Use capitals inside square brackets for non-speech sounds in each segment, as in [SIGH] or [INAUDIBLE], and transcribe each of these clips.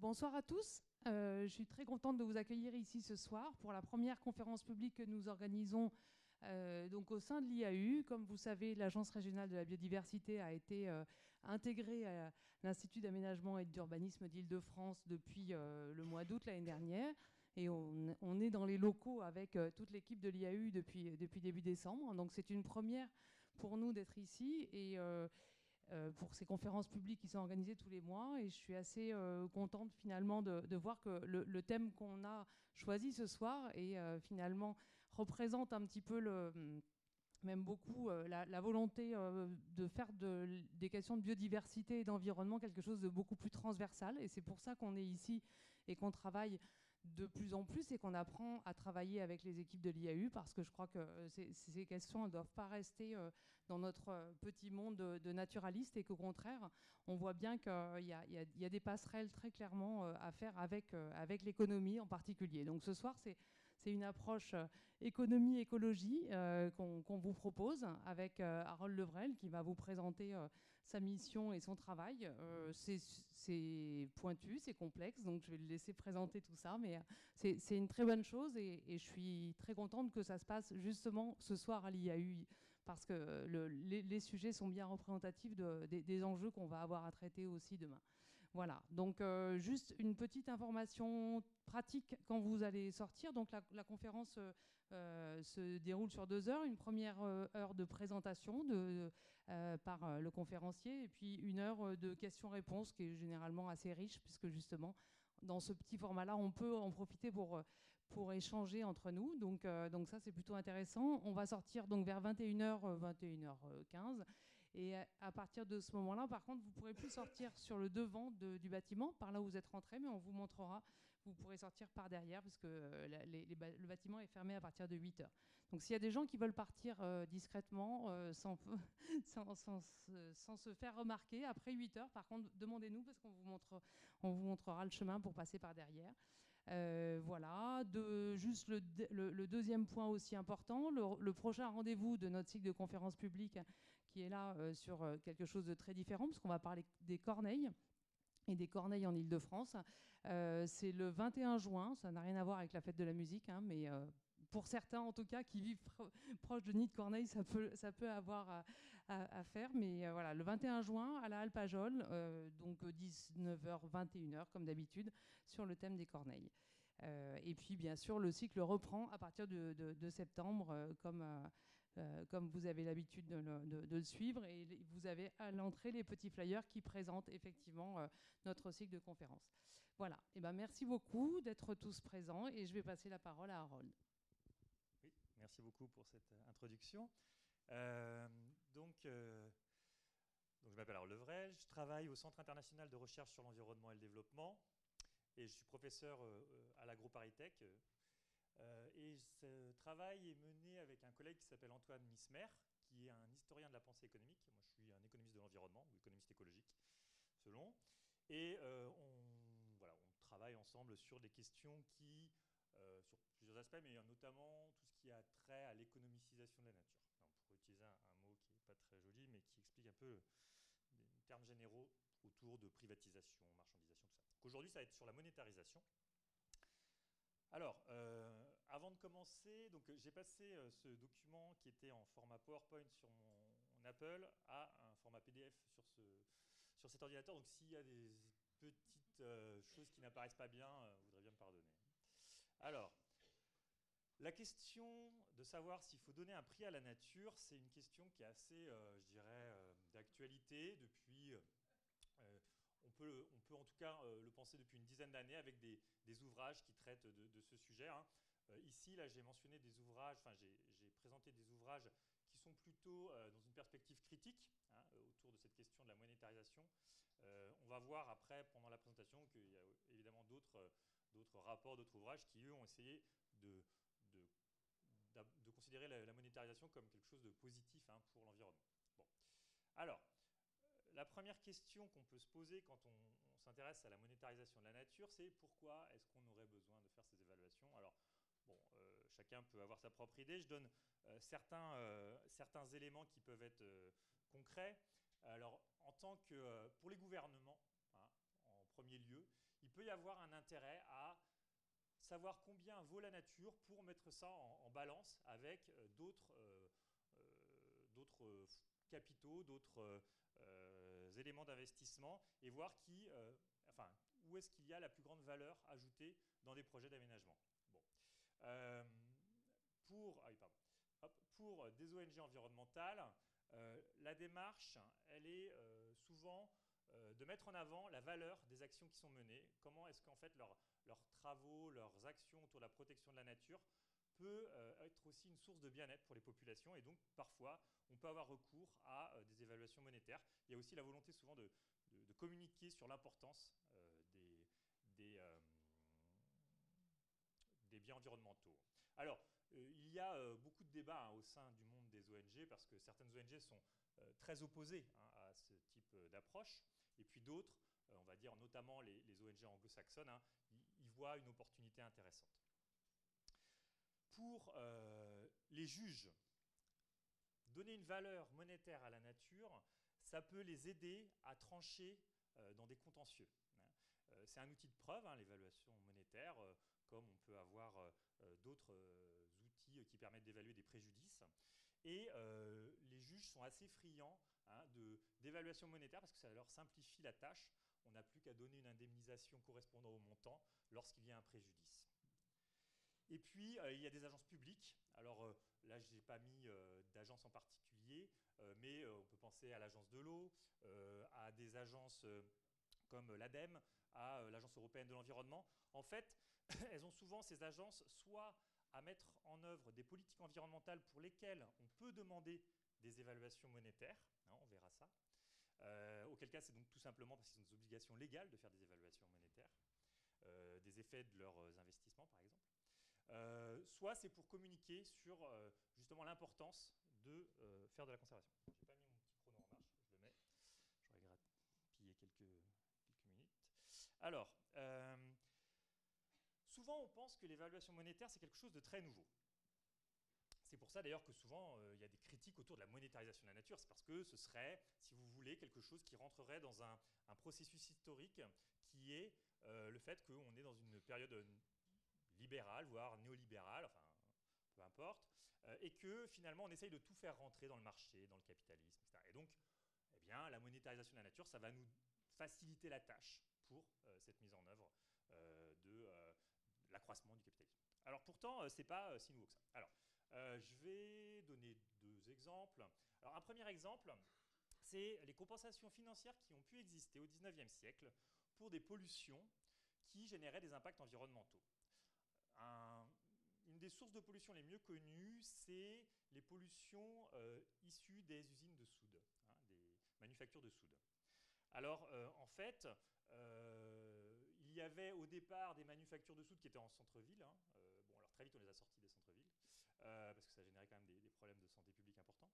bonsoir à tous. Euh, je suis très contente de vous accueillir ici ce soir pour la première conférence publique que nous organisons euh, donc au sein de l'IAU. Comme vous savez, l'Agence régionale de la biodiversité a été euh, intégrée à l'Institut d'aménagement et d'urbanisme d'Île-de-France depuis le mois d'août l'année dernière. Et on, est dans les locaux avec toute l'équipe de l'IAU depuis, depuis début décembre. Donc c'est une première pour nous d'être ici. Et pour ces conférences publiques qui sont organisées tous les mois. Et je suis assez euh, contente finalement de, voir que le, thème qu'on a choisi ce soir et euh, finalement représente un petit peu le même beaucoup la, volonté de faire des questions de biodiversité et d'environnement quelque chose de beaucoup plus transversal. Et c'est pour ça qu'on est ici et qu'on travaille de plus en plus et qu'on apprend à travailler avec les équipes de l'IAU parce que je crois que euh, ces, questions ne doivent pas rester euh, dans notre euh, petit monde de, naturalistes et qu'au contraire, on voit bien qu'il y, a des passerelles très clairement à faire avec, avec l'économie en particulier. Donc ce soir, c'est une approche euh, économie-écologie euh, qu'on vous propose avec euh, Harold Levrel qui va vous présenter sa mission et son travail. c'est pointu, c'est complexe, donc je vais le laisser présenter tout ça, mais c'est une très bonne chose et, je suis très contente que ça se passe justement ce soir à l'IAU parce que les, sujets sont bien représentatifs des, enjeux qu'on va avoir à traiter aussi demain. Voilà, donc juste une petite information pratique quand vous allez sortir. Donc la, conférence euh, euh, se déroule sur deux heures. Une première euh, heure de présentation par le conférencier et puis une heure de questions-réponses qui est généralement assez riche puisque justement dans ce petit format-là, on peut en profiter pour, pour échanger entre nous. Donc, donc ça, c'est plutôt intéressant. On va sortir donc vers 21h, 21h15. Et à partir de ce moment-là, par contre, vous pourrez plus sortir sur le devant du bâtiment, par là où vous êtes rentré, mais on vous montrera, vous pourrez sortir par derrière, parce que euh, le bâtiment est fermé à partir de 8 heures. Donc s'il y a des gens qui veulent partir euh, discrètement, euh, sans, [LAUGHS] sans, se faire remarquer, après 8 heures, par contre, demandez-nous, parce qu'on vous montrera le chemin pour passer par derrière. Euh, voilà. De, juste le, deuxième point aussi important, le, prochain rendez-vous de notre cycle de conférences publiques qui est là euh, sur euh, quelque chose de très différent, parce qu'on va parler des corneilles et des corneilles en Ile-de-France. c'est le 21 juin, ça n'a rien à voir avec la fête de la musique, hein, mais pour certains en tout cas qui vivent proche de Nid Corneille, ça peut, ça peut avoir à, faire. Mais voilà, le 21 juin à la Alpajol, donc 19h, 21h comme d'habitude, sur le thème des corneilles. et puis bien sûr, le cycle reprend à partir de, septembre, comme, comme vous avez l'habitude de, le suivre. Et vous avez à l'entrée les petits flyers qui présentent effectivement notre cycle de conférences. Voilà, et ben, merci beaucoup d'être tous présents et je vais passer la parole à Harold. Merci beaucoup pour cette euh, introduction. Euh, donc, euh, je m'appelle Harold Levrel, je travaille au Centre international de recherche sur l'environnement et le développement, et je suis professeur à l'AgroParisTech. et ce travail est mené avec un collègue qui s'appelle Antoine Nismer, qui est un historien de la pensée économique. Moi, je suis un économiste de l'environnement, ou économiste écologique, selon. Et on, voilà, on travaille ensemble sur des questions qui euh, sur plusieurs aspects, mais notamment tout ce qui a trait à l'économicisation de la nature. on utiliser un, mot très joli, mais qui explique un peu des termes généraux autour de privatisation, marchandisation, tout ça. Aujourd'hui, ça va être sur la monétarisation. Alors, euh, avant de commencer, donc j'ai passé euh, ce document qui était en format PowerPoint sur mon, Apple à un format PDF sur, ce, sur cet ordinateur. Donc, s'il y a des petites choses qui n'apparaissent pas bien, vous voudrez bien me pardonner. Alors, la question de savoir s'il faut donner un prix à la nature, c'est une question qui est assez, euh, je dirais, euh, d'actualité depuis... Euh, on, peut, on peut en tout cas le penser depuis une dizaine d'années avec des, ouvrages qui traitent de, ce sujet. Hein. ici, là, j'ai mentionné des ouvrages, enfin, j'ai présenté des ouvrages qui sont plutôt dans une perspective critique hein, autour de cette question de la monétarisation. on va voir après, pendant la présentation, qu'il y a évidemment d'autres rapports, d'autres ouvrages qui, eux, ont essayé de considérer la, monétarisation comme quelque chose de positif hein, pour l'environnement. Bon. Alors, la première question qu'on peut se poser quand on, s'intéresse à la monétarisation de la nature, c'est pourquoi est-ce qu'on aurait besoin de faire ces évaluations? Alors, bon, euh, chacun peut avoir sa propre idée. Je donne euh, certains, euh, certains éléments qui peuvent être concrets. Alors, en tant que, pour les gouvernements, hein, en premier lieu, il peut y avoir un intérêt à savoir combien vaut la nature pour mettre ça en, balance avec euh, d'autres euh, d'autres capitaux, d'autres éléments d'investissement et voir qui, enfin, où est-ce qu'il y a la plus grande valeur ajoutée dans des projets d'aménagement. Bon. pour, ah pour des ONG environnementales, euh, la démarche, elle est euh, souvent euh, de mettre en avant la valeur des actions qui sont menées, comment est-ce qu'en fait leurs travaux, leurs actions autour de la protection de la nature peut être aussi une source de bien-être pour les populations? Et donc parfois on peut avoir recours à des évaluations monétaires. Il y a aussi la volonté souvent de, communiquer sur l'importance des, biens environnementaux. Alors, euh, il y a euh, beaucoup de débats hein, au sein du parce que certaines ONG sont euh, très opposées hein, à ce type d'approche et puis d'autres, on va dire notamment les, ONG anglo-saxonnes, hein, y, voient une opportunité intéressante. Pour les juges, donner une valeur monétaire à la nature, ça peut les aider à trancher dans des contentieux. c'est un outil de preuve, l'évaluation monétaire, comme on peut avoir d'autres qui permettent d'évaluer des préjudices. Et euh, les juges sont assez friands hein, d'évaluation monétaire parce que ça leur simplifie la tâche. On n'a plus qu'à donner une indemnisation correspondant au montant lorsqu'il y a un préjudice. Et puis, euh, il y a des agences publiques. Alors euh, là, je n'ai pas mis d'agence en particulier, mais on peut penser à l'agence de l'eau, à des agences comme l'ADEME, à l'Agence européenne de l'environnement. En fait, [LAUGHS] elles ont souvent ces agences soit à mettre en œuvre des politiques environnementales pour lesquelles on peut demander des évaluations monétaires, hein, on verra ça, euh, auquel cas c'est donc tout simplement parce qu'ils ont des obligations légales de faire des évaluations monétaires, euh, des effets de leurs investissements par exemple, euh, soit c'est pour communiquer sur justement l'importance de faire de la conservation. Je n'ai pas mis mon petit chrono en marche, je le mets, j'aurais grappillé quelques, quelques minutes. Alors, On pense que l'évaluation monétaire, c'est quelque chose de très nouveau. C'est pour ça d'ailleurs que souvent, euh, il y a des critiques autour de la monétarisation de la nature. C'est parce que ce serait, si vous voulez, quelque chose qui rentrerait dans un, processus historique qui est euh, le fait qu'on est dans une période libérale, voire néolibérale, enfin, peu importe, euh, et que finalement, on essaye de tout faire rentrer dans le marché, dans le capitalisme, etc. Et donc, eh bien, la monétarisation de la nature, ça va nous faciliter la tâche pour cette mise en œuvre l'accroissement du capitalisme. Alors pourtant, euh, ce n'est pas euh, si nouveau que ça. Alors, euh, je vais donner deux exemples. Alors un premier exemple, c'est les compensations financières qui ont pu exister au 19e siècle pour des pollutions qui généraient des impacts environnementaux. une des sources de pollution les mieux connues, c'est les pollutions issues des usines de soude, hein, des manufactures de soude. Alors, en fait, il y avait au départ des manufactures de soude qui étaient en centre-ville. Hein. Euh, bon, alors très vite, on les a sortis des centres-villes, euh, parce que ça générait quand même des, problèmes de santé publique importants.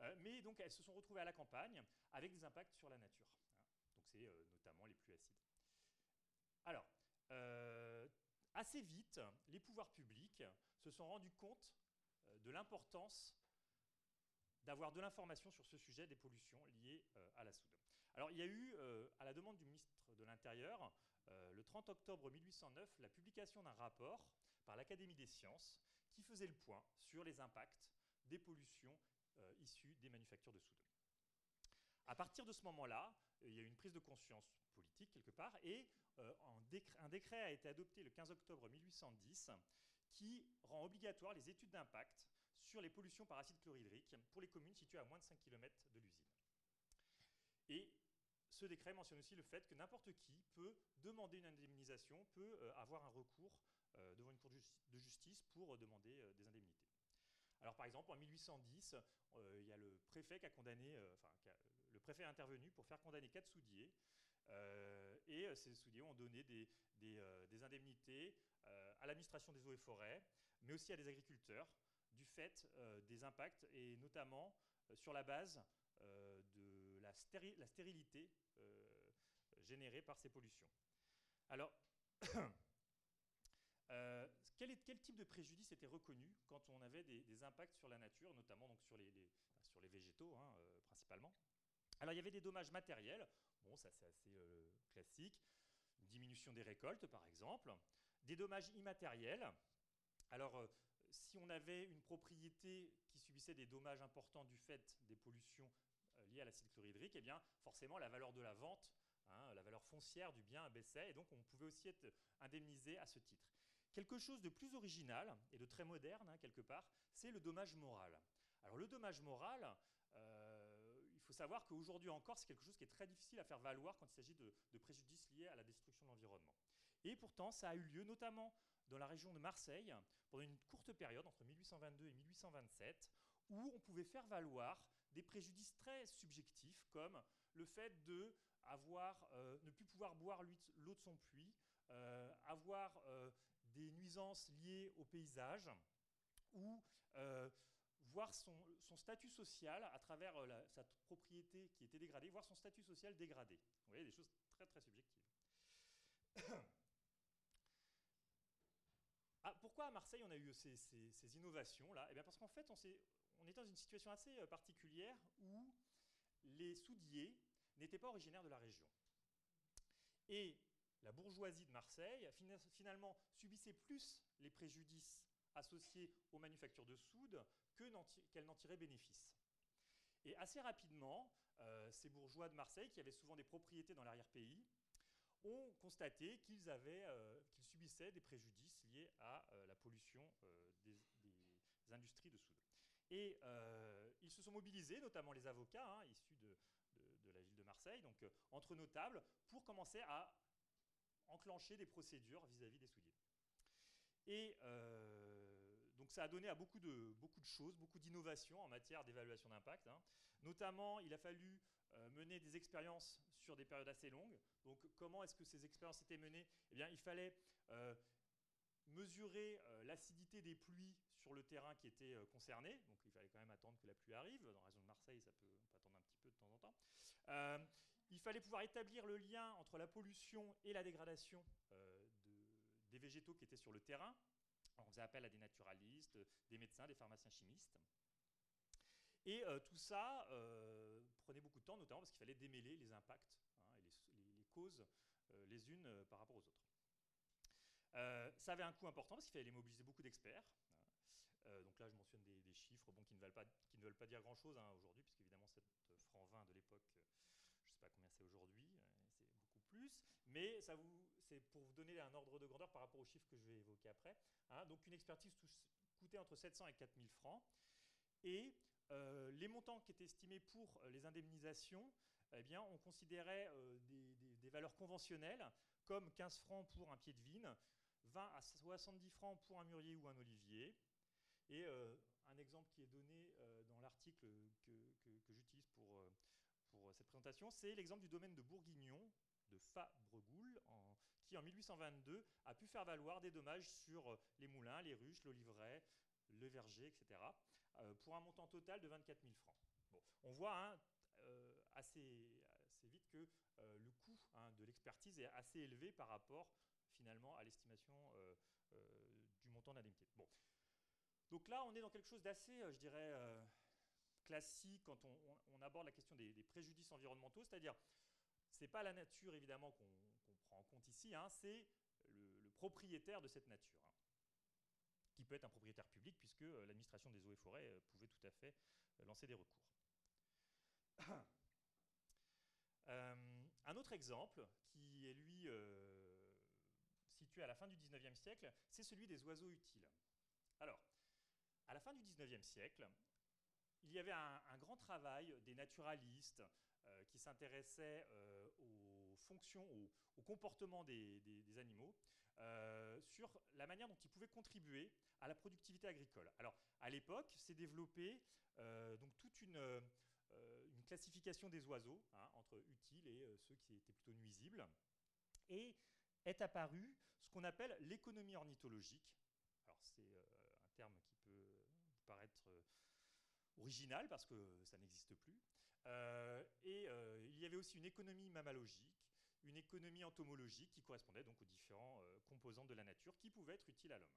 Euh, mais donc, elles se sont retrouvées à la campagne avec des impacts sur la nature. Hein. Donc, c'est notamment les pluies acides. Alors, assez vite, les pouvoirs publics se sont rendus compte de l'importance d'avoir de l'information sur ce sujet des pollutions liées à la soude. Alors, il y a eu, à la demande du ministre de l'Intérieur, euh, le 30 octobre 1809 la publication d'un rapport par l'Académie des sciences qui faisait le point sur les impacts des pollutions euh, issues des manufactures de soude. À partir de ce moment-là, euh, il y a eu une prise de conscience politique quelque part et un décret a été adopté le 15 octobre 1810 qui rend obligatoire les études d'impact sur les pollutions par acide chlorhydrique pour les communes situées à moins de 5 km de l'usine. Ce décret mentionne aussi le fait que n'importe qui peut demander une indemnisation, peut euh, avoir un recours euh, devant une cour de justice pour demander euh, des indemnités. Alors par exemple, en 1810, il y a le préfet qui a condamné, enfin, le préfet est intervenu pour faire condamner quatre soudiers. et ces soudiers ont donné des indemnités à l'administration des eaux et forêts, mais aussi à des agriculteurs, du fait des impacts, et notamment sur la base la, stérilité euh, générés par ces pollutions. Alors, [COUGHS] euh, quel, type de préjudice était reconnu quand on avait des, impacts sur la nature, notamment donc sur, les, sur les végétaux hein, euh, principalement? Alors il y avait des dommages matériels, bon ça c'est assez classique, diminution des récoltes par exemple, des dommages immatériels. Alors, si on avait une propriété qui subissait des dommages importants du fait des pollutions liées à l'acide chlorhydrique, eh bien, forcément, la valeur de la vente, hein, la valeur foncière du bien baissait, et donc on pouvait aussi être indemnisé à ce titre. Quelque chose de plus original et de très moderne, hein, quelque part, c'est le dommage moral. Alors le dommage moral, euh, il faut savoir qu'aujourd'hui encore, c'est quelque chose qui est très difficile à faire valoir quand il s'agit de préjudices liés à la destruction de l'environnement. Et pourtant, ça a eu lieu notamment dans la région de Marseille pendant une courte période, entre 1822 et 1827, où on pouvait faire valoir des préjudices très subjectifs, comme le fait de euh, ne plus pouvoir boire l'eau de son puits, euh, avoir euh, des nuisances liées au paysage, ou voir son, statut social à travers sa propriété qui était dégradée, voir son statut social dégradé. Vous voyez, des choses très très subjectives. [COUGHS] Ah, pourquoi à Marseille on a eu ces, innovations-là? Eh bien parce qu'en fait, on, on, est dans une situation assez euh, particulière où les soudiers n'étaient pas originaires de la région. Et la bourgeoisie de Marseille, finalement, subissait plus les préjudices associés aux manufactures de soude qu'elle n'en tirait bénéfice. Et assez rapidement, euh, ces bourgeois de Marseille, qui avaient souvent des propriétés dans l'arrière-pays, ont constaté qu'ils euh, subissaient des préjudices liés à la pollution euh, des, industries de soude. Et ils se sont mobilisés, notamment les avocats hein, issus de, la ville de Marseille, donc entre notables, pour commencer à enclencher des procédures vis-à-vis des soudiers. Et donc ça a donné à beaucoup de, beaucoup de choses, beaucoup d'innovations en matière d'évaluation d'impact. Hein. Notamment, il a fallu euh, mener des expériences sur des périodes assez longues. Donc comment est-ce que ces expériences étaient menées? Eh bien, il fallait euh, mesurer euh, l'acidité des pluies sur le terrain qui était concerné. Donc il fallait quand même attendre que la pluie arrive. Dans la région de Marseille, ça peut, on peut attendre un petit peu de temps en temps. il fallait pouvoir établir le lien entre la pollution et la dégradation des végétaux qui étaient sur le terrain. on faisait appel à des naturalistes, des médecins, des pharmaciens chimistes. Et tout ça prenait beaucoup de temps, notamment parce qu'il fallait démêler les impacts hein, et les, causes euh, les unes euh, par rapport aux autres. Euh, ça avait un coût important parce qu'il fallait mobiliser beaucoup d'experts. Hein. donc là, je mentionne des, chiffres bon, qui, ne veulent pas, qui, ne veulent pas, dire grand-chose hein, aujourd'hui, puisque évidemment, cette franc 20 de l'époque, je ne sais pas combien c'est aujourd'hui, c'est beaucoup plus. Mais c'est pour vous donner un ordre de grandeur par rapport aux chiffres que je vais évoquer après. donc une expertise coûtait entre 700 et 4000 francs. Et euh, les montants qui étaient estimés pour euh, les indemnisations, eh bien, on considérait euh, des, valeurs conventionnelles comme 15 francs pour un pied de vigne, 20 à 70 francs pour un mûrier ou un olivier. Et un exemple qui est donné dans l'article que, j'utilise pour, pour, cette présentation, c'est l'exemple du domaine de Bourguignon, de Fabregoul, qui en 1822 a pu faire valoir des dommages sur les moulins, les ruches, l'oliveraie, le verger, etc. Euh, pour un montant total de 24 000 francs. on voit hein, euh, assez, vite que euh, le coût hein, de l'expertise est assez élevé par rapport finalement à l'estimation du montant d'indemnité. Bon. Donc là, on est dans quelque chose d'assez, je dirais, classique quand on, aborde la question des, préjudices environnementaux, c'est-à-dire, ce n'est pas la nature évidemment qu'on prend en compte ici, hein, c'est le, propriétaire de cette nature qui peut être un propriétaire public, puisque euh, l'administration des eaux et forêts euh, pouvait tout à fait euh, lancer des recours. [COUGHS] un autre exemple, qui est lui à la fin du 19e siècle, c'est celui des oiseaux utiles. Alors, à la fin du 19e siècle, il y avait un, grand travail des naturalistes qui s'intéressaient aux fonctions, au, comportement des, animaux, euh, sur la manière dont ils pouvaient contribuer à la productivité agricole. Alors, à l'époque, s'est développé euh, donc toute une, euh, une, classification des oiseaux, hein, entre utiles et ceux qui étaient plutôt nuisibles, et est apparu ce qu'on appelle l'économie ornithologique. Alors, c'est un terme qui peut paraître original parce que ça n'existe plus. et il y avait aussi une économie mammalogique, une économie entomologique qui correspondait donc aux différents euh, composants de la nature qui pouvaient être utiles à l'homme.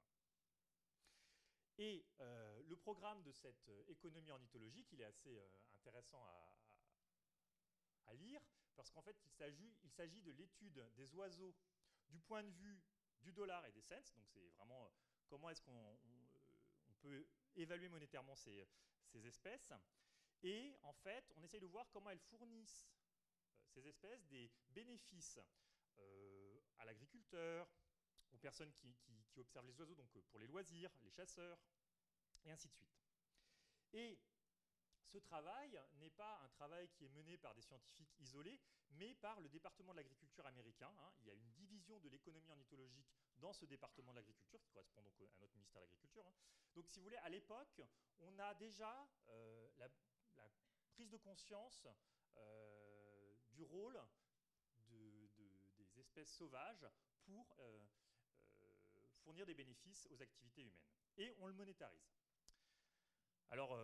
Et euh, le programme de cette euh, économie ornithologique, il est assez intéressant à, lire, parce qu'en fait, il s'agit de l'étude des oiseaux du point de vue du dollar et des cents, donc c'est vraiment comment est-ce qu'on peut évaluer monétairement ces, espèces. Et en fait, on essaye de voir comment elles fournissent, ces espèces, des bénéfices à l'agriculteur, aux personnes qui, observent les oiseaux, donc pour les loisirs, les chasseurs, et ainsi de suite. Et ce travail n'est pas un travail qui est mené par des scientifiques isolés, mais par le département de l'agriculture américain. Hein. Il y a une division de l'économie ornithologique dans ce département de l'agriculture, qui correspond donc à notre ministère de l'Agriculture. Hein. Donc, si vous voulez, à l'époque, on a déjà euh, la, prise de conscience euh, du rôle des espèces sauvages pour euh, fournir des bénéfices aux activités humaines. Et on le monétarise. Alors,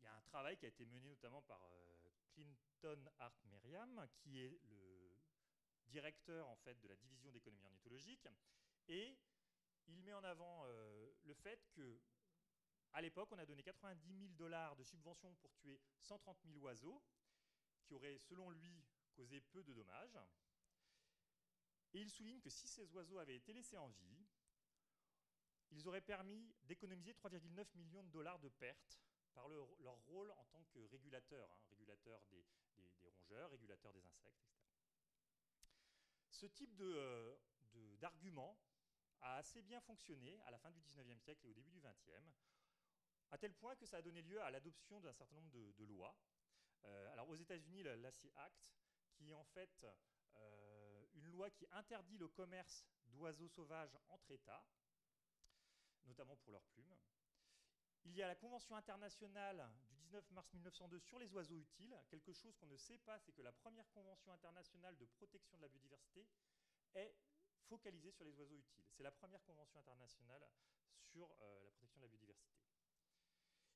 il y a un travail qui a été mené notamment par Clinton Hart Merriam, qui est le directeur en fait de la division d'économie ornithologique, et il met en avant euh, le fait que à l'époque, on a donné 90 000 dollars de subventions pour tuer 130 000 oiseaux, qui auraient, selon lui, causé peu de dommages. Et il souligne que si ces oiseaux avaient été laissés en vie, ils auraient permis d'économiser 3,9 millions de dollars de pertes par leur rôle en tant que régulateur, hein, régulateur des, rongeurs, régulateur des insectes, etc. Ce type euh, d'argument a assez bien fonctionné à la fin du 19e siècle et au début du 20e, à tel point que ça a donné lieu à l'adoption d'un certain nombre de, lois. Euh, alors aux États-Unis, Lassie Act, qui est en fait euh, une loi qui interdit le commerce d'oiseaux sauvages entre États, notamment pour leurs plumes. Il y a la Convention internationale du 19 mars 1902 sur les oiseaux utiles. Quelque chose qu'on ne sait pas, c'est que la première Convention internationale de protection de la biodiversité est focalisée sur les oiseaux utiles. C'est la première Convention internationale sur euh, la protection de la biodiversité.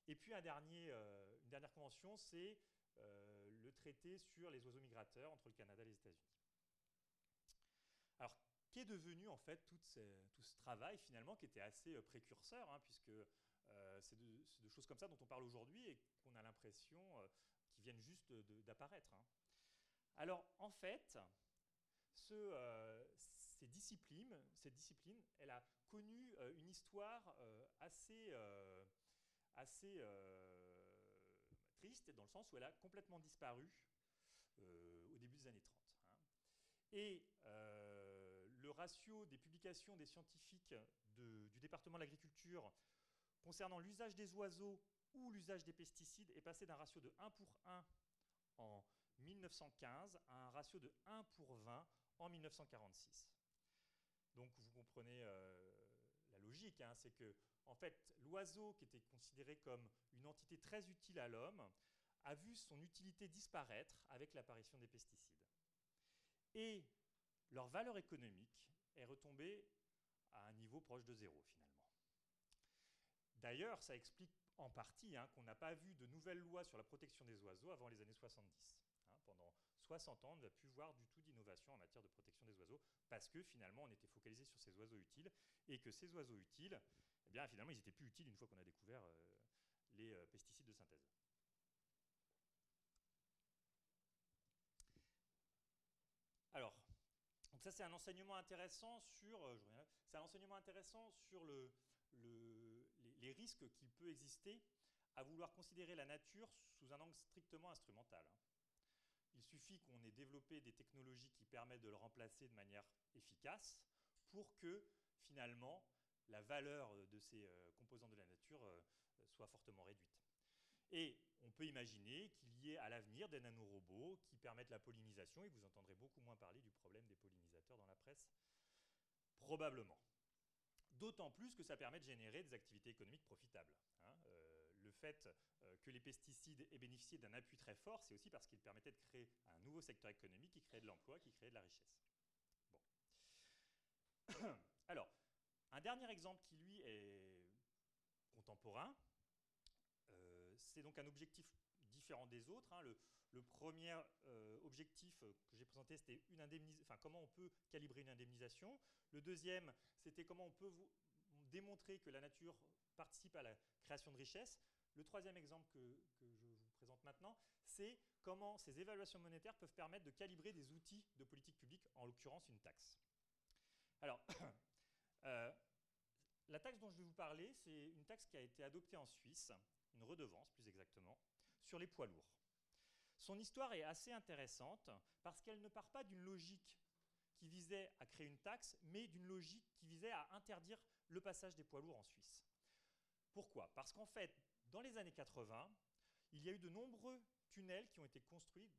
Et puis un dernier, euh, une dernière convention, c'est euh, le traité sur les oiseaux migrateurs entre le Canada et les États-Unis. Alors, qu'est devenu en fait tout, ce travail finalement qui était assez précurseur, hein, puisque euh, c'est de, choses comme ça dont on parle aujourd'hui et qu'on a l'impression euh, viennent juste d'apparaître. Hein. Alors, en fait, euh, cette discipline, elle a connu une histoire assez, assez triste, dans le sens où elle a complètement disparu au début des années 30. Hein. Et le ratio des publications des scientifiques du département de l'agriculture concernant l'usage des oiseaux ou l'usage des pesticides est passé d'un ratio de 1 pour 1 en 1915 à un ratio de 1 pour 20 en 1946. Donc vous comprenez euh, la logique, hein, c'est que en fait l'oiseau qui était considéré comme une entité très utile à l'homme a vu son utilité disparaître avec l'apparition des pesticides. Et leur valeur économique est retombée à un niveau proche de zéro finalement. D'ailleurs, ça explique en partie hein, qu'on n'a pas vu de nouvelles lois sur la protection des oiseaux avant les années 70. Hein. pendant 60 ans, on n'a pu voir du tout d'innovation en matière de protection des oiseaux parce que finalement, on était focalisé sur ces oiseaux utiles et que ces oiseaux utiles, eh bien, finalement, ils n'étaient plus utiles une fois qu'on a découvert euh, les euh, pesticides de synthèse. Alors, donc ça c'est un enseignement intéressant sur, euh, c'est un enseignement intéressant sur le, les, risques qu'il peut exister à vouloir considérer la nature sous un angle strictement instrumental. Il suffit qu'on ait développé des technologies qui permettent de le remplacer de manière efficace pour que finalement la valeur de ces euh, composants de la nature euh, soit fortement réduite. Et on peut imaginer qu'il y ait à l'avenir des nanorobots qui permettent la pollinisation, et vous entendrez beaucoup moins parler du problème des pollinisateurs dans la presse, probablement. D'autant plus que ça permet de générer des activités économiques profitables. Hein. Euh, le fait euh, que les pesticides aient bénéficié d'un appui très fort, c'est aussi parce qu'ils permettaient de créer un nouveau secteur économique qui créait de l'emploi, qui créait de la richesse. [COUGHS] Alors, un dernier exemple qui, lui, est contemporain, euh, c'est donc un objectif différent des autres. Hein. Premier objectif que j'ai présenté, c'était une enfin, comment on peut calibrer une indemnisation. Le deuxième, c'était comment on peut démontrer que la nature participe à la création de richesses. Le troisième exemple que, je vous présente maintenant, c'est comment ces évaluations monétaires peuvent permettre de calibrer des outils de politique publique, en l'occurrence une taxe. [COUGHS] la taxe dont je vais vous parler, c'est une taxe qui a été adoptée en Suisse, une redevance plus exactement, sur les poids lourds. Son histoire est assez intéressante parce qu'elle ne part pas d'une logique qui visait à créer une taxe, mais d'une logique qui visait à interdire le passage des poids lourds en Suisse. Pourquoi? Parce qu'en fait, dans les années 80, il y a eu de nombreux tunnels qui ont été construits,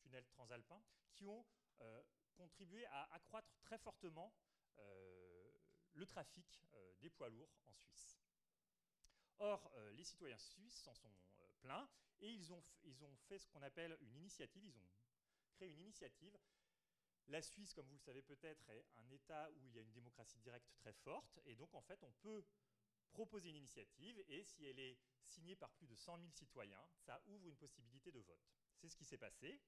tunnels transalpins, qui ont euh, contribué à accroître très fortement euh, le trafic euh, des poids lourds en Suisse. Or, les citoyens suisses s'en sont et ils ont, ils ont fait ce qu'on appelle une initiative, ils ont créé une initiative. La Suisse, comme vous le savez peut-être, est un État où il y a une démocratie directe très forte et donc en fait on peut proposer une initiative et si elle est signée par plus de 100 000 citoyens, ça ouvre une possibilité de vote. C'est ce qui s'est passé.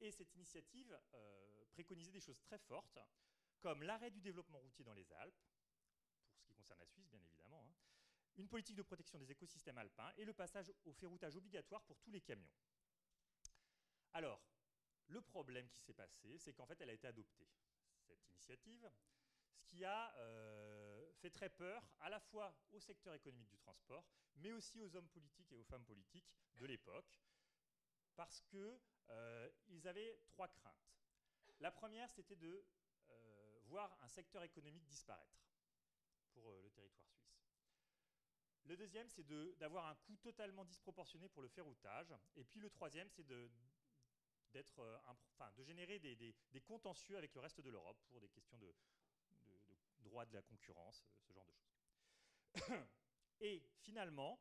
Et cette initiative euh, préconisait des choses très fortes, comme l'arrêt du développement routier dans les Alpes, pour ce qui concerne la Suisse bien évidemment, hein, une politique de protection des écosystèmes alpins et le passage au ferroutage obligatoire pour tous les camions. Alors, le problème qui s'est passé, c'est qu'en fait, elle a été adoptée, cette initiative, ce qui a euh, fait très peur à la fois au secteur économique du transport, mais aussi aux hommes politiques et aux femmes politiques de l'époque, parce qu'ils euh, avaient trois craintes. La première, c'était de euh, voir un secteur économique disparaître pour le territoire suisse. Le deuxième, c'est d'avoir un coût totalement disproportionné pour le ferroutage. Et puis le troisième, c'est de, euh, générer des, contentieux avec le reste de l'Europe pour des questions de, droit de la concurrence, euh, ce genre de choses. [COUGHS] et finalement,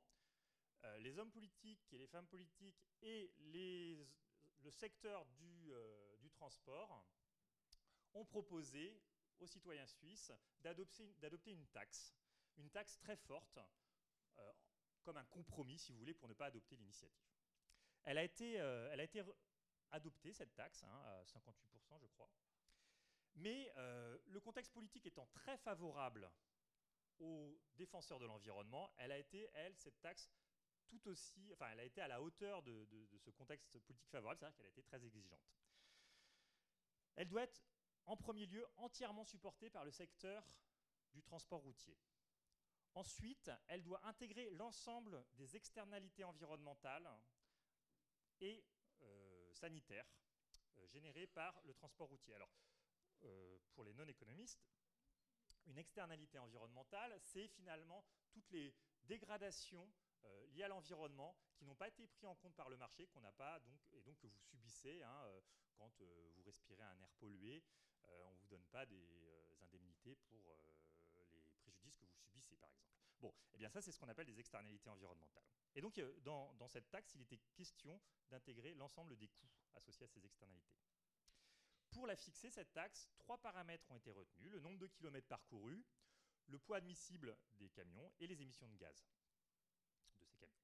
euh, les hommes politiques et les femmes politiques et le secteur du, transport ont proposé aux citoyens suisses d'adopter une taxe, une taxe très forte euh, comme un compromis, si vous voulez, pour ne pas adopter l'initiative. Elle, a été, euh, elle a été adoptée, cette taxe, hein, à 58%, je crois. Mais euh, le contexte politique étant très favorable aux défenseurs de l'environnement, elle a été, elle, cette taxe, tout aussi, enfin, elle a été à la hauteur de, de ce contexte politique favorable, c'est-à-dire qu'elle a été très exigeante. Elle doit être, en premier lieu, entièrement supportée par le secteur du transport routier. Ensuite, elle doit intégrer l'ensemble des externalités environnementales et euh, sanitaires euh, générées par le transport routier. Alors, euh, pour les non-économistes, une externalité environnementale, c'est finalement toutes les dégradations liées à l'environnement qui n'ont pas été prises en compte par le marché, qu'on n'a pas donc et donc que vous subissez hein, quand vous respirez un air pollué. on ne vous donne pas des indemnités pour subissez, par exemple. Bon, eh bien ça, c'est ce qu'on appelle des externalités environnementales. Et donc, euh, dans, cette taxe, il était question d'intégrer l'ensemble des coûts associés à ces externalités. Pour la fixer, cette taxe, trois paramètres ont été retenus, le nombre de kilomètres parcourus, le poids admissible des camions et les émissions de gaz de ces camions.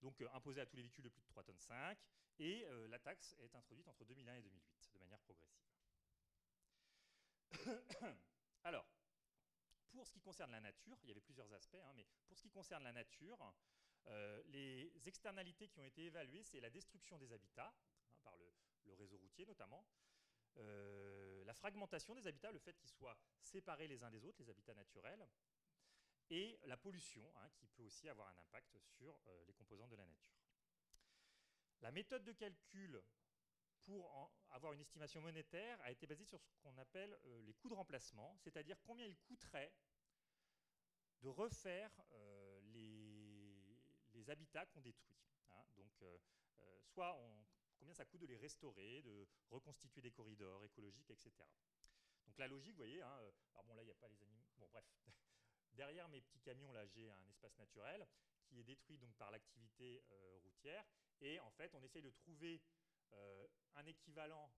Donc euh, imposé à tous les véhicules de plus de 3 tonnes 5, et euh, la taxe est introduite entre 2001 et 2008 de manière progressive. [COUGHS] Alors, pour ce qui concerne la nature, il y avait plusieurs aspects, hein, mais pour ce qui concerne la nature, euh, les externalités qui ont été évaluées, c'est la destruction des habitats, hein, par le, réseau routier notamment, euh, la fragmentation des habitats, le fait qu'ils soient séparés les uns des autres, les habitats naturels, et la pollution, hein, qui peut aussi avoir un impact sur euh, les composants de la nature. La méthode de calcul pour avoir une estimation monétaire a été basée sur ce qu'on appelle euh, les coûts de remplacement, c'est-à-dire combien il coûterait de refaire euh, les, habitats qu'on détruit. Hein. Donc, euh, soit combien ça coûte de les restaurer, de reconstituer des corridors écologiques, etc. Donc la logique, vous voyez, hein, alors bon là il n'y a pas les animaux, bon bref, [LAUGHS] derrière mes petits camions là j'ai un espace naturel qui est détruit donc par l'activité routière et en fait on essaye de trouver un équivalent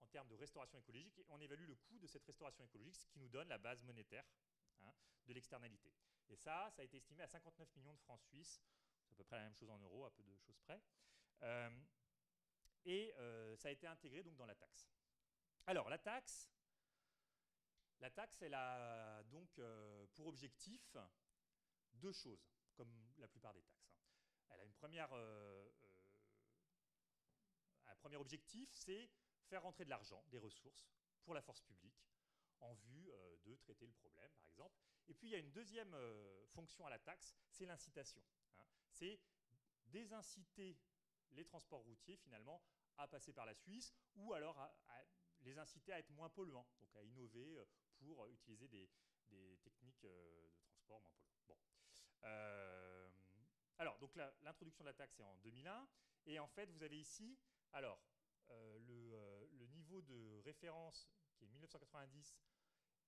en termes de restauration écologique et on évalue le coût de cette restauration écologique, ce qui nous donne la base monétaire hein, de l'externalité. Et ça, ça a été estimé à 59 millions de francs suisses, c'est à peu près la même chose en euros, à peu de choses près. Euh, et euh, ça a été intégré donc dans la taxe. Alors la taxe, la taxe, elle a donc pour objectif deux choses, comme la plupart des taxes. Hein. Elle a une première premier objectif, c'est faire rentrer de l'argent, des ressources, pour la force publique, en vue euh, de traiter le problème, par exemple. Et puis il y a une deuxième fonction à la taxe, c'est l'incitation. Hein. C'est désinciter les transports routiers finalement à passer par la Suisse ou alors à, les inciter à être moins polluants, donc à innover euh, pour utiliser des, techniques euh, de transport moins polluants. Bon. Euh, alors, donc l'introduction de la taxe est en 2001, et en fait, vous avez ici, alors, le, le, niveau de référence qui est 1990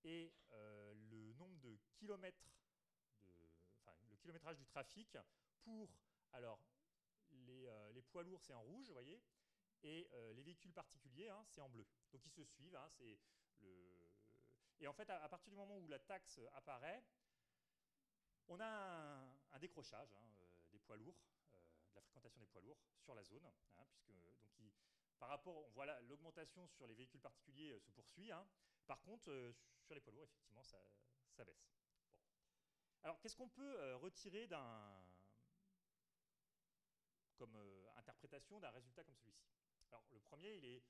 et le nombre de kilomètres, enfin, le kilométrage du trafic pour, alors, euh, les, poids lourds, c'est en rouge, vous voyez, et euh, les véhicules particuliers, hein, c'est en bleu. Donc ils se suivent. Hein. Et en fait, à, partir du moment où la taxe apparaît, on a un, décrochage hein, euh, des poids lourds, la fréquentation des poids lourds sur la zone, puisque donc par rapport, on voit l'augmentation sur les véhicules particuliers se poursuit. Par contre, sur les poids lourds, effectivement, ça, baisse. Alors, qu'est-ce qu'on peut retirer d'un comme euh, interprétation d'un résultat comme celui-ci? Alors le premier, il est,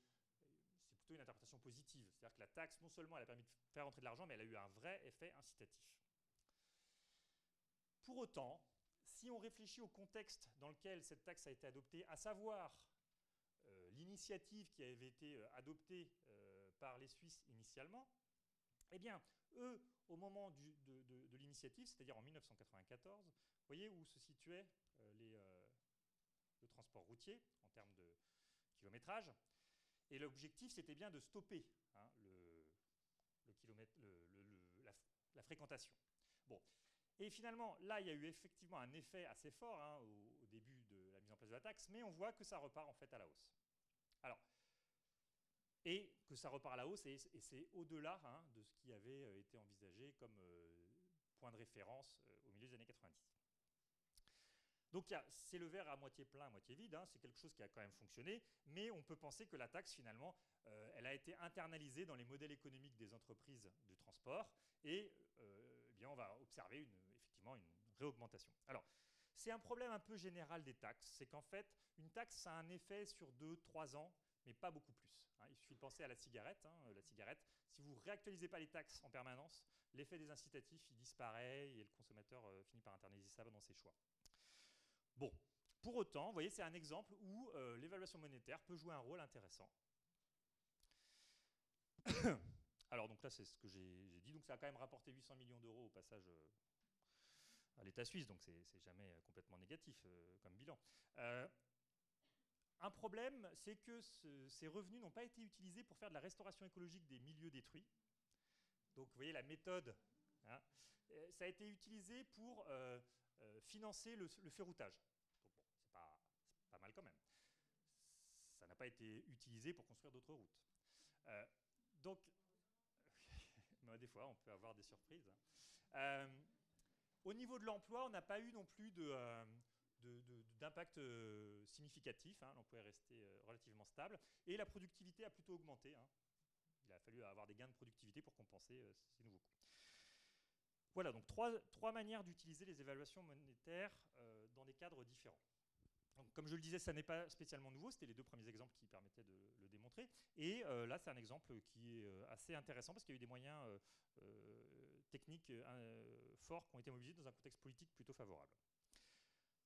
c'est plutôt une interprétation positive, c'est-à-dire que la taxe, non seulement elle a permis de faire entrer de l'argent, mais elle a eu un vrai effet incitatif. Pour autant, si on réfléchit au contexte dans lequel cette taxe a été adoptée, à savoir euh, l'initiative qui avait été euh, adoptée par les Suisses initialement, eh bien, eux, au moment de, l'initiative, c'est-à-dire en 1994, vous voyez où se situaient les, le transport routier en termes de kilométrage. Et l'objectif, c'était bien de stopper hein, kilomètre, la, fréquentation. Bon. Et finalement, là, il y a eu effectivement un effet assez fort hein, au, début de la mise en place de la taxe, mais on voit que ça repart en fait à la hausse. Alors, et que ça repart à la hausse, et, c'est au-delà hein, de ce qui avait euh, été envisagé comme euh, point de référence euh, au milieu des années 90. Donc c'est le verre à moitié plein, à moitié vide, hein, c'est quelque chose qui a quand même fonctionné, mais on peut penser que la taxe finalement, elle a été internalisée dans les modèles économiques des entreprises de transport, et eh bien on va observer une, une réaugmentation. Alors, c'est un problème un peu général des taxes, c'est qu'en fait, une taxe a un effet sur 2-3 ans, mais pas beaucoup plus. Hein. Il suffit de penser à la cigarette. Hein, la cigarette, si vous ne réactualisez pas les taxes en permanence, l'effet des incitatifs il disparaît et le consommateur euh, finit par internaliser ça dans ses choix. Bon, pour autant, vous voyez, c'est un exemple où euh, l'évaluation monétaire peut jouer un rôle intéressant. [COUGHS] Alors, donc là, c'est ce que j'ai dit. Donc, ça a quand même rapporté 800 millions d'euros au passage euh, à l'État suisse, donc c'est jamais euh, complètement négatif comme bilan. un problème, c'est que ces revenus n'ont pas été utilisés pour faire de la restauration écologique des milieux détruits. Donc, vous voyez, la méthode, hein, ça a été utilisé pour euh, financer le, le ferroutage. C'est pas, mal quand même. Ça n'a pas été utilisé pour construire d'autres routes. Euh, donc, [LAUGHS] des fois, on peut avoir des surprises. Hein. Euh, au niveau de l'emploi, on n'a pas eu non plus d'impact significatif. Hein. L'emploi est resté relativement stable. Et la productivité a plutôt augmenté. Hein. Il a fallu avoir des gains de productivité pour compenser ces nouveaux coûts. Voilà, donc trois, manières d'utiliser les évaluations monétaires euh, dans des cadres différents. comme je le disais, ça n'est pas spécialement nouveau, c'était les deux premiers exemples qui permettaient de le démontrer. Et euh, là, c'est un exemple qui est euh, assez intéressant parce qu'il y a eu des moyens techniques forts qui ont été mobilisés dans un contexte politique plutôt favorable.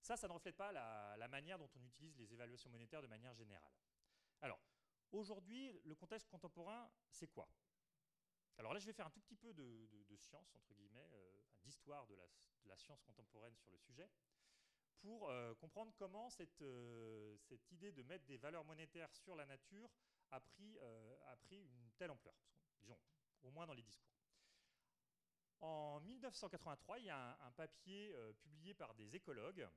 Ça, ça ne reflète pas la, manière dont on utilise les évaluations monétaires de manière générale. Alors, aujourd'hui, le contexte contemporain, c'est quoi? Alors là, je vais faire un tout petit peu de, science, entre guillemets, euh, d'histoire de la, science contemporaine sur le sujet, pour euh, comprendre comment euh, cette, idée de mettre des valeurs monétaires sur la nature a pris une telle ampleur, disons, au moins dans les discours. En 1983, il y a un, papier publié par des écologues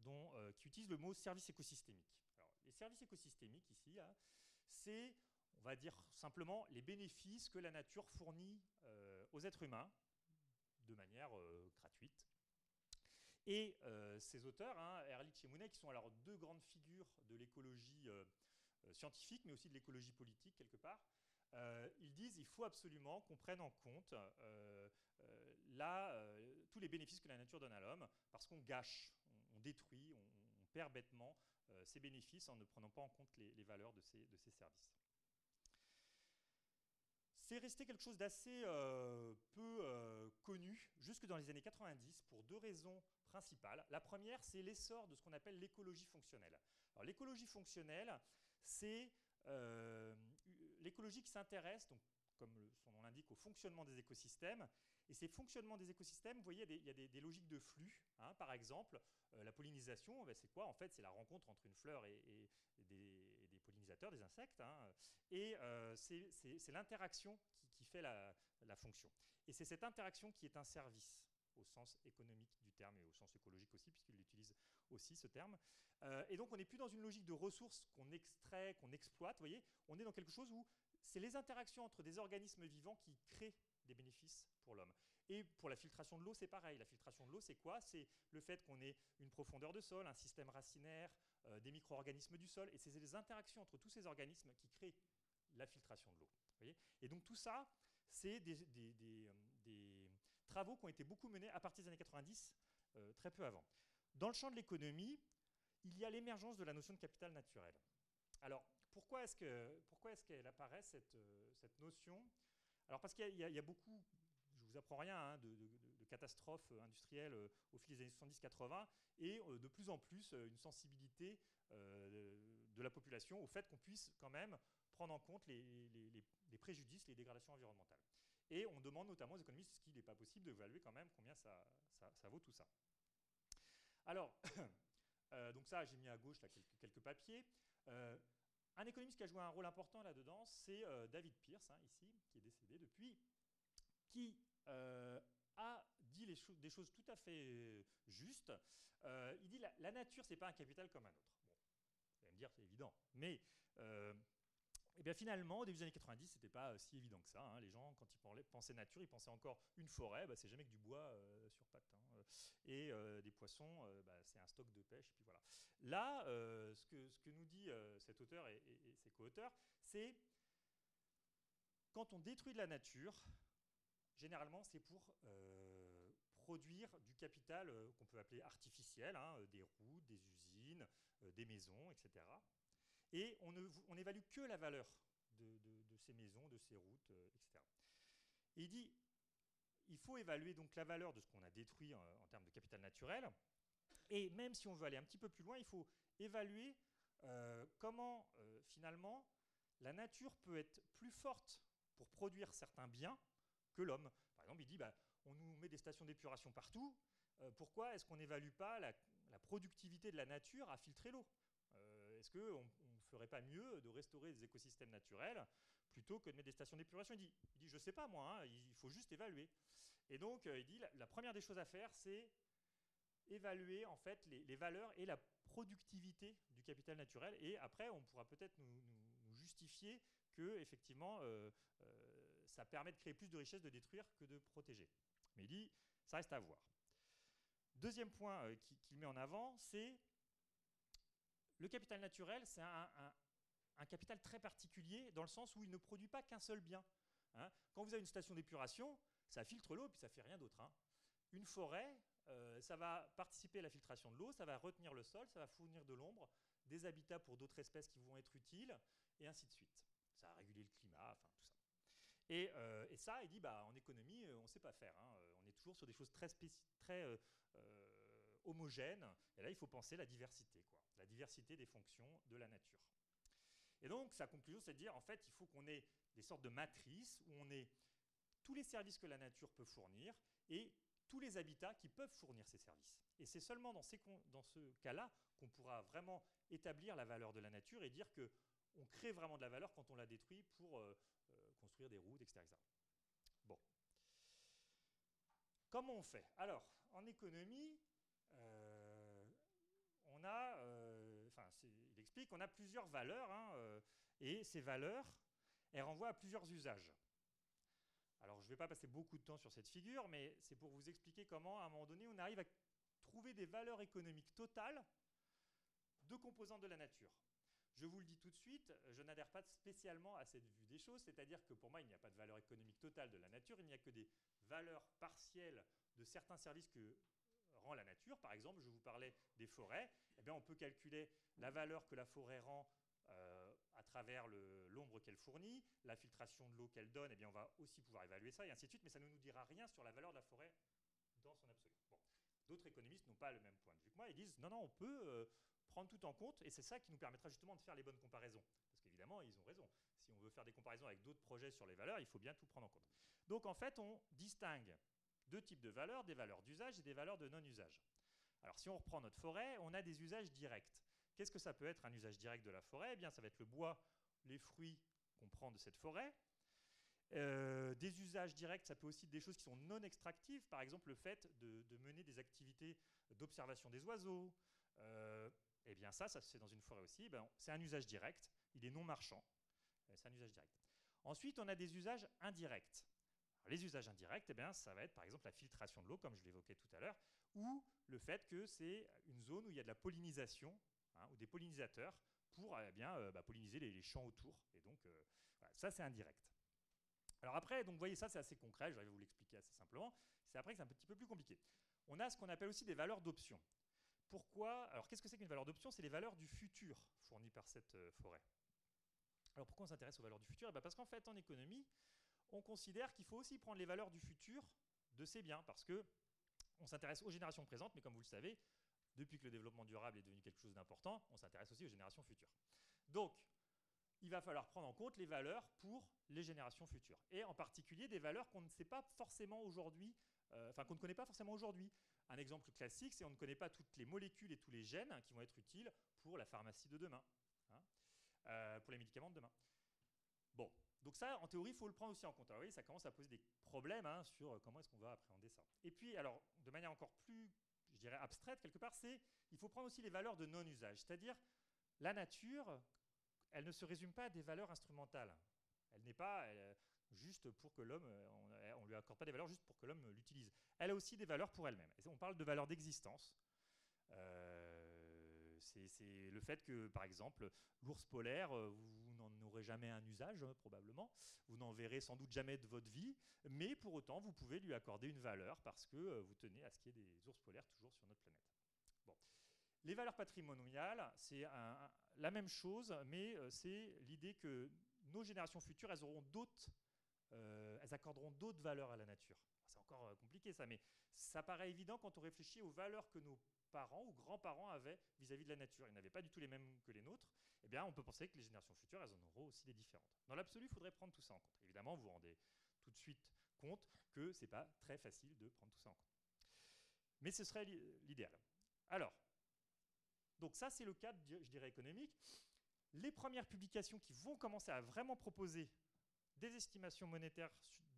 dont, qui utilisent le mot service écosystémique. Les services écosystémiques, ici, c'est on va dire simplement les bénéfices que la nature fournit euh, aux êtres humains de manière euh, gratuite. Et euh, ces auteurs, hein, Ehrlich et Mounet, qui sont alors deux grandes figures de l'écologie scientifique, mais aussi de l'écologie politique quelque part, ils disent qu'il faut absolument qu'on prenne en compte là, tous les bénéfices que la nature donne à l'homme, parce qu'on gâche, on, détruit, on, perd bêtement ces bénéfices en ne prenant pas en compte les, valeurs de ces, services. c'est resté quelque chose d'assez peu connu jusque dans les années 90 pour deux raisons principales. La première, c'est l'essor de ce qu'on appelle l'écologie fonctionnelle. L'écologie fonctionnelle, c'est l'écologie s'intéresse, donc comme son nom l'indique, au fonctionnement des écosystèmes. Et ces fonctionnements des écosystèmes, vous voyez, il y a des, logiques de flux. Hein. par exemple, euh, la pollinisation, ben, c'est quoi En fait, c'est la rencontre entre une fleur et, des, pollinisateurs, des insectes. Hein. et euh, c'est l'interaction qui, fait la, fonction. Et c'est cette interaction qui est un service au sens économique du terme et au sens écologique aussi, puisqu'il utilise aussi ce terme. Euh, et donc on n'est plus dans une logique de ressources qu'on extrait, qu'on exploite, voyez, on est dans quelque chose où c'est les interactions entre des organismes vivants qui créent des bénéfices pour l'homme. Et pour la filtration de l'eau, c'est pareil. La filtration de l'eau, c'est quoi? C'est le fait qu'on ait une profondeur de sol, un système racinaire, euh, des micro-organismes du sol, et c'est les interactions entre tous ces organismes qui créent la filtration de l'eau. Et donc tout ça, c'est des, euh, travaux qui ont été beaucoup menés à partir des années 90, euh, très peu avant. Dans le champ de l'économie, il y a l'émergence de la notion de capital naturel. Alors, pourquoi est-ce qu'elle apparaît, cette, euh, notion? Alors parce qu'il y, a beaucoup, je ne vous apprends rien, hein, de, catastrophes industrielles euh, au fil des années 70-80, et euh, de plus en plus une sensibilité de la population au fait qu'on puisse quand même prendre en compte les, les, préjudices, les dégradations environnementales. Et on demande notamment aux économistes ce qu'il n'est pas possible d'évaluer quand même combien ça, ça, vaut tout ça. Alors, [CLEARS THROAT] donc ça, j'ai mis à gauche quelques, papiers. Un économiste qui a joué un rôle important là-dedans, c'est euh, David Pierce, hein, ici, qui est décédé depuis, qui euh, a dit des choses tout à fait justes. Euh, il dit la, la nature, ce n'est pas un capital comme un autre. Bon, vous allez me dire, c'est évident. Mais et bien finalement, au début des années 90, c'était pas euh, si évident que ça. Hein. Les gens, quand ils pensaient nature, ils pensaient encore une forêt, bah, c'est jamais que du bois euh, sur pattes. Hein. Et euh, des poissons, bah, c'est un stock de pêche. puis voilà. Là, ce, que, ce, que, nous dit cet auteur et, ses co-auteurs, c'est quand on détruit de la nature, généralement, c'est pour produire du capital qu'on peut appeler artificiel, hein, des routes, des usines, des maisons, etc et on n'évalue que la valeur de, ces maisons, de ces routes, euh, etc. Et il dit, il faut évaluer donc la valeur de ce qu'on a détruit en, termes de capital naturel, et même si on veut aller un petit peu plus loin, il faut évaluer euh, comment euh, finalement la nature peut être plus forte pour produire certains biens que l'homme. Par exemple, il dit, bah, on nous met des stations d'épuration partout, pourquoi est-ce qu'on n'évalue pas la, la, productivité de la nature à filtrer l'eau? Est-ce qu'on ferait pas mieux de restaurer des écosystèmes naturels plutôt que de mettre des stations d'épuration il dit, il dit, je sais pas moi, hein, il faut juste évaluer. Et donc, euh, il dit, la, première des choses à faire, c'est évaluer en fait les, valeurs et la productivité du capital naturel. Et après, on pourra peut-être nous, justifier que effectivement, euh, euh, ça permet de créer plus de richesses de détruire que de protéger. Mais il dit, ça reste à voir. Deuxième point qu'il met en avant, c'est le capital naturel, c'est un, capital très particulier dans le sens où il ne produit pas qu'un seul bien. Hein. Quand vous avez une station d'épuration, ça filtre l'eau, puis ça fait rien d'autre. Hein. Une forêt, euh, ça va participer à la filtration de l'eau, ça va retenir le sol, ça va fournir de l'ombre, des habitats pour d'autres espèces qui vont être utiles, et ainsi de suite. Ça va réguler le climat, enfin tout ça. Et, euh, ça, il dit, bah, en économie, euh, on ne sait pas faire. Hein. On est toujours sur des choses très, homogènes. Et là, il faut penser la diversité. La diversité des fonctions de la nature. Et donc, sa conclusion, c'est de dire, en fait, il faut qu'on ait des sortes de matrices où on ait tous les services que la nature peut fournir et tous les habitats qui peuvent fournir ces services. Et c'est seulement dans, ce cas-là qu'on pourra vraiment établir la valeur de la nature et dire qu'on crée vraiment de la valeur quand on la détruit pour euh, euh, construire des routes, etc., Bon. Comment on fait? Alors, en économie, euh, on a qu'on a plusieurs valeurs, hein, euh, et ces valeurs, elles renvoient à plusieurs usages. Alors, je ne vais pas passer beaucoup de temps sur cette figure, mais c'est pour vous expliquer comment, à un moment donné, on arrive à trouver des valeurs économiques totales de composantes de la nature. Je vous le dis tout de suite, je n'adhère pas spécialement à cette vue des choses, c'est-à-dire que pour moi, il n'y a pas de valeur économique totale de la nature, il n'y a que des valeurs partielles de certains services que la nature. Par exemple, je vous parlais des forêts, eh bien, on peut calculer la valeur que la forêt rend euh, à travers l'ombre qu'elle fournit, la filtration de l'eau qu'elle donne, eh bien, on va aussi pouvoir évaluer ça, et ainsi de suite, mais ça ne nous dira rien sur la valeur de la forêt dans son absolu. D'autres économistes n'ont pas le même point de vue que moi, ils disent non, non, on peut euh, prendre tout en compte, et c'est ça qui nous permettra justement de faire les bonnes comparaisons. Parce qu'évidemment, ils ont raison. Si on veut faire des comparaisons avec d'autres projets sur les valeurs, il faut bien tout prendre en compte. Donc en fait, on distingue deux types de valeurs, des valeurs d'usage et des valeurs de non-usage. Alors si on reprend notre forêt, on a des usages directs. Qu'est-ce que ça peut être un usage direct de la forêt? Eh bien, ça va être le bois, les fruits qu'on prend de cette forêt. Euh, des usages directs, ça peut aussi être des choses qui sont non extractives, par exemple le fait de, mener des activités d'observation des oiseaux. Euh, eh bien ça, ça se fait dans une forêt aussi. Ben, c'est un usage direct, il est non marchand. C'est un usage direct. Ensuite, on a des usages indirects. Les usages indirects, eh bien, ça va être par exemple la filtration de l'eau, comme je l'évoquais tout à l'heure, ou le fait que c'est une zone où il y a de la pollinisation Hein, ou des pollinisateurs pour eh bien, euh, bah, polliniser les, champs autour. Et donc, euh, ça, c'est indirect. Alors après, vous voyez, ça, c'est assez concret, je vais vous l'expliquer assez simplement. C'est après que c'est un petit peu plus compliqué. On a ce qu'on appelle aussi des valeurs d'option. Pourquoi? Alors, qu'est-ce que c'est qu'une valeur d'option? C'est les valeurs du futur fournies par cette euh, forêt. Alors, pourquoi on s'intéresse aux valeurs du futur? Eh ben, Parce qu'en fait, en économie, on considère qu'il faut aussi prendre les valeurs du futur de ces biens, parce que on s'intéresse aux générations présentes, mais comme vous le savez, depuis que le développement durable est devenu quelque chose d'important, on s'intéresse aussi aux générations futures. Donc, il va falloir prendre en compte les valeurs pour les générations futures. Et en particulier des valeurs qu'on ne sait pas forcément aujourd'hui, euh, qu'on ne connaît pas forcément aujourd'hui. Un exemple classique, c'est qu'on ne connaît pas toutes les molécules et tous les gènes qui vont être utiles pour la pharmacie de demain, hein, euh, pour les médicaments de demain. Bon, donc ça, en théorie, il faut le prendre aussi en compte. Alors oui, ça commence à poser des problèmes hein, sur comment est-ce qu'on va appréhender ça. Et puis, alors, de manière encore plus je dirais, abstraite quelque part, c'est il faut prendre aussi les valeurs de non-usage. C'est-à-dire, la nature, elle ne se résume pas à des valeurs instrumentales. Elle n'est pas juste pour que l'homme, on ne lui accorde pas des valeurs juste pour que l'homme l'utilise. Elle a aussi des valeurs pour elle-même. On parle de valeurs d'existence. Euh, c'est le fait que, par exemple, l'ours polaire, euh, jamais un usage, hein, probablement. Vous n'en verrez sans doute jamais de votre vie, mais pour autant, vous pouvez lui accorder une valeur parce que euh, vous tenez à ce qu'il y ait des ours polaires toujours sur notre planète. Les valeurs patrimoniales, c'est la même chose, mais euh, c'est l'idée que nos générations futures, elles auront d'autres, elles accorderont d'autres valeurs à la nature. C'est encore compliqué ça, mais ça paraît évident quand on réfléchit aux valeurs que nos parents ou grands-parents avaient vis-à-vis de la nature. Ils n'avaient pas du tout les mêmes que les nôtres. Eh on peut penser que les générations futures, en auront aussi des différentes. Dans l'absolu, il faudrait prendre tout ça en compte. Évidemment, vous vous rendez tout de suite compte que ce n'est pas très facile de prendre tout ça en compte. Mais ce serait l'idéal. Alors, donc ça, c'est le cadre, je dirais, économique. Les premières publications qui vont commencer à vraiment proposer des estimations monétaires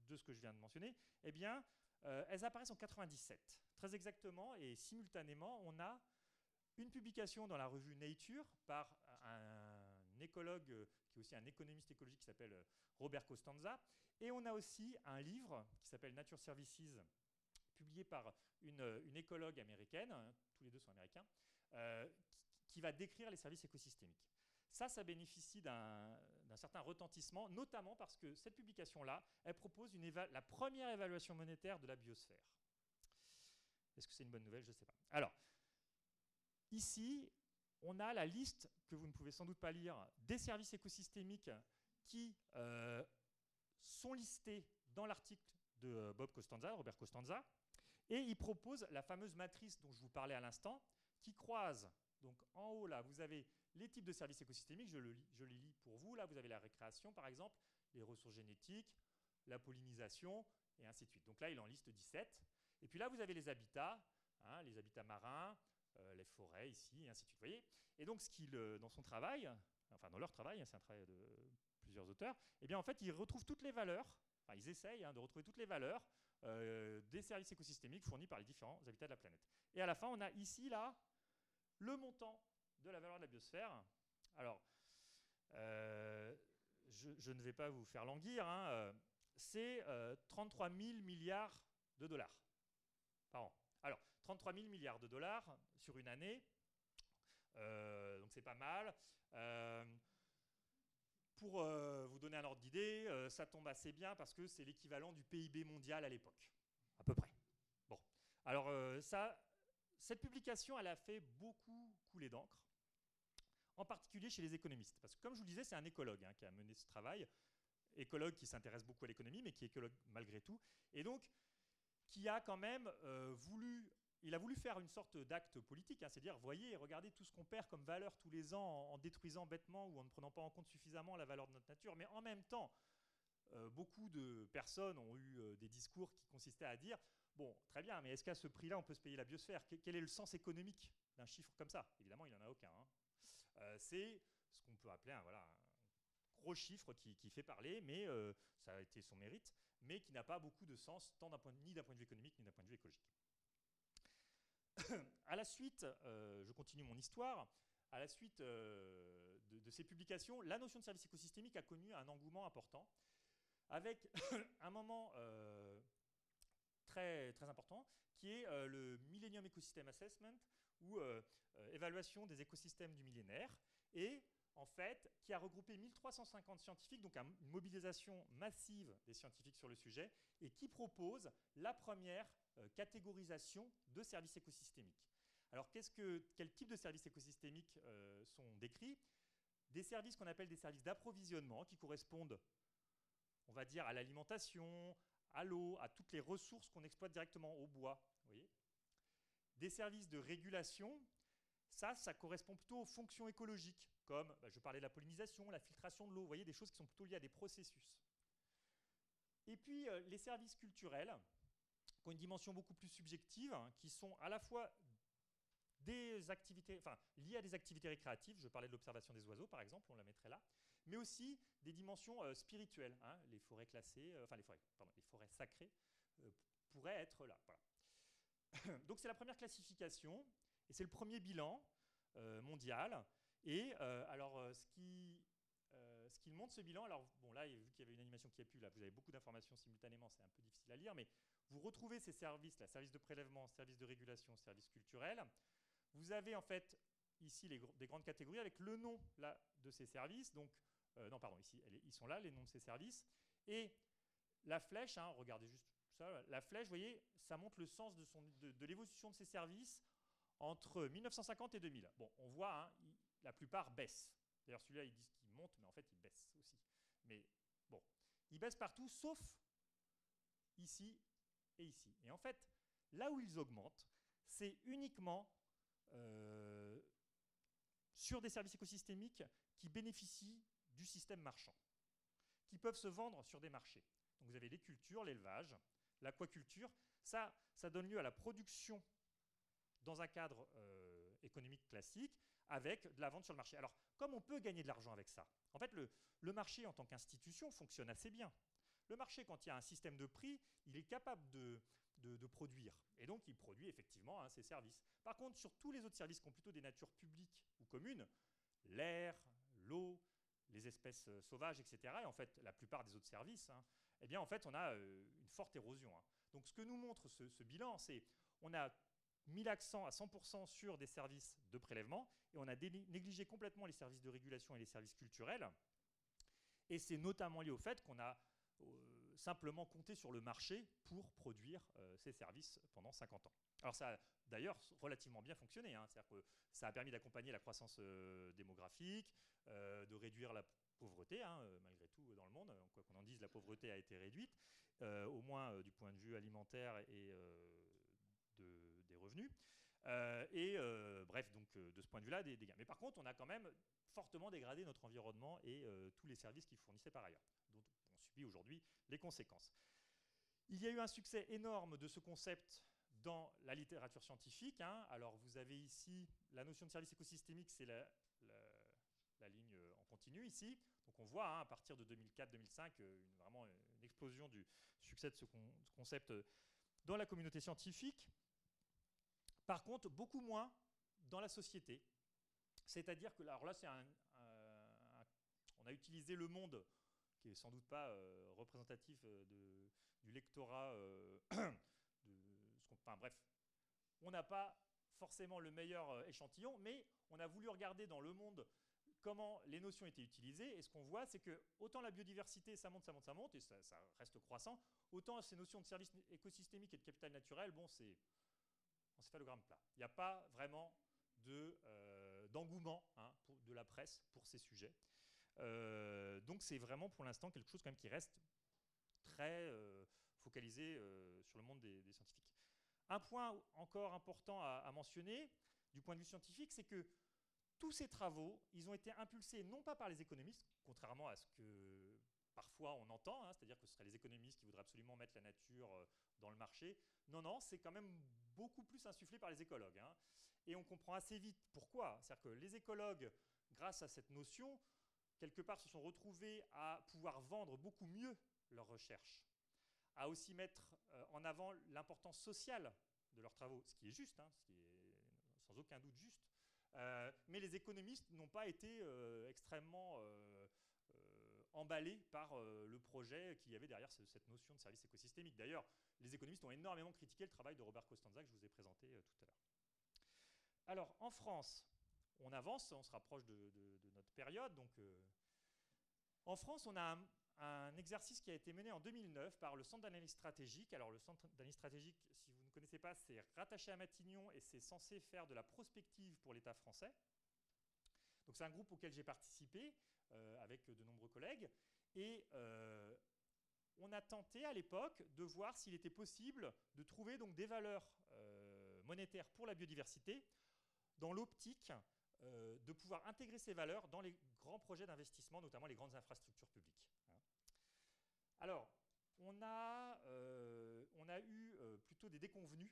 de ce que je viens de mentionner, eh bien, euh, elles apparaissent en 97. Très exactement et simultanément, on a une publication dans la revue Nature par un écologue qui est aussi un économiste écologique qui s'appelle Robert Costanza. Et on a aussi un livre qui s'appelle Nature Services, publié par une, écologue américaine, tous les deux sont américains, euh, qui va décrire les services écosystémiques. Ça, ça bénéficie d'un certain retentissement, notamment parce que cette publication-là, elle propose la première évaluation monétaire de la biosphère. Est-ce que c'est une bonne nouvelle? Je ne sais pas. Alors, ici, on a la liste, que vous ne pouvez sans doute pas lire, des services écosystémiques qui euh, sont listés dans l'article de euh, Bob Costanza, Robert Costanza, et il propose la fameuse matrice dont je vous parlais à l'instant, qui croise, donc en haut là, vous avez les types de services écosystémiques, je, le, je les lis pour vous, là vous avez la récréation par exemple, les ressources génétiques, la pollinisation, et ainsi de suite. Donc là, il en liste 17. Et puis là, vous avez les habitats, hein, les habitats marins, les forêts ici, ainsi de suite. Voyez? Et donc, ce qu'il, euh, dans son travail, enfin dans leur travail, hein, c'est un travail de plusieurs auteurs, eh bien en fait, ils retrouvent toutes les valeurs, enfin ils essayent hein, de retrouver toutes les valeurs euh, des services écosystémiques fournis par les différents habitats de la planète. Et à la fin, on a ici, là, le montant de la valeur de la biosphère. Alors, je, ne vais pas vous faire languir, c'est 33 000 milliards de dollars par an. Alors, 33 000 milliards de dollars sur une année, euh, donc c'est pas mal. Euh, pour euh, vous donner un ordre d'idée, ça tombe assez bien parce que c'est l'équivalent du PIB mondial à l'époque, à peu près. Bon, alors ça, cette publication, elle a fait beaucoup couler d'encre. en particulier chez les économistes. Parce que comme je vous le disais, c'est un écologue hein, qui a mené ce travail, écologue qui s'intéresse beaucoup à l'économie, mais qui est écologue malgré tout, et donc qui a quand même voulu il a voulu faire une sorte d'acte politique, hein, c'est-à-dire, voyez, regardez tout ce qu'on perd comme valeur tous les ans en, détruisant bêtement ou en ne prenant pas en compte suffisamment la valeur de notre nature, mais en même temps, euh, beaucoup de personnes ont eu euh, des discours qui consistaient à dire, bon, très bien, mais est-ce qu'à ce prix-là, on peut se payer la biosphère? Quel est le sens économique d'un chiffre comme ça? Évidemment, il n'y en a aucun. Hein. Euh, c'est ce qu'on peut appeler un, gros chiffre qui, fait parler, mais ça a été son mérite, mais qui n'a pas beaucoup de sens, tant ni d'un point de vue économique, ni d'un point de vue écologique. À la suite, euh, je continue mon histoire, à la suite euh, de, ces publications, la notion de service écosystémique a connu un engouement important, avec [COUGHS] un moment euh, très, très important, qui est le Millennium Ecosystem Assessment, ou évaluation des écosystèmes du millénaire, et en fait, qui a regroupé 1350 scientifiques, donc une mobilisation massive des scientifiques sur le sujet, et qui propose la première catégorisation de services écosystémiques. Alors, que, quel type de services écosystémiques euh, sont décrits? Des services qu'on appelle des services d'approvisionnement, qui correspondent, on va dire, à l'alimentation, à l'eau, à toutes les ressources qu'on exploite directement au bois. des services de régulation, ça, ça correspond plutôt aux fonctions écologiques, comme, bah, je parlais de la pollinisation, la filtration de l'eau, vous voyez, des choses qui sont plutôt liées à des processus. Et puis, euh, les services culturels, une dimension beaucoup plus subjective, hein, qui sont à la fois des activités, liées à des activités récréatives, je parlais de l'observation des oiseaux par exemple, on la mettrait là, mais aussi des dimensions euh, spirituelles. Hein, les forêts classées, euh, enfin les forêts, pardon, les forêts sacrées euh, pourraient être là. [COUGHS] Donc c'est la première classification et c'est le premier bilan mondial. Et alors ce qui ce qu'il montre ce bilan, alors bon là, vu qu'il y avait une animation qui a pu, là vous avez beaucoup d'informations simultanément, c'est un peu difficile à lire, mais vous retrouvez ces services, là, services de prélèvement, services de régulation, services culturels. Vous avez en fait ici des grandes catégories avec le nom de ces services. Donc, euh, non, pardon, ici, ils sont là, les noms de ces services. Et la flèche, hein, regardez juste ça, la flèche, vous voyez, ça montre le sens de, de, l'évolution de ces services entre 1950 et 2000. Bon, on voit, hein, la plupart baissent. D'ailleurs, celui-là, ils disent qu'il monte, mais en fait, il baisse aussi. Mais bon, il baisse partout, sauf ici et ici. Et en fait, là où ils augmentent, c'est uniquement euh, sur des services écosystémiques qui bénéficient du système marchand, qui peuvent se vendre sur des marchés. Donc vous avez les cultures, l'élevage, l'aquaculture. Ça, ça donne lieu à la production dans un cadre euh, économique classique avec de la vente sur le marché. Alors, comme on peut gagner de l'argent avec ça? En fait, le, le marché en tant qu'institution fonctionne assez bien. Le marché, quand il y a un système de prix, il est capable de, de, produire. Et donc, il produit effectivement hein, ses services. Par contre, sur tous les autres services qui ont plutôt des natures publiques ou communes, l'air, l'eau, les espèces euh, sauvages, etc., et en fait, la plupart des autres services, hein, eh bien, en fait, on a euh, une forte érosion. Hein. Donc, ce que nous montre ce, ce bilan, c'est on a mis l'accent à 100% sur des services de prélèvement et on a négligé complètement les services de régulation et les services culturels. Et c'est notamment lié au fait qu'on a euh, simplement compter sur le marché pour produire euh, ces services pendant 50 ans. Alors ça a d'ailleurs relativement bien fonctionné, hein. c'est-à-dire que ça a permis d'accompagner la croissance euh, démographique, de réduire la pauvreté, hein, malgré tout dans le monde, quoi qu'on en dise, la pauvreté a été réduite, au moins du point de vue alimentaire et des revenus. et bref, donc de ce point de vue-là, des dégâts. Mais par contre, on a quand même fortement dégradé notre environnement et tous les services qu'il fournissait par ailleurs, aujourd'hui les conséquences. Il y a eu un succès énorme de ce concept dans la littérature scientifique. Hein. Alors vous avez ici la notion de service écosystémique, c'est la, ligne en continu ici. Donc on voit hein, à partir de 2004-2005 euh, vraiment une explosion du succès de ce, concept dans la communauté scientifique. Par contre, beaucoup moins dans la société. C'est-à-dire que, alors là, un, on a utilisé le monde qui est sans doute pas euh, représentatif euh, du lectorat. Euh, [CLEARS THROAT] enfin bref, on n'a pas forcément le meilleur échantillon, mais on a voulu regarder dans le monde comment les notions étaient utilisées. Et ce qu'on voit, c'est que autant la biodiversité, ça monte, ça monte, ça monte, et ça, reste croissant, autant ces notions de services écosystémiques et de capital naturel, bon, c'est céphalogramme plat. Il n'y a pas vraiment de, d'engouement hein, de la presse pour ces sujets. Donc c'est vraiment pour l'instant quelque chose quand même qui reste très focalisé sur le monde des, scientifiques. Un point encore important à, mentionner du point de vue scientifique, c'est que tous ces travaux, ils ont été impulsés non pas par les économistes, contrairement à ce que parfois on entend, hein, c'est-à-dire que ce seraient les économistes qui voudraient absolument mettre la nature euh, dans le marché. Non, non, c'est quand même beaucoup plus insufflé par les écologues. Hein. Et on comprend assez vite pourquoi. C'est-à-dire que les écologues, grâce à cette notion, quelque part se sont retrouvés à pouvoir vendre beaucoup mieux leurs recherches, à aussi mettre euh, en avant l'importance sociale de leurs travaux, ce qui est juste, hein, ce qui est sans aucun doute juste. Euh, mais les économistes n'ont pas été extrêmement emballé par euh, le projet qu'il y avait derrière cette notion de service écosystémique. D'ailleurs, les économistes ont énormément critiqué le travail de Robert Costanza que je vous ai présenté euh, tout à l'heure. Alors, en France, on avance, on se rapproche de, Donc, euh, en France, on a un, exercice qui a été mené en 2009 par le Centre d'analyse stratégique. Alors, le Centre d'analyse stratégique, si vous ne connaissez pas, c'est rattaché à Matignon et c'est censé faire de la prospective pour l'État français. Donc, c'est un groupe auquel j'ai participé. Euh, avec de nombreux collègues. Et euh, on a tenté à l'époque de voir s'il était possible de trouver donc des valeurs monétaires pour la biodiversité dans l'optique de pouvoir intégrer ces valeurs dans les grands projets d'investissement, notamment les grandes infrastructures publiques. Hein. Alors, on a, on a eu plutôt des déconvenus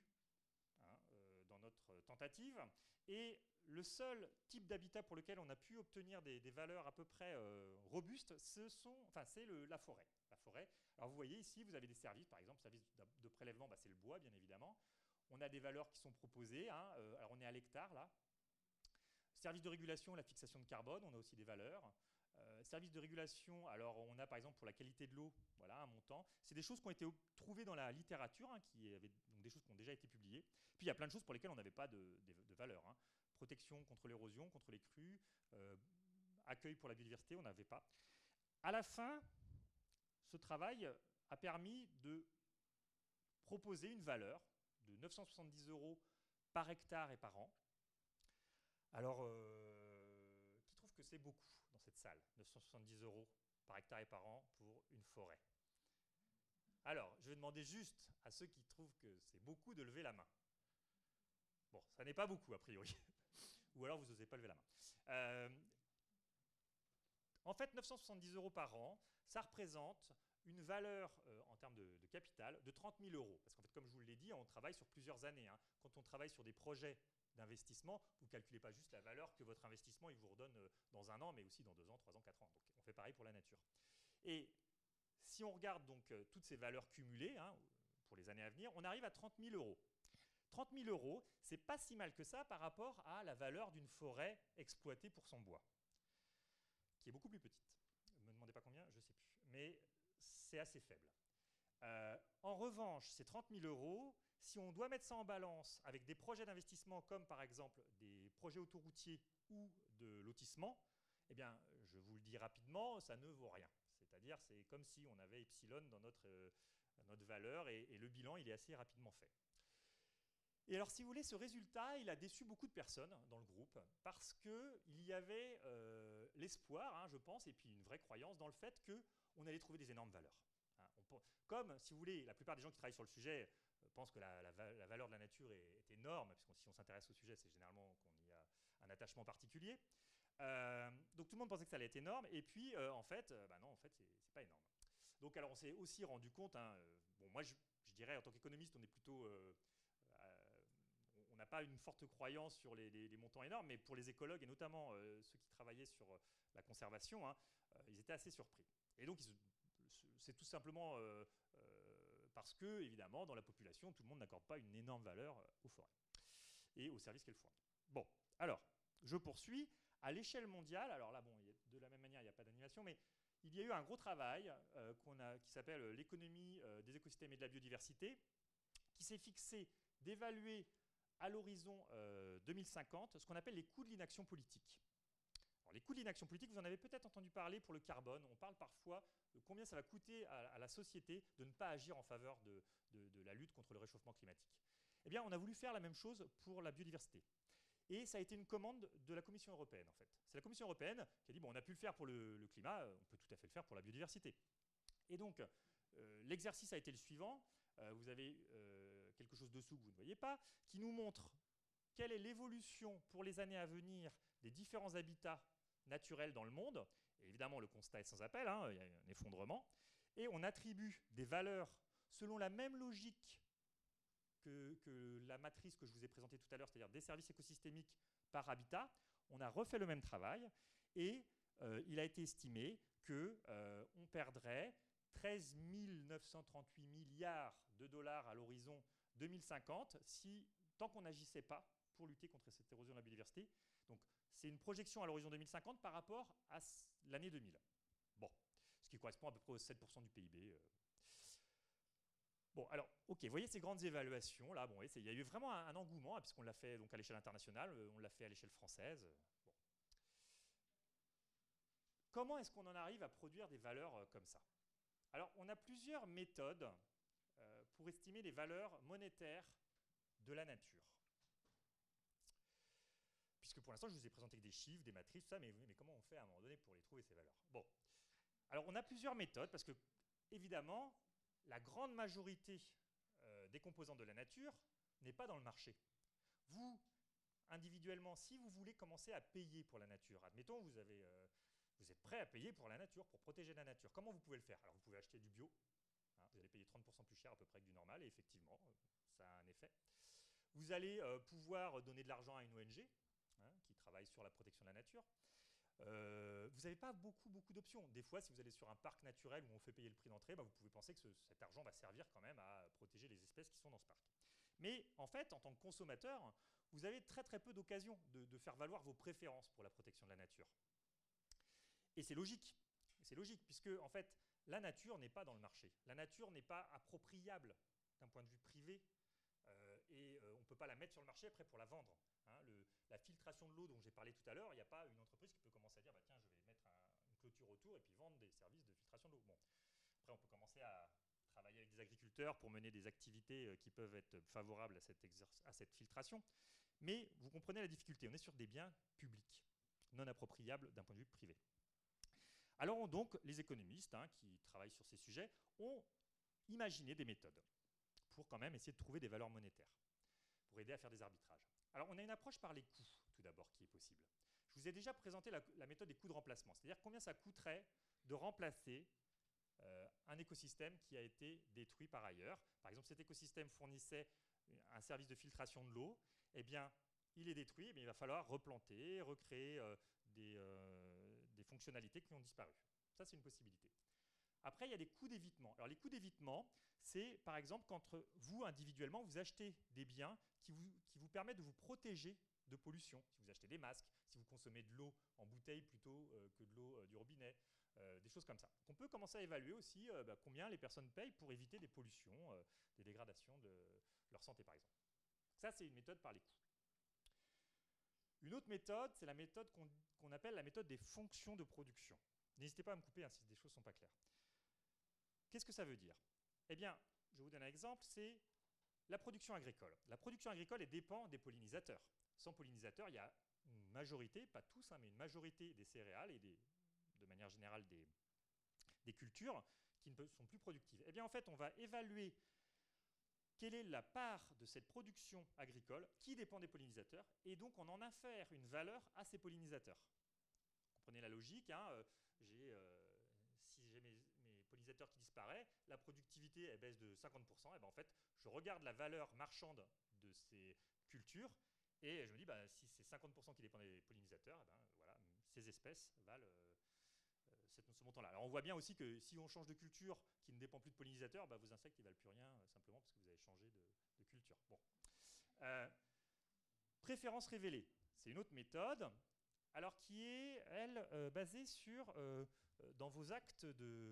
hein, dans notre tentative, et le seul type d'habitat pour lequel on a pu obtenir des, valeurs à peu près euh, robustes, ce enfin, c'est la forêt. La forêt. Alors vous voyez ici, vous avez des services, par exemple, service de prélèvement, bah, c'est le bois, bien évidemment. On a des valeurs qui sont proposées. Hein, euh, alors on est à l'hectare là. Service de régulation, la fixation de carbone, on a aussi des valeurs. Euh, service de régulation, alors on a par exemple pour la qualité de l'eau, voilà un montant. C'est des choses qui ont été trouvées dans la littérature, hein, qui avaient, donc des choses qui ont déjà été publiées. Puis il y a plein de choses pour lesquelles on n'avait pas de, valeur. Hein protection contre l'érosion, contre les crues, euh, accueil pour la biodiversité, on n'avait pas. À la fin, ce travail a permis de proposer une valeur de 970 euros par hectare et par an. Alors, euh, qui trouve que c'est beaucoup dans cette salle 970 euros par hectare et par an pour une forêt? Alors, je vais demander juste à ceux qui trouvent que c'est beaucoup de lever la main. Bon, ça n'est pas beaucoup a priori [LAUGHS] ou alors vous n'osez pas lever la main. Euh, en fait, 970 euros par an, ça représente une valeur euh, en termes de, capital de 30 000 euros. Parce qu'en fait, comme je vous l'ai dit, on travaille sur plusieurs années. Hein. Quand on travaille sur des projets d'investissement, vous ne calculez pas juste la valeur que votre investissement il vous redonne euh, dans un an, mais aussi dans deux ans, trois ans, quatre ans. Donc on fait pareil pour la nature. Et si on regarde donc toutes ces valeurs cumulées hein, pour les années à venir, on arrive à 30 000 euros. 30 000 euros, c'est pas si mal que ça par rapport à la valeur d'une forêt exploitée pour son bois, qui est beaucoup plus petite. Ne me demandez pas combien, je ne sais plus. Mais c'est assez faible. Euh, en revanche, ces 30 000 euros, si on doit mettre ça en balance avec des projets d'investissement comme par exemple des projets autoroutiers ou de lotissement, eh bien, je vous le dis rapidement, ça ne vaut rien. C'est-à-dire, c'est comme si on avait epsilon dans notre, euh, notre valeur et, le bilan, il est assez rapidement fait. Et alors, si vous voulez, ce résultat, il a déçu beaucoup de personnes dans le groupe parce qu'il y avait euh, l'espoir, hein, je pense, et puis une vraie croyance dans le fait qu'on allait trouver des énormes valeurs. Hein. comme, si vous voulez, la plupart des gens qui travaillent sur le sujet euh, pensent que la, valeur de la nature est, énorme, puisque si on s'intéresse au sujet, c'est généralement qu'on y a un attachement particulier. Euh, donc tout le monde pensait que ça allait être énorme, et puis en fait, bah non, en fait, c'est pas énorme. Donc alors on s'est aussi rendu compte, hein, bon moi je, dirais en tant qu'économiste, on est plutôt on n'a pas une forte croyance sur les, montants énormes, mais pour les écologues, et notamment euh, ceux qui travaillaient sur euh, la conservation, hein, euh, ils étaient assez surpris. Et donc, c'est tout simplement parce que, évidemment, dans la population, tout le monde n'accorde pas une énorme valeur aux forêts et aux services qu'elles fournissent. Bon, alors, je poursuis. À l'échelle mondiale, alors là, bon, de la même manière, il n'y a pas d'animation, mais il y a eu un gros travail qui s'appelle l'économie des écosystèmes et de la biodiversité, qui s'est fixé d'évaluer à l'horizon 2050 euh, ce qu'on appelle les coûts de l'inaction politique. Les coûts de l'inaction politique, vous en avez peut-être entendu parler pour le carbone. On parle parfois de combien ça va coûter à, la société de ne pas agir en faveur de, la lutte contre le réchauffement climatique. Eh bien, on a voulu faire la même chose pour la biodiversité. Et ça a été une commande de la Commission européenne, en fait. C'est la Commission européenne qui a dit, bon, on a pu le faire pour le, climat, on peut tout à fait le faire pour la biodiversité. Et donc, euh, l'exercice a été le suivant. Euh, vous avez euh, quelque chose dessous que vous ne voyez pas, qui nous montre quelle est l'évolution pour les années à venir des différents habitats naturels dans le monde. évidemment, le constat est sans appel, hein, il y a un effondrement. Et on attribue des valeurs selon la même logique que, la matrice que je vous ai présentée tout à l'heure, c'est-à-dire des services écosystémiques par habitat, on a refait le même travail et euh, il a été estimé qu'on euh, perdrait 13 938 milliards de dollars à l'horizon 2050 si, tant qu'on n'agissait pas pour lutter contre cette érosion de la biodiversité. Donc c'est une projection à l'horizon 2050 par rapport à l'année 2000. Bon, ce qui correspond à peu près au 7% du PIB. Euh, Bon, alors, ok, vous voyez ces grandes évaluations, là, bon, il y a eu vraiment un, engouement, hein, puisqu'on l'a fait donc, à l'échelle internationale, euh, on l'a fait à l'échelle française. Euh, Comment est-ce qu'on en arrive à produire des valeurs comme ça? Alors, on a plusieurs méthodes pour estimer les valeurs monétaires de la nature. Pour l'instant, je vous ai présenté des chiffres, des matrices, tout ça, mais, mais comment on fait à un moment donné pour les trouver, ces valeurs? Bon, alors on a plusieurs méthodes, parce que, évidemment, la grande majorité euh, des composants de la nature n'est pas dans le marché. Vous, individuellement, si vous voulez commencer à payer pour la nature, admettons, vous, avez, euh, vous êtes prêt à payer pour la nature, pour protéger la nature, comment vous pouvez le faire? Alors, vous pouvez acheter du bio, hein, vous allez payer 30% plus cher à peu près que du normal, et effectivement, euh, ça a un effet. Vous allez pouvoir donner de l'argent à une ONG sur la protection de la nature. Euh, vous n'avez pas beaucoup, beaucoup d'options. Des fois, si vous allez sur un parc naturel où on fait payer le prix d'entrée, bah, vous pouvez penser que cet argent va servir quand même à protéger les espèces qui sont dans ce parc. Mais en fait, en tant que consommateur, vous avez très très peu d'occasions de, faire valoir vos préférences pour la protection de la nature. Et c'est logique. C'est logique, puisque en fait, la nature n'est pas dans le marché. La nature n'est pas appropriable d'un point de vue privé. Euh, et euh, on ne peut pas la mettre sur le marché après pour la vendre. Hein, la filtration de l'eau dont j'ai parlé tout à l'heure, il n'y a pas une entreprise qui peut commencer à dire bah, tiens, je vais mettre une clôture autour et puis vendre des services de filtration de l'eau. Bon. Après, on peut commencer à travailler avec des agriculteurs pour mener des activités euh, qui peuvent être favorables à cette, filtration. Mais vous comprenez la difficulté, on est sur des biens publics, non appropriables d'un point de vue privé. Alors donc, les économistes hein, qui travaillent sur ces sujets ont imaginé des méthodes pour quand même essayer de trouver des valeurs monétaires, pour aider à faire des arbitrages. Alors, on a une approche par les coûts, tout d'abord, qui est possible. Je vous ai déjà présenté la, méthode des coûts de remplacement, c'est-à-dire combien ça coûterait de remplacer euh, un écosystème qui a été détruit par ailleurs. Par exemple, cet écosystème fournissait un service de filtration de l'eau, eh bien, il est détruit, mais il va falloir replanter, recréer euh, euh, des, fonctionnalités qui ont disparu. Ça, c'est une possibilité. Après, il y a des coûts d'évitement. Alors, les coûts d'évitement, c'est par exemple quand vous, individuellement, vous achetez des biens qui vous, qui permettent de vous protéger de pollution. Si vous achetez des masques, si vous consommez de l'eau en bouteille plutôt euh, que de l'eau euh, du robinet, euh, des choses comme ça. On peut commencer à évaluer aussi bah, combien les personnes payent pour éviter des pollutions, des dégradations de leur santé par exemple. Ça, c'est une méthode par les coûts. Une autre méthode, c'est la méthode qu'on appelle la méthode des fonctions de production. N'hésitez pas à me couper hein, si des choses ne sont pas claires. Qu'est-ce que ça veut dire? Eh bien, je vous donne un exemple, c'est la production agricole. La production agricole dépend des pollinisateurs. Sans pollinisateurs, il y a une majorité, pas tous, hein, mais une majorité des céréales et de manière générale des, des cultures qui ne sont plus productives. Eh bien, en fait, on va évaluer quelle est la part de cette production agricole qui dépend des pollinisateurs, et donc on en infère une valeur à ces pollinisateurs. Vous comprenez la logique, hein, euh, j'ai euh, qui disparaît, la productivité baisse de 50%, et ben en fait, je regarde la valeur marchande de ces cultures et je me dis, bah, si c'est 50% qui dépend des pollinisateurs, ben voilà, ces espèces valent euh, ce montant-là. Alors on voit bien aussi que si on change de culture qui ne dépend plus de pollinisateurs, bah, vos insectes ne valent plus rien euh, simplement parce que vous avez changé de, culture. Bon. Euh, préférence révélée, c'est une autre méthode, alors qui est, elle, basée sur euh, dans vos actes de,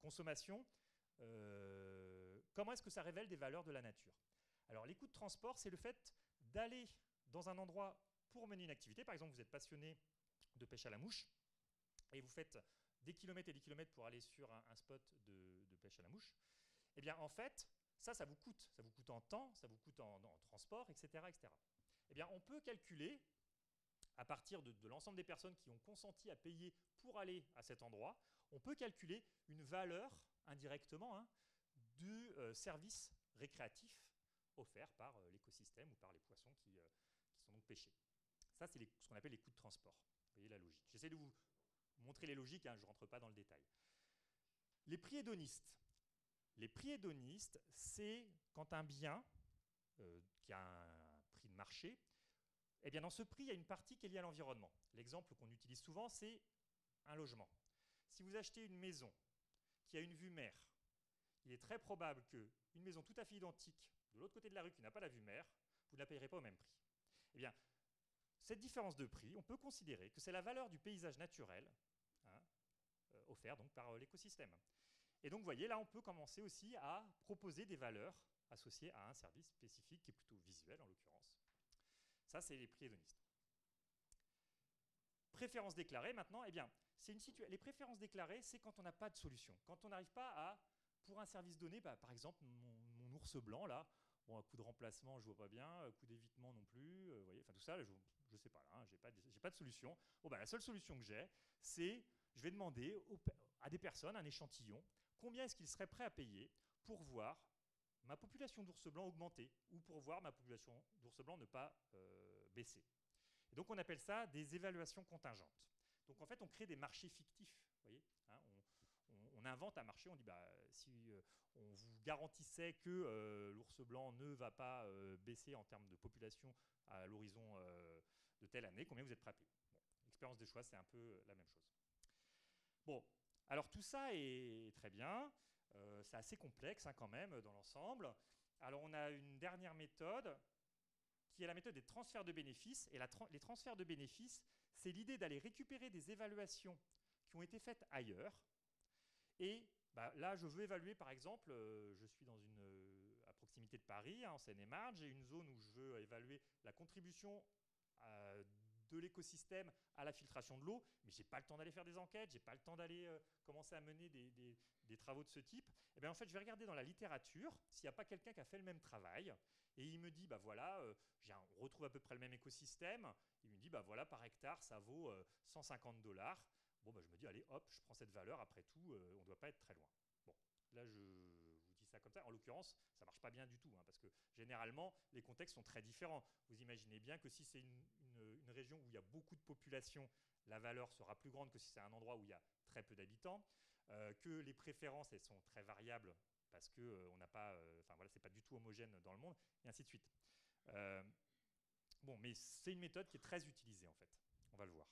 consommation, euh, comment est-ce que ça révèle des valeurs de la nature? Alors les coûts de transport, c'est le fait d'aller dans un endroit pour mener une activité. Par exemple, vous êtes passionné de pêche à la mouche et vous faites des kilomètres et des kilomètres pour aller sur un, spot de, pêche à la mouche. Eh bien, en fait, Ça, ça vous coûte. Ça vous coûte en temps, ça vous coûte en, transport, etc., etc. Eh bien, on peut calculer, à partir de, l'ensemble des personnes qui ont consenti à payer pour aller à cet endroit, on peut calculer une valeur, indirectement, hein, du euh, service récréatif offert par euh, l'écosystème ou par les poissons qui, euh, sont donc pêchés. Ça, c'est ce qu'on appelle les coûts de transport. Vous voyez la logique. J'essaie de vous montrer les logiques, hein, je ne rentre pas dans le détail. Les prix hédonistes. Les prix hédonistes, c'est quand un bien qui a un prix de marché, eh bien dans ce prix, il y a une partie qui est liée à l'environnement. L'exemple qu'on utilise souvent, c'est un logement. Si vous achetez une maison qui a une vue mer, il est très probable qu'une maison tout à fait identique de l'autre côté de la rue qui n'a pas la vue mer, vous ne la payerez pas au même prix. Eh bien, cette différence de prix, on peut considérer que c'est la valeur du paysage naturel hein, euh, offert donc par euh, l'écosystème. Et donc, vous voyez, là, on peut commencer aussi à proposer des valeurs associées à un service spécifique qui est plutôt visuel en l'occurrence. Ça, c'est les prix hédonistes. Préférences déclarées, maintenant, eh bien, une les préférences déclarées, c'est quand on n'a pas de solution. Quand on n'arrive pas à, pour un service donné, bah, par exemple, mon, ours blanc, là, un coup de remplacement, je vois pas bien, un coup d'évitement non plus, euh, voyez, tout ça, je, ne sais pas, là, hein, j'ai pas, de solution. Bah, la seule solution que j'ai, c'est, je vais demander à des personnes un échantillon combien est-ce qu'ils seraient prêts à payer pour voir ma population d'ours blancs augmenter ou pour voir ma population d'ours blancs ne pas euh, baisser. Donc on appelle ça des évaluations contingentes. Donc en fait on crée des marchés fictifs. On, invente un marché, on dit bah, si euh, on vous garantissait que euh, l'ours blanc ne va pas baisser en termes de population à l'horizon de telle année, combien vous êtes prêts à payer? L'expérience des choix, c'est un peu la même chose. Bon, alors tout ça est très bien, euh, c'est assez complexe hein, quand même dans l'ensemble. Alors on a une dernière méthode qui est la méthode des transferts de bénéfices. Et les transferts de bénéfices, c'est l'idée d'aller récupérer des évaluations qui ont été faites ailleurs. Et bah, là, je veux évaluer, par exemple, euh, je suis euh, à proximité de Paris, hein, en Seine-et-Marne, j'ai une zone où je veux évaluer la contribution de l'écosystème à la filtration de l'eau, mais j'ai pas le temps d'aller faire des enquêtes, j'ai pas le temps d'aller euh, commencer à mener des, travaux de ce type. Et eh bien en fait, je vais regarder dans la littérature s'il n'y a pas quelqu'un qui a fait le même travail, et il me dit bah voilà, euh, on retrouve à peu près le même écosystème. Il me dit bah voilà, par hectare, ça vaut 150 euh, dollars. Bon bah je me dis allez hop, je prends cette valeur. Après tout, on ne doit pas être très loin. Bon, là je comme ça. En l'occurrence, ça marche pas bien du tout, hein, parce que généralement, les contextes sont très différents. Vous imaginez bien que si c'est une, région où il y a beaucoup de population, la valeur sera plus grande que si c'est un endroit où il y a très peu d'habitants, euh, que les préférences, elles sont très variables, parce que euh, on n'a pas, euh, enfin voilà, c'est pas du tout homogène dans le monde, et ainsi de suite. bon, mais c'est une méthode qui est très utilisée, en fait. On va le voir.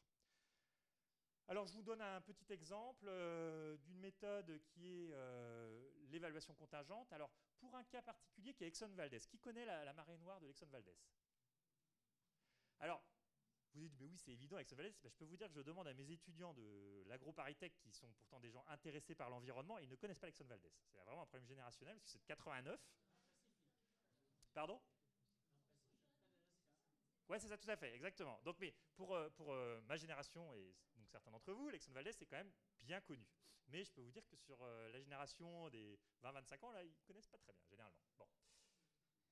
Alors je vous donne un petit exemple euh, d'une méthode qui est euh, l'évaluation contingente. Alors pour un cas particulier qui est Exxon Valdez. Qui connaît la, marée noire de l'Exxon Valdez? Alors, vous dites, mais oui, c'est évident, Exxon Valdez. Ben, je peux vous dire que je demande à mes étudiants de l'agro-paritech, qui sont pourtant des gens intéressés par l'environnement, ils ne connaissent pas l'Exxon Valdez. C'est vraiment un problème générationnel, parce que c'est de 89. Pardon? Oui, c'est ça, tout à fait, exactement. Donc, mais pour, euh, pour ma génération et certains d'entre vous, l'Exxon Valdez, c'est quand même bien connu. Mais je peux vous dire que sur euh, la génération des 20-25 ans, là, ils ne connaissent pas très bien, généralement. Bon.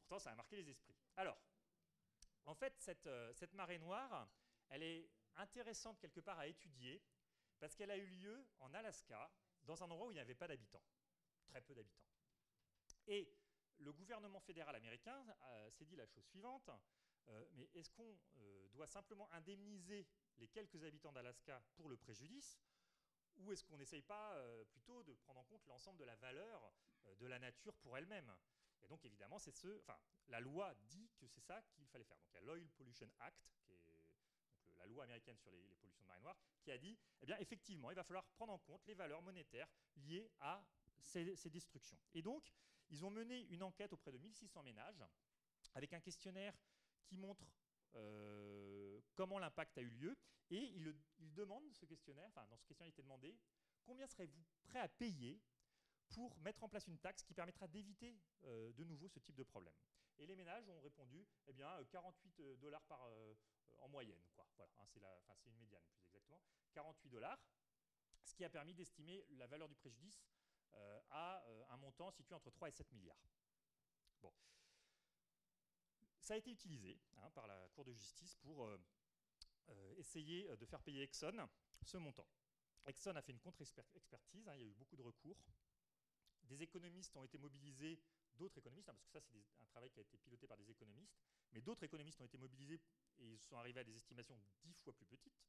Pourtant, ça a marqué les esprits. Alors, en fait, cette, cette marée noire, elle est intéressante quelque part à étudier parce qu'elle a eu lieu en Alaska, dans un endroit où il n'y avait pas d'habitants, très peu d'habitants. Et le gouvernement fédéral américain s'est dit la chose suivante euh, mais est-ce qu'on euh, doit simplement indemniser les quelques habitants d'Alaska pour le préjudice ou est-ce qu'on n'essaye pas euh, plutôt de prendre en compte l'ensemble de la valeur de la nature pour elle-même? Et donc évidemment, c'est ce, enfin, la loi dit que c'est ça qu'il fallait faire. Donc il y a l'Oil Pollution Act, qui est la loi américaine sur les, pollutions de marée noire, qui a dit, eh bien effectivement, il va falloir prendre en compte les valeurs monétaires liées à ces, ces destructions. Et donc, ils ont mené une enquête auprès de 1600 ménages avec un questionnaire qui montre euh, comment l'impact a eu lieu. Et il, demande, ce questionnaire, enfin dans ce questionnaire il était demandé, combien serez-vous prêt à payer pour mettre en place une taxe qui permettra d'éviter euh, de nouveau ce type de problème. Et les ménages ont répondu, eh bien, 48 euh, dollars par, en moyenne. Quoi. Voilà, hein, c'est une médiane plus exactement. 48 dollars, ce qui a permis d'estimer la valeur du préjudice à un montant situé entre 3 et 7 milliards. Bon. Ça a été utilisé hein, par la Cour de justice pour euh, euh, essayer de faire payer Exxon ce montant. Exxon a fait une contre-expertise, hein, il y a eu beaucoup de recours. Des économistes ont été mobilisés, d'autres économistes, hein, parce que ça c'est un travail qui a été piloté par des économistes, mais d'autres économistes ont été mobilisés et ils sont arrivés à des estimations dix fois plus petites,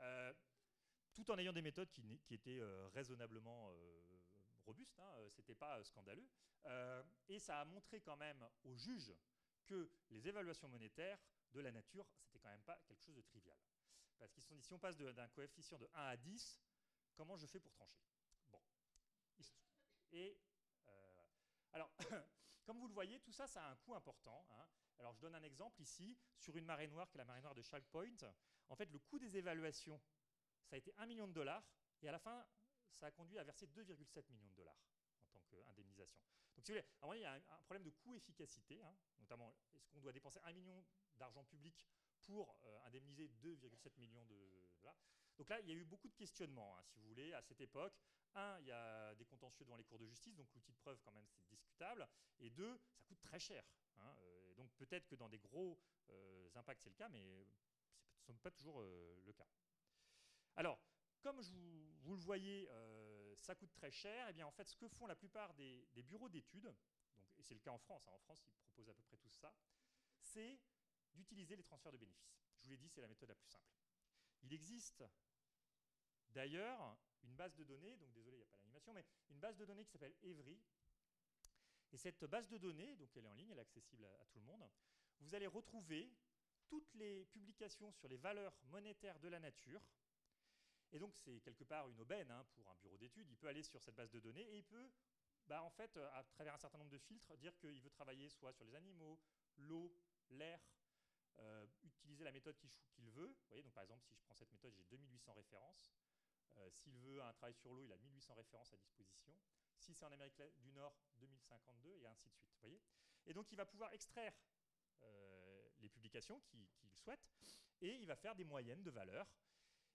euh, tout en ayant des méthodes qui, étaient euh, raisonnablement euh, robustes, hein, c'était pas scandaleux. et ça a montré quand même aux juges que les évaluations monétaires de la nature, quand même pas quelque chose de trivial. Parce qu'ils se sont dit, si on passe d'un coefficient de 1 à 10, comment je fais pour trancher? Bon. Et euh, alors, [COUGHS] comme vous le voyez, tout ça, ça a un coût important. Hein. Alors, je donne un exemple ici, sur une marée noire, qui est la marée noire de Shark Point. En fait, le coût des évaluations, ça a été 1 million de dollars, et à la fin, ça a conduit à verser 2,7 millions de dollars en tant qu'indemnisation. Donc, si vous voulez, il y a un, problème de coût-efficacité, hein, notamment, est-ce qu'on doit dépenser 1 million d'argent public pour euh, indemniser 2,7 millions de dollars Donc là, il y a eu beaucoup de questionnements, hein, si vous voulez, à cette époque. Un, il y a des contentieux devant les cours de justice, donc l'outil de preuve, quand même, c'est discutable. Et deux, ça coûte très cher. Hein, euh, donc peut-être que dans des gros euh, impacts, c'est le cas, mais ce n'est pas toujours le cas. Alors, comme vous, le voyez, ça coûte très cher. Et eh bien, en fait, ce que font la plupart des, bureaux d'études, et c'est le cas en France, en France, ils proposent à peu près tout ça, c'est d'utiliser les transferts de bénéfices. Je vous l'ai dit, c'est la méthode la plus simple. Il existe d'ailleurs une base de données, donc désolé, il n'y a pas l'animation, mais une base de données qui s'appelle Evry. Et cette base de données, donc elle est en ligne, elle est accessible à, tout le monde, vous allez retrouver toutes les publications sur les valeurs monétaires de la nature. Et donc c'est quelque part une aubaine hein, pour un bureau d'études. Il peut aller sur cette base de données et il peut, bah, en fait, à travers un certain nombre de filtres, dire qu'il veut travailler soit sur les animaux, l'eau, l'air, euh, utiliser la méthode qu'il veut. Vous voyez, donc par exemple, si je prends cette méthode, j'ai 2800 références. Euh, s'il veut un travail sur l'eau, il a 1800 références à disposition. Si c'est en Amérique du Nord, 2052, et ainsi de suite. Voyez et donc, il va pouvoir extraire euh, les publications qu'il souhaite, et il va faire des moyennes de valeurs.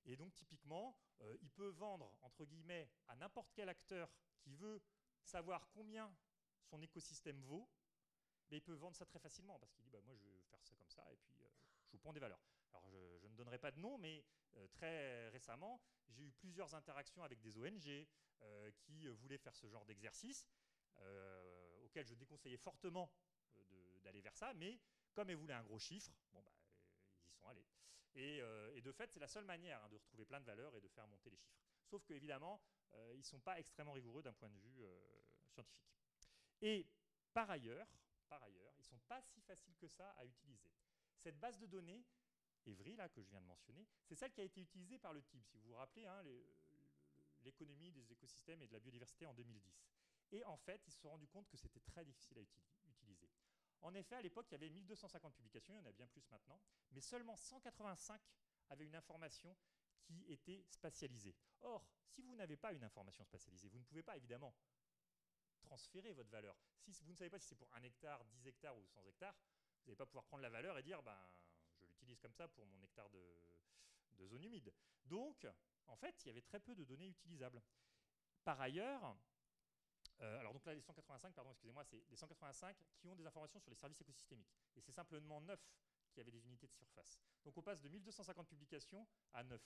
Et donc, typiquement, il peut vendre, entre guillemets, à n'importe quel acteur qui veut savoir combien son écosystème vaut, mais il peut vendre ça très facilement parce qu'il dit bah, moi je vais faire ça comme ça et puis euh, je vous prends des valeurs. Alors je, ne donnerai pas de nom, mais euh, très récemment, j'ai eu plusieurs interactions avec des ONG euh, qui voulaient faire ce genre d'exercice, auquel je déconseillais fortement d'aller vers ça, mais comme elles voulaient un gros chiffre, bon, bah, ils y sont allés. Et, de fait, c'est la seule manière hein, de retrouver plein de valeurs et de faire monter les chiffres. Sauf qu'évidemment, ils ne sont pas extrêmement rigoureux d'un point de vue scientifique. Et par ailleurs, par ailleurs, ils ne sont pas si faciles que ça à utiliser. Cette base de données, Evry, là, que je viens de mentionner, c'est celle qui a été utilisée par le TIB, si vous vous rappelez, hein, l'économie des écosystèmes et de la biodiversité en 2010. Et en fait, ils se sont rendus compte que c'était très difficile à utiliser. En effet, à l'époque, il y avait 1250 publications, il y en a bien plus maintenant, mais seulement 185 avaient une information qui était spatialisée. Or, si vous n'avez pas une information spatialisée, vous ne pouvez pas évidemment transférer votre valeur. Si vous ne savez pas si c'est pour un hectare, 10 hectares ou 100 hectares, vous n'allez pas pouvoir prendre la valeur et dire ben, je l'utilise comme ça pour mon hectare de, zone humide. Donc, en fait, il y avait très peu de données utilisables. Par ailleurs, euh, alors donc là, les 185, pardon, excusez-moi, c'est les 185 qui ont des informations sur les services écosystémiques. Et c'est simplement 9 qui avaient des unités de surface. Donc on passe de 1250 publications à 9.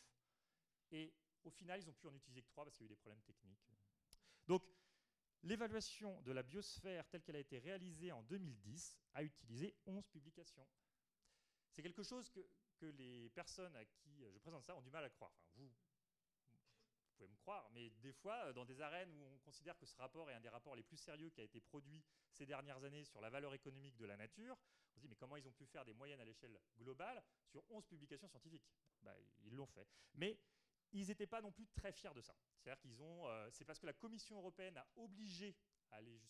Et au final, ils ont pu en utiliser que 3 parce qu'il y a eu des problèmes techniques. Donc L'évaluation de la biosphère telle qu'elle a été réalisée en 2010 a utilisé 11 publications. C'est quelque chose que, les personnes à qui je présente ça ont du mal à croire. vous, pouvez me croire, mais des fois, euh, dans des arènes où on considère que ce rapport est un des rapports les plus sérieux qui a été produit ces dernières années sur la valeur économique de la nature, on se dit mais comment ils ont pu faire des moyennes à l'échelle globale sur 11 publications scientifiques? Bah, Ils l'ont fait. Mais ils n'étaient pas non plus très fiers de ça. C'est-à-dire qu'ils ont, euh, c'est parce que la Commission européenne a obligé à aller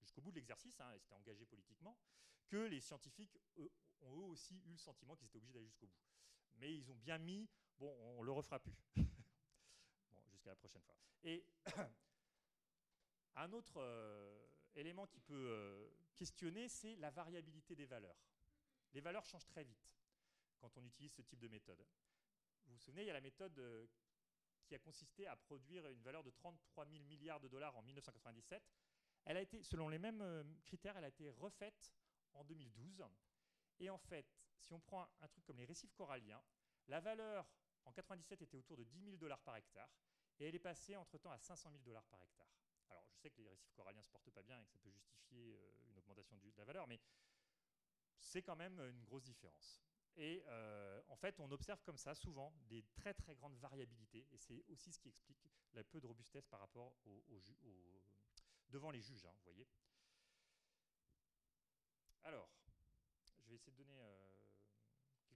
jusqu'au bout de l'exercice, hein, et c'était engagé politiquement, que les scientifiques ont eux aussi eu le sentiment qu'ils étaient obligés d'aller jusqu'au bout. Mais ils ont bien mis, bon, on le refera plus. [LAUGHS] bon, jusqu'à la prochaine fois. Et [COUGHS] un autre euh, élément qui peut euh, questionner, c'est la variabilité des valeurs. Les valeurs changent très vite quand on utilise ce type de méthode. Vous vous souvenez, il y a la méthode euh, qui a consisté à produire une valeur de 33 000 milliards de dollars en 1997. Elle a été, selon les mêmes euh, critères, elle a été refaite en 2012. Et en fait, si on prend un, truc comme les récifs coralliens, la valeur en 97 était autour de 10 000 dollars par hectare, et elle est passée entre-temps à 500 000 dollars par hectare. Alors, je sais que les récifs coralliens ne se portent pas bien et que ça peut justifier euh, une augmentation de la valeur, mais c'est quand même une grosse différence. Et euh, en fait, on observe comme ça souvent des très très grandes variabilités, et c'est aussi ce qui explique la peu de robustesse par rapport devant les juges, hein, vous voyez. Alors, je vais essayer de donner euh,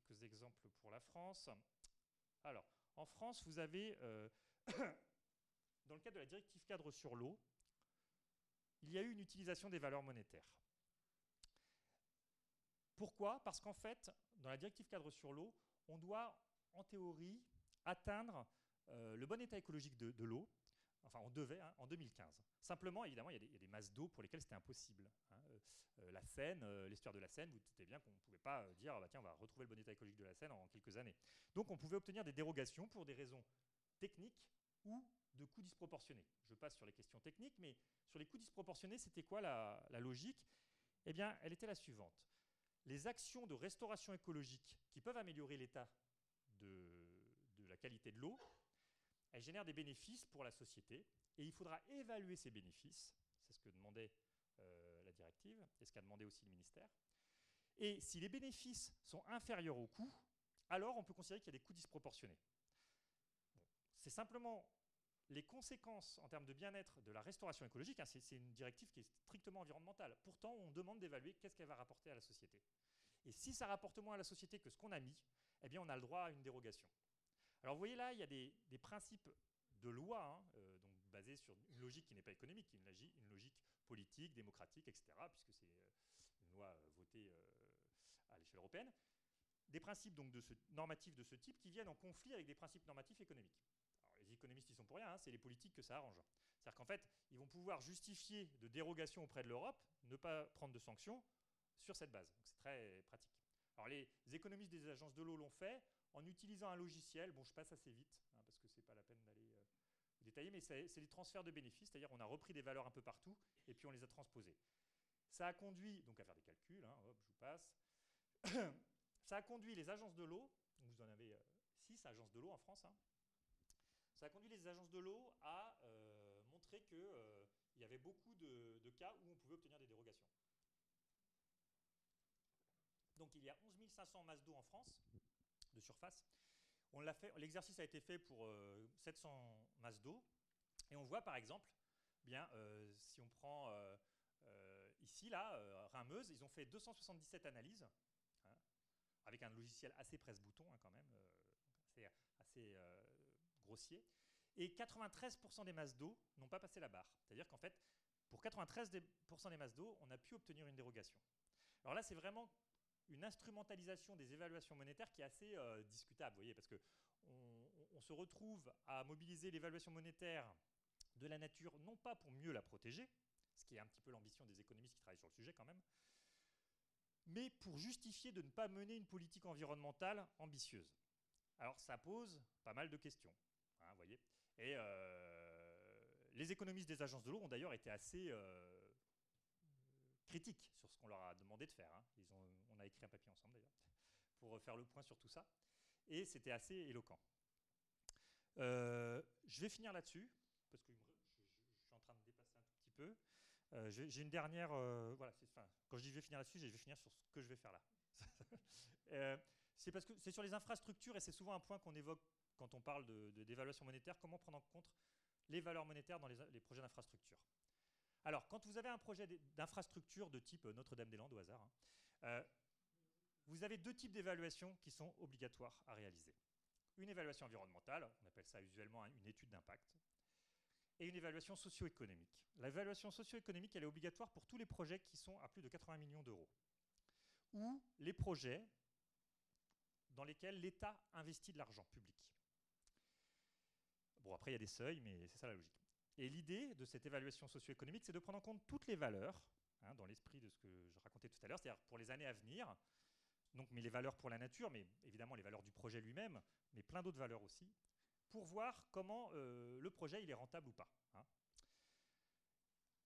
quelques exemples pour la France. Alors, en France, vous avez, euh, [COUGHS] dans le cadre de la directive cadre sur l'eau, il y a eu une utilisation des valeurs monétaires. Pourquoi? Parce qu'en fait, dans la directive cadre sur l'eau, on doit, en théorie, atteindre euh, le bon état écologique de, l'eau. Enfin, on devait hein, en 2015. Simplement, évidemment, il y, a des, masses d'eau pour lesquelles c'était impossible. Hein. Euh, euh, la Seine, l'histoire de la Seine, vous doutez bien qu'on ne pouvait pas dire ah bah, tiens, on va retrouver le bon état écologique de la Seine en quelques années. Donc, on pouvait obtenir des dérogations pour des raisons techniques ou de coûts disproportionnés. Je passe sur les questions techniques, mais sur les coûts disproportionnés, c'était quoi la, la logique? Eh bien, elle était la suivante les actions de restauration écologique qui peuvent améliorer l'état de, la qualité de l'eau, elles génèrent des bénéfices pour la société et il faudra évaluer ces bénéfices. C'est ce que demandait euh, la directive et ce qu'a demandé aussi le ministère. Et si les bénéfices sont inférieurs aux coûts, alors on peut considérer qu'il y a des coûts disproportionnés. C'est simplement les conséquences en termes de bien-être de la restauration écologique, hein, c'est une directive qui est strictement environnementale. Pourtant, on demande d'évaluer qu'est-ce qu'elle va rapporter à la société. Et si ça rapporte moins à la société que ce qu'on a mis, eh bien, on a le droit à une dérogation. Alors, vous voyez là, il y a des, principes de loi, hein, euh, donc basés sur une logique qui n'est pas économique, une, logique politique, démocratique, etc., puisque c'est euh, une loi euh, votée à l'échelle européenne. Des principes donc de normatifs de ce type qui viennent en conflit avec des principes normatifs économiques les économistes, ils sont pour rien, hein, c'est les politiques que ça arrange. C'est-à-dire qu'en fait, ils vont pouvoir justifier de dérogations auprès de l'Europe, ne pas prendre de sanctions sur cette base. C'est très pratique. Alors les économistes des agences de l'eau l'ont fait en utilisant un logiciel. Bon, je passe assez vite, hein, parce que ce n'est pas la peine d'aller euh, détailler, mais c'est des transferts de bénéfices, c'est-à-dire on a repris des valeurs un peu partout, et puis on les a transposées. Ça a conduit, donc à faire des calculs, hein, hop, je vous passe, [COUGHS] ça a conduit les agences de l'eau, vous en avez 6 euh, agences de l'eau en France, ça a conduit les agences de l'eau à euh, montrer qu'il euh, y avait beaucoup de, cas où on pouvait obtenir des dérogations. Donc il y a 11 500 masses d'eau en France, de surface. L'exercice a été fait pour 700 euh, masses d'eau. Et on voit par exemple, bien, si on prend ici, là, Rameuse, ils ont fait 277 analyses, hein, avec un logiciel assez presse-bouton hein, quand même, assez grossier. Et 93% des masses d'eau n'ont pas passé la barre. C'est-à-dire qu'en fait, pour 93% des masses d'eau, on a pu obtenir une dérogation. Alors là, c'est vraiment une instrumentalisation des évaluations monétaires qui est assez euh, discutable, vous voyez, parce qu'on on se retrouve à mobiliser l'évaluation monétaire de la nature, non pas pour mieux la protéger, ce qui est un petit peu l'ambition des économistes qui travaillent sur le sujet quand même, mais pour justifier de ne pas mener une politique environnementale ambitieuse. Alors ça pose pas mal de questions. Hein, voyez Et euh, les économistes des agences de l'eau ont d'ailleurs été assez euh, critiques sur ce qu'on leur a demandé de faire. Hein. On a écrit un papier ensemble d'ailleurs [LAUGHS] pour faire le point sur tout ça. Et c'était assez éloquent. Euh, je vais finir là-dessus, parce que je, suis en train de dépasser un petit peu. J'ai une dernière. voilà, quand je dis je vais finir là-dessus, je vais finir sur ce que je vais faire là. [LAUGHS] c'est parce que c'est sur les infrastructures et c'est souvent un point qu'on évoque quand on parle d'évaluation monétaire, comment prendre en compte les valeurs monétaires dans les, projets d'infrastructure. Alors, quand vous avez un projet d'infrastructure de type Notre-Dame-des-Landes au hasard, hein, euh, vous avez deux types d'évaluations qui sont obligatoires à réaliser. Une évaluation environnementale, on appelle ça usuellement une étude d'impact, et une évaluation socio-économique. L'évaluation socio-économique, elle est obligatoire pour tous les projets qui sont à plus de 80 millions d'euros, ou les projets dans lesquels l'État investit de l'argent public. Bon, après, il y a des seuils, mais c'est ça la logique. Et l'idée de cette évaluation socio-économique, c'est de prendre en compte toutes les valeurs, hein, dans l'esprit de ce que je racontais tout à l'heure, c'est-à-dire pour les années à venir, donc, mais les valeurs pour la nature, mais évidemment les valeurs du projet lui-même, mais plein d'autres valeurs aussi, pour voir comment euh, le projet il est rentable ou pas. Hein.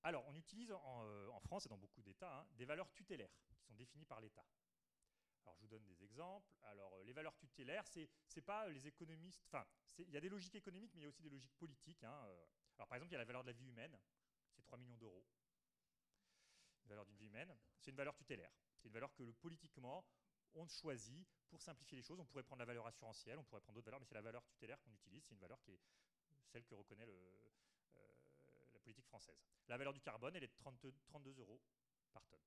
Alors, on utilise en, France et dans beaucoup d'États hein, des valeurs tutélaires qui sont définies par l'État. Alors, je vous donne des exemples. Alors, les valeurs tutélaires, c'est n'est pas les économistes. Enfin, il y a des logiques économiques, mais il y a aussi des logiques politiques. Hein, alors, par exemple, il y a la valeur de la vie humaine, c'est 3 millions d'euros. La valeur d'une vie humaine, c'est une valeur tutélaire. C'est une valeur que politiquement, on choisit pour simplifier les choses. On pourrait prendre la valeur assurantielle, on pourrait prendre d'autres valeurs, mais c'est la valeur tutélaire qu'on utilise. C'est une valeur qui est celle que reconnaît euh, la politique française. La valeur du carbone, elle est de 32 euros par tonne.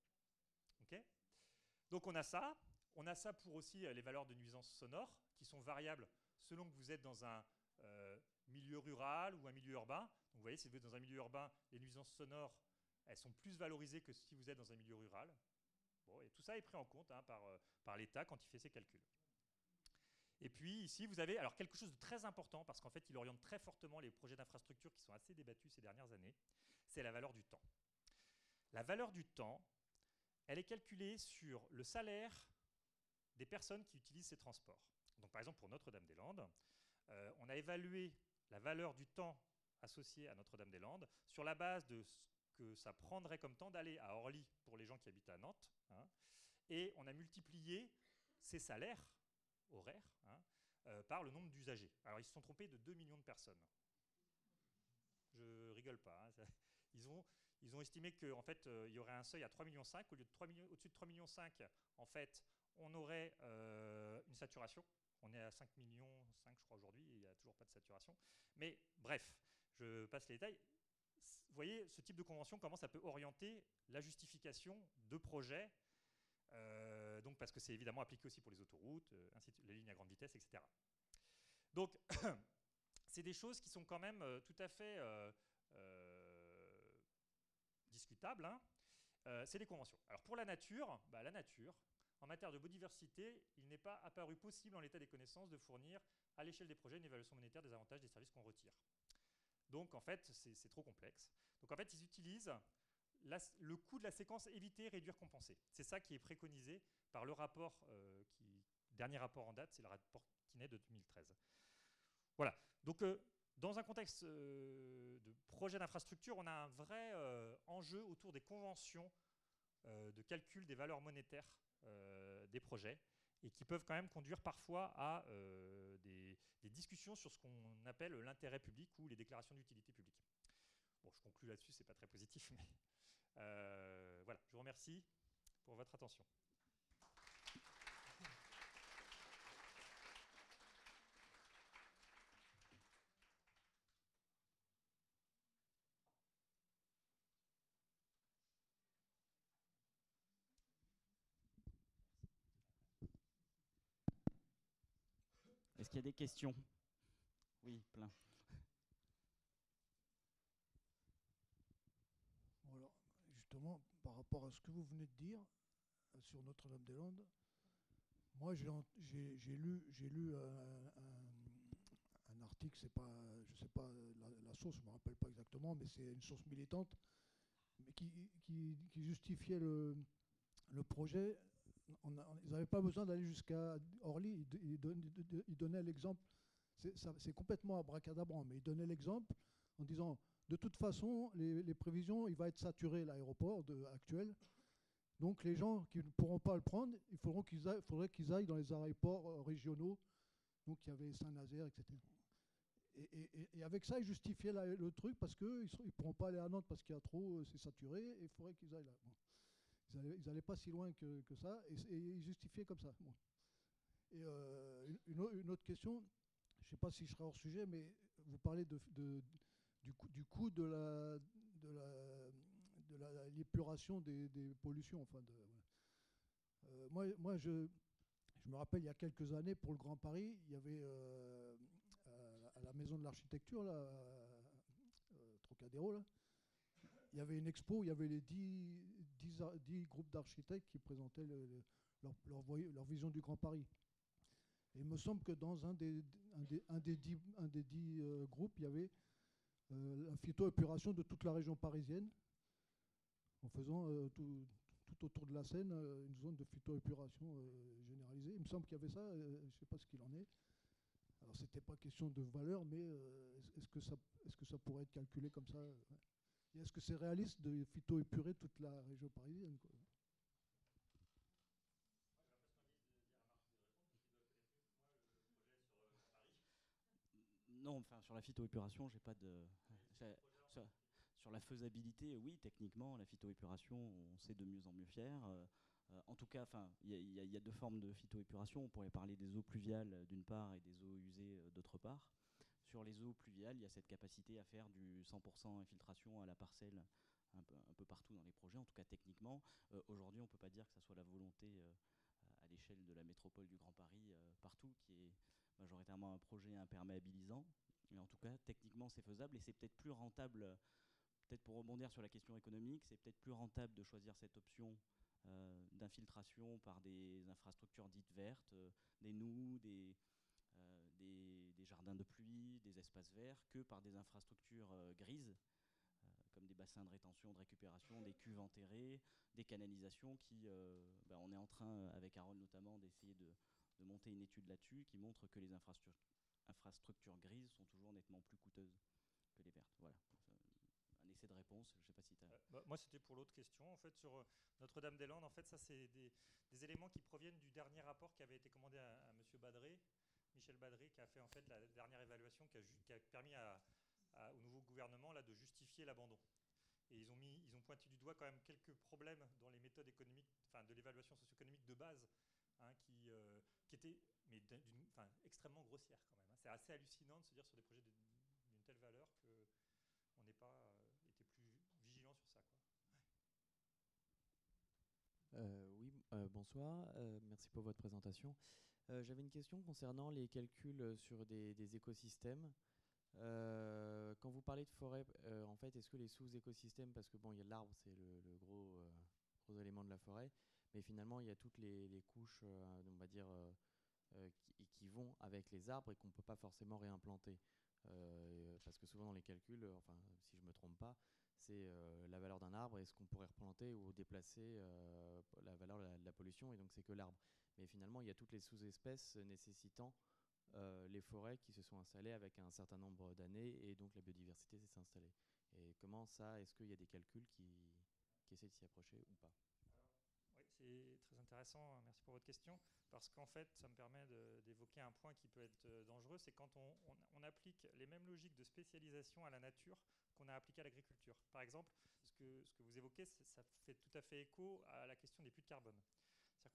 Donc on a ça. On a ça pour aussi euh, les valeurs de nuisance sonore, qui sont variables selon que vous êtes dans un euh, milieu rural ou un milieu urbain. Donc vous voyez, si vous êtes dans un milieu urbain, les nuisances sonores, elles sont plus valorisées que si vous êtes dans un milieu rural. Bon, et tout ça est pris en compte hein, par, euh, par l'État quand il fait ses calculs. Et puis ici, vous avez alors quelque chose de très important, parce qu'en fait, il oriente très fortement les projets d'infrastructure qui sont assez débattus ces dernières années, c'est la valeur du temps. La valeur du temps, elle est calculée sur le salaire des personnes qui utilisent ces transports. Donc par exemple, pour Notre-Dame-des-Landes, euh, on a évalué la valeur du temps associé à Notre-Dame-des-Landes sur la base de ce que ça prendrait comme temps d'aller à Orly pour les gens qui habitent à Nantes. Hein, et on a multiplié ces salaires horaires hein, euh, par le nombre d'usagers. Alors ils se sont trompés de 2 millions de personnes. Je rigole pas. Hein, ils, ont, estimé qu'en fait, euh, il y aurait un seuil à 3,5 millions. Au lieu de 3 millions, au-dessus de 3,5 millions, en fait, on aurait une saturation on est à 5 millions, 5 je crois aujourd'hui, il n'y a toujours pas de saturation. Mais bref, je passe les détails. Vous voyez, ce type de convention, comment ça peut orienter la justification de projets, euh, donc parce que c'est évidemment appliqué aussi pour les autoroutes, euh, les lignes à grande vitesse, etc. Donc, [COUGHS] c'est des choses qui sont quand même euh, tout à fait discutables. Hein. c'est des conventions. Alors pour la nature, bah, la nature, en matière de biodiversité, il n'est pas apparu possible en l'état des connaissances de fournir à l'échelle des projets une évaluation monétaire des avantages des services qu'on retire. Donc en fait, c'est trop complexe. Donc en fait, ils utilisent le coût de la séquence éviter, réduire, compenser. C'est ça qui est préconisé par le rapport, euh, dernier rapport en date, c'est le rapport naît de 2013. Voilà. Donc euh, dans un contexte euh, de projet d'infrastructure, on a un vrai enjeu autour des conventions de calcul des valeurs monétaires euh, des projets et qui peuvent quand même conduire parfois à euh, des, discussions sur ce qu'on appelle l'intérêt public ou les déclarations d'utilité publique. Bon, je conclue là-dessus, c'est pas très positif, [LAUGHS] mais euh, voilà, je vous remercie pour votre attention. Y a des questions Oui, plein. Justement, par rapport à ce que vous venez de dire euh, sur Notre-Dame-des-Landes, moi j'ai lu, lu un, article, c'est pas, je sais pas la, source, je me rappelle pas exactement, mais c'est une source militante, mais qui, qui, justifiait le projet ils n'avaient pas besoin d'aller jusqu'à Orly. Ils, donnaient l'exemple. C'est complètement abracadabrant, mais ils donnaient l'exemple en disant de toute façon, les, prévisions, il va être saturé l'aéroport actuel. Donc les gens qui ne pourront pas le prendre, il faudrait qu'ils aillent, dans les aéroports euh, régionaux. Donc il y avait Saint-Nazaire, etc. Et, avec ça, ils justifiaient le truc parce qu'ils ne pourront pas aller à Nantes parce qu'il y a trop, euh, c'est saturé, et il faudrait qu'ils aillent là. Ils n'allaient pas si loin que, ça, et, ils justifiaient comme ça. Et euh, une, autre question, je ne sais pas si je serai hors sujet, mais vous parlez de, du, coût, de la de l'épuration des, pollutions. Enfin euh, moi, moi je, me rappelle il y a quelques années pour le Grand Paris, il y avait euh, à la maison de l'architecture, là, Trocadéro, là, il y avait une expo, il y avait les dix, groupes d'architectes qui présentaient leur, vision du Grand Paris. Et il me semble que dans un des, un euh, groupes, il y avait euh, la phytoépuration de toute la région parisienne, en faisant euh, tout, autour de la Seine une zone de phytoépuration généralisée. Il me semble qu'il y avait ça, je ne sais pas ce qu'il en est. Alors, ce n'était pas question de valeur, mais est-ce que ça pourrait être calculé comme ça? Est-ce que c'est réaliste de phytoépurer toute la région parisienne quoi? Non, enfin sur la phytoépuration, j'ai pas de. Sur, la faisabilité, oui, techniquement, la phytoépuration, on sait de mieux en mieux faire. Euh, euh, en tout cas, enfin, il y, a deux formes de phytoépuration. On pourrait parler des eaux pluviales euh, d'une part et des eaux usées d'autre part. Sur les eaux pluviales, il y a cette capacité à faire du 100% infiltration à la parcelle un peu, partout dans les projets, en tout cas techniquement. Aujourd'hui, on ne peut pas dire que ce soit la volonté à l'échelle de la métropole du Grand Paris partout, qui est majoritairement un projet imperméabilisant. Mais en tout cas, techniquement, c'est faisable et c'est peut-être plus rentable, peut-être pour rebondir sur la question économique, c'est peut-être plus rentable de choisir cette option euh, d'infiltration par des infrastructures dites vertes, euh, des nous, euh, des, des, jardins de pluie, des espaces verts, que par des infrastructures grises, comme des bassins de rétention, de récupération, des cuves enterrées, des canalisations qui, ben, on est en train, avec Harold notamment, d'essayer de, monter une étude là-dessus qui montre que les infrastructures, grises sont toujours nettement plus coûteuses que les vertes. Voilà, un essai de réponse. Je sais pas si tu euh, bah, moi, c'était pour l'autre question. En fait, sur euh, Notre-Dame-des-Landes, en fait, ça, c'est des, éléments qui proviennent du dernier rapport qui avait été commandé à, à M. Badré, Michel Badré, qui a fait en fait la dernière évaluation qui a, permis au nouveau gouvernement de justifier l'abandon. Et ils ont, mis, ils ont pointé du doigt quand même quelques problèmes dans les méthodes économiques, enfin de l'évaluation socio-économique de base Hein, qui, euh, qui, était mais enfin, extrêmement grossière quand même. Hein. C'est assez hallucinant de se dire sur des projets d'une telle valeur qu'on n'ait pas euh, été plus vigilant sur ça. Euh, oui, bonsoir, merci pour votre présentation. J'avais une question concernant les calculs sur des, écosystèmes. quand vous parlez de forêt, en fait, est-ce que les sous-écosystèmes, parce que bon, il y a l'arbre, c'est le, gros, gros élément de la forêt, mais finalement, il y a toutes les, couches, euh, on va dire, euh, euh, qui, vont avec les arbres et qu'on ne peut pas forcément réimplanter. parce que souvent dans les calculs, enfin, si je ne me trompe pas, c'est la valeur d'un arbre et ce qu'on pourrait replanter ou déplacer la valeur de la, pollution, et donc c'est que l'arbre. Mais finalement, il y a toutes les sous-espèces nécessitant les forêts qui se sont installées avec un certain nombre d'années et donc la biodiversité s'est installée. Et comment ça, est-ce qu'il y a des calculs qui, essaient de s'y approcher ou pas? C'est très intéressant, merci pour votre question, parce qu'en fait, ça me permet d'évoquer un point qui peut être euh, dangereux, c'est quand on, applique les mêmes logiques de spécialisation à la nature qu'on a appliquées à l'agriculture. Par exemple, ce que, ce que vous évoquez, ça fait tout à fait écho à la question des puits de carbone.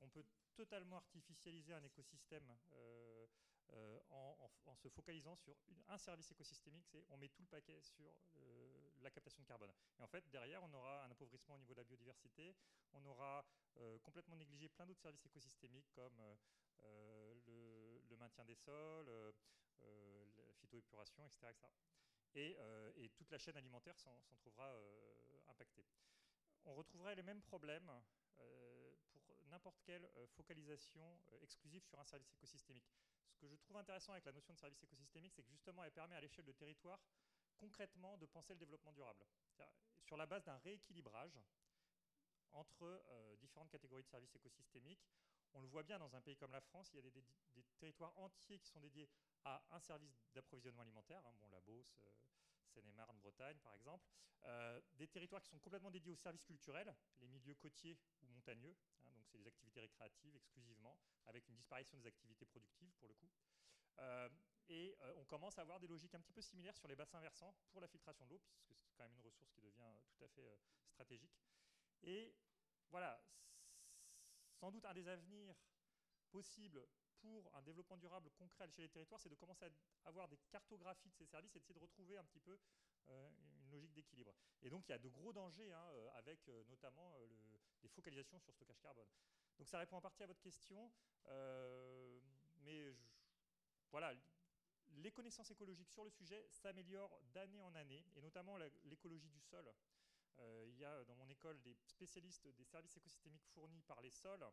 Qu'on peut totalement artificialiser un écosystème euh, euh, en, se focalisant sur un service écosystémique, c'est on met tout le paquet sur euh, la captation de carbone. Et en fait, derrière, on aura un appauvrissement au niveau de la biodiversité, on aura complètement négligé plein d'autres services écosystémiques comme le, maintien des sols, la phytoépuration, etc. Et, et, toute la chaîne alimentaire s'en trouvera impactée. On retrouverait les mêmes problèmes n'importe quelle focalisation exclusive sur un service écosystémique. Ce que je trouve intéressant avec la notion de service écosystémique, c'est que justement, elle permet à l'échelle de territoire, concrètement, de penser le développement durable. Sur la base d'un rééquilibrage entre euh, différentes catégories de services écosystémiques. On le voit bien dans un pays comme la France, il y a des, territoires entiers qui sont dédiés à un service d'approvisionnement alimentaire, hein, bon, la Beauce, euh, Seine-et-Marne, Bretagne par exemple, euh, des territoires qui sont complètement dédiés aux services culturels, les milieux côtiers ou montagneux, hein, donc c'est des activités récréatives exclusivement, avec une disparition des activités productives pour le coup. Euh, et euh, on commence à avoir des logiques un petit peu similaires sur les bassins versants pour la filtration de l'eau, puisque c'est quand même une ressource qui devient tout à fait stratégique. Et voilà, sans doute un des avenirs possibles pour un développement durable concret à l'échelle des territoires, c'est de commencer à avoir des cartographies de ces services et d'essayer de retrouver un petit peu euh, une logique d'équilibre. Et donc il y a de gros dangers hein, euh, avec euh, notamment les focalisations sur stockage carbone. Donc ça répond en partie à votre question, mais voilà, les connaissances écologiques sur le sujet s'améliorent d'année en année, et notamment l'écologie du sol. il y a dans mon école des spécialistes des services écosystémiques fournis par les sols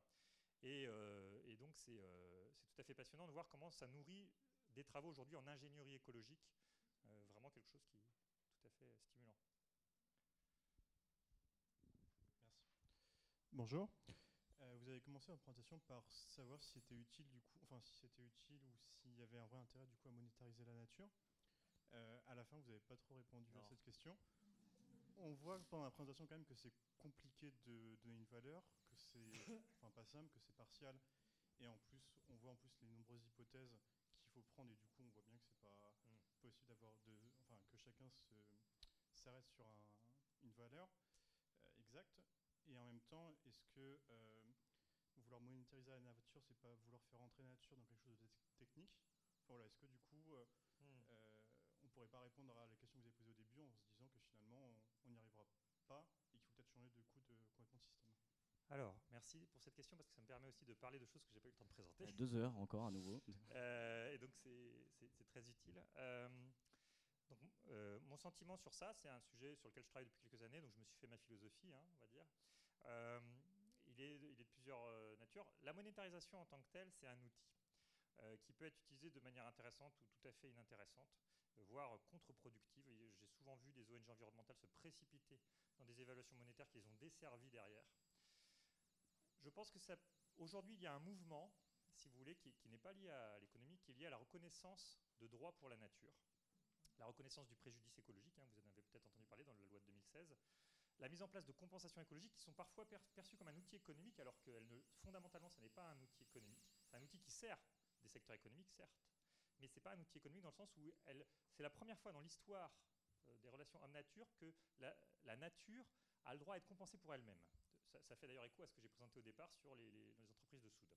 euh, et, donc, euh, c'est tout à fait passionnant de voir comment ça nourrit des travaux aujourd'hui en ingénierie écologique. Euh, vraiment quelque chose qui est tout à fait stimulant. Merci. Bonjour. vous avez commencé votre présentation par savoir si c'était utile du coup, enfin si c'était utile ou s'il y avait un vrai intérêt du coup à monétariser la nature. à la fin, vous n'avez pas trop répondu à cette question. on voit pendant la présentation quand même que c'est compliqué de donner une valeur, que c'est [COUGHS] [COUGHS] simple, que c'est partial, et en plus on voit en plus les nombreuses hypothèses qu'il faut prendre, et du coup on voit bien que c'est pas Mm. possible d'avoir de, enfin que chacun s'arrête sur un- une valeur euh, exacte, et en même temps est-ce que euh, vouloir monétariser la nature, c'est pas vouloir faire entrer la nature dans quelque chose de te- technique? Enfin, voilà, est-ce que du coup euh, euh, on pourrait pas répondre à la question que vous avez posée au début en se disant que finalement on n'y arrivera pas et qu'il faut peut-être changer de coup de complètement de système. Alors, merci pour cette question parce que ça me permet aussi de parler de choses que j'ai pas eu le temps de présenter. À Deux heures encore à nouveau. [LAUGHS] Euh, et donc c'est très utile. Euh, donc, euh, mon sentiment sur ça, c'est un sujet sur lequel je travaille depuis quelques années, donc je me suis fait ma philosophie, hein, on va dire. Euh, il, est, il est de plusieurs euh, natures. La monétarisation en tant que telle, c'est un outil euh, qui peut être utilisé de manière intéressante ou tout à fait inintéressante, euh, voire contre-productive. J'ai souvent vu des ONG environnementales se précipiter dans des évaluations monétaires qui les ont desservies derrière. Je pense que aujourd'hui, il y a un mouvement si vous voulez, qui, n'est pas lié à l'économie, qui est lié à la reconnaissance de droits pour la nature, la reconnaissance du préjudice écologique, hein, vous en avez peut-être entendu parler dans la loi de 2016, la mise en place de compensations écologiques qui sont parfois per- perçues comme un outil économique, alors que fondamentalement, ce n'est pas un outil économique. C'est un outil qui sert des secteurs économiques, certes, mais ce n'est pas un outil économique dans le sens où c'est la première fois dans l'histoire euh, des relations homme-nature que la, la nature a le droit à être compensée pour elle-même. Ça, fait d'ailleurs écho à ce que j'ai présenté au départ sur les, entreprises de soude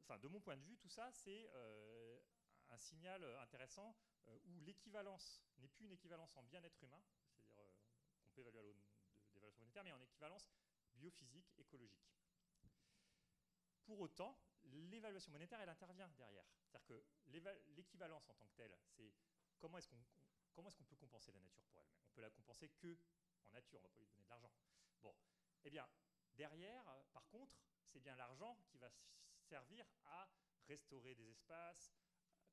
enfin, de mon point de vue, tout ça, c'est euh, un signal euh, intéressant euh, où l'équivalence n'est plus une équivalence en bien-être humain, c'est-à-dire qu'on peut évaluer à l'aune valeurs monétaires, mais en équivalence biophysique, écologique. Pour autant, l'évaluation monétaire, elle intervient derrière. C'est-à-dire que l'équivalence en tant que telle, c'est comment est-ce qu'on est-ce peut compenser la nature pour elle-même On peut la compenser que en nature, on ne va pas lui donner de l'argent. Bon, eh bien, derrière, euh, par contre, c'est bien l'argent qui va servir à restaurer des espaces,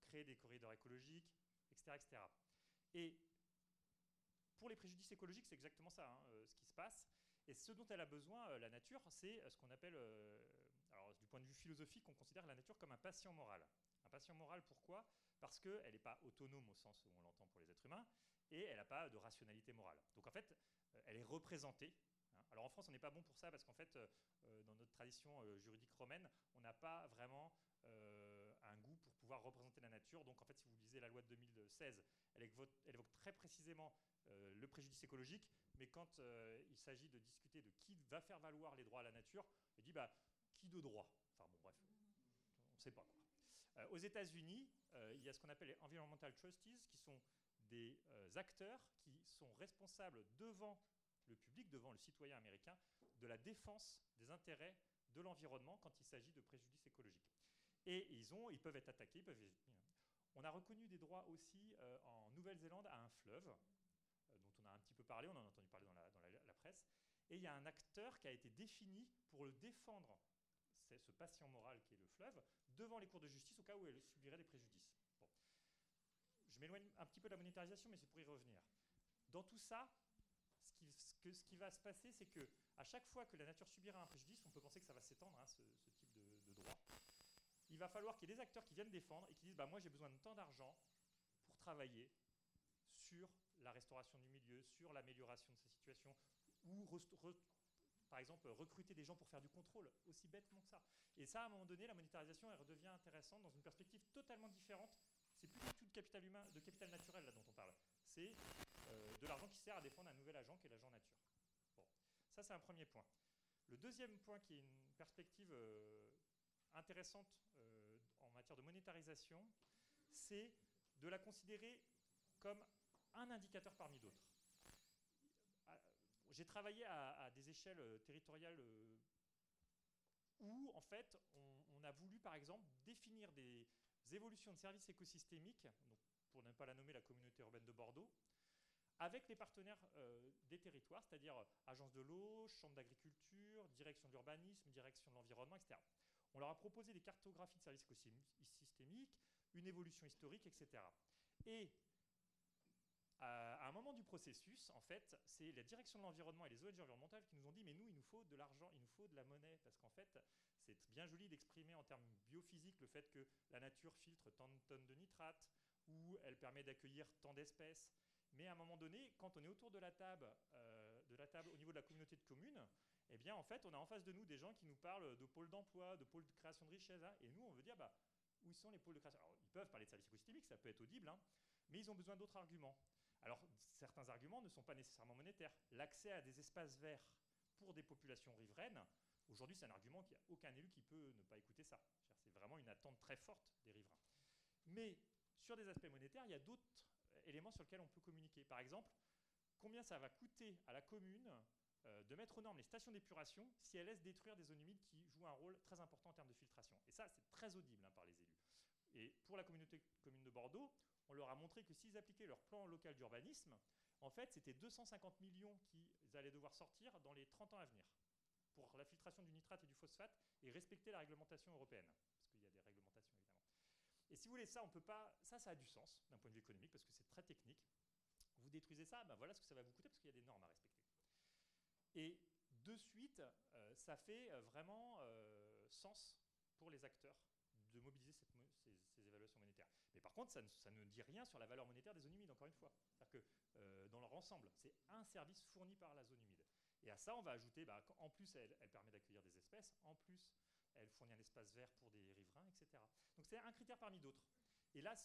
créer des corridors écologiques, etc. etc. Et pour les préjudices écologiques, c'est exactement ça, hein, euh, ce qui se passe. Et ce dont elle a besoin, euh, la nature, c'est ce qu'on appelle, alors du point de vue philosophique, on considère la nature comme un patient moral. Un patient moral, pourquoi? Parce qu'elle n'est pas autonome au sens où on l'entend pour les êtres humains, et elle n'a pas de rationalité morale. Donc en fait, elle est représentée. Alors en France, on n'est pas bon pour ça, parce qu'en fait, euh, euh, dans notre tradition euh, juridique romaine, on n'a pas vraiment un goût pour pouvoir représenter la nature. Donc en fait, si vous lisez la loi de 2016, elle évoque, très précisément le préjudice écologique, mais quand il s'agit de discuter de qui va faire valoir les droits à la nature, elle dit bah, qui de droit? Enfin bon, bref, on ne sait pas. Quoi. Aux États-Unis, il y a ce qu'on appelle les Environmental Trustees, qui sont des acteurs qui sont responsables devant le public, devant le citoyen américain, de la défense des intérêts de l'environnement quand il s'agit de préjudices écologiques. Et ils, ont, ils peuvent être attaqués. Ils peuvent On a reconnu des droits aussi euh, en Nouvelle-Zélande à un fleuve, euh, dont on a un petit peu parlé, on en a entendu parler dans la, presse. Et il y a un acteur qui a été défini pour le défendre, c'est ce patient moral qui est le fleuve, devant les cours de justice au cas où elle subirait des préjudices. Je m'éloigne un petit peu de la monétarisation, mais c'est pour y revenir. Dans tout ça, que- ce qui va se passer, c'est que à chaque fois que la nature subira un préjudice, on peut penser que ça va s'étendre, hein, ce, type de, droit. Il va falloir qu'il y ait des acteurs qui viennent défendre et qui disent bah, Moi, j'ai besoin de tant d'argent pour travailler sur la restauration du milieu, sur l'amélioration de sa situation, ou par exemple recruter des gens pour faire du contrôle, aussi bêtement que ça. Et ça, à un moment donné, la monétarisation, elle redevient intéressante dans une perspective totalement différente. C'est plus du tout de capital humain, de capital naturel là dont on parle. C'est de l'argent qui sert à défendre un nouvel agent qui est l'agent nature. Bon, ça c'est un premier point. Le deuxième point qui est une perspective euh, intéressante euh, en matière de monétarisation, c'est de la considérer comme un indicateur parmi d'autres. Ah, J'ai travaillé à, des échelles euh, territoriales euh, où, en fait, on, on a voulu, par exemple, définir des évolutions de services écosystémiques, donc, pour ne pas la nommer la communauté urbaine de Bordeaux, avec les partenaires euh, des territoires, c'est-à-dire euh, agences de l'eau, chambres d'agriculture, direction de l'urbanisme, direction de l'environnement, etc. On leur a proposé des cartographies de services écosystémiques, une évolution historique, etc. Et à, à un moment du processus, en fait, c'est la direction de l'environnement et les ONG environnementales qui nous ont dit mais nous, il nous faut de l'argent, il nous faut de la monnaie, parce qu'en fait, c'est bien joli d'exprimer en termes biophysiques le fait que la nature filtre tant de tonnes de nitrates, ou elle permet d'accueillir tant d'espèces. Mais à un moment donné, quand on est autour de la table, de la table au niveau de la communauté de communes, eh bien, en fait, on a en face de nous des gens qui nous parlent de pôles d'emploi, de pôles de création de richesse, hein, et nous, on veut dire, bah, où sont les pôles de création? Alors, ils peuvent parler de services écosystémiques, ça peut être audible, hein, mais ils ont besoin d'autres arguments. Alors, certains arguments ne sont pas nécessairement monétaires. L'accès à des espaces verts pour des populations riveraines, aujourd'hui, c'est un argument qu'il n'y a aucun élu qui peut ne pas écouter ça. C'est vraiment une attente très forte des riverains. Mais sur des aspects monétaires, il y a d'autres éléments sur lesquels on peut communiquer. Par exemple, combien ça va coûter à la commune euh, de mettre aux normes les stations d'épuration si elles laissent détruire des zones humides qui jouent un rôle très important en termes de filtration. Et ça, c'est très audible hein, par les élus. Et pour la communauté commune de Bordeaux, on leur a montré que s'ils appliquaient leur plan local d'urbanisme, en fait, c'était 250 millions qu'ils allaient devoir sortir dans les 30 ans à venir pour la filtration du nitrate et du phosphate et respecter la réglementation européenne. Parce qu'il y a des réglementations, évidemment. Et si vous voulez, ça, on peut pas, ça, ça a du sens d'un point de vue économique parce que c'est très technique. Vous détruisez ça, ben voilà ce que ça va vous coûter parce qu'il y a des normes à respecter. Et de suite, euh, ça fait euh, vraiment euh, sens pour les acteurs de mobiliser ces, évaluations monétaires. Mais par contre, ça ne, dit rien sur la valeur monétaire des zones humides, encore une fois. C'est-à-dire que dans leur ensemble, c'est un service fourni par la zone humide. Et à ça, on va ajouter, bah, en plus, elle, permet d'accueillir des espèces, en plus, elle fournit un espace vert pour des Donc c'est un critère parmi d'autres. Et là,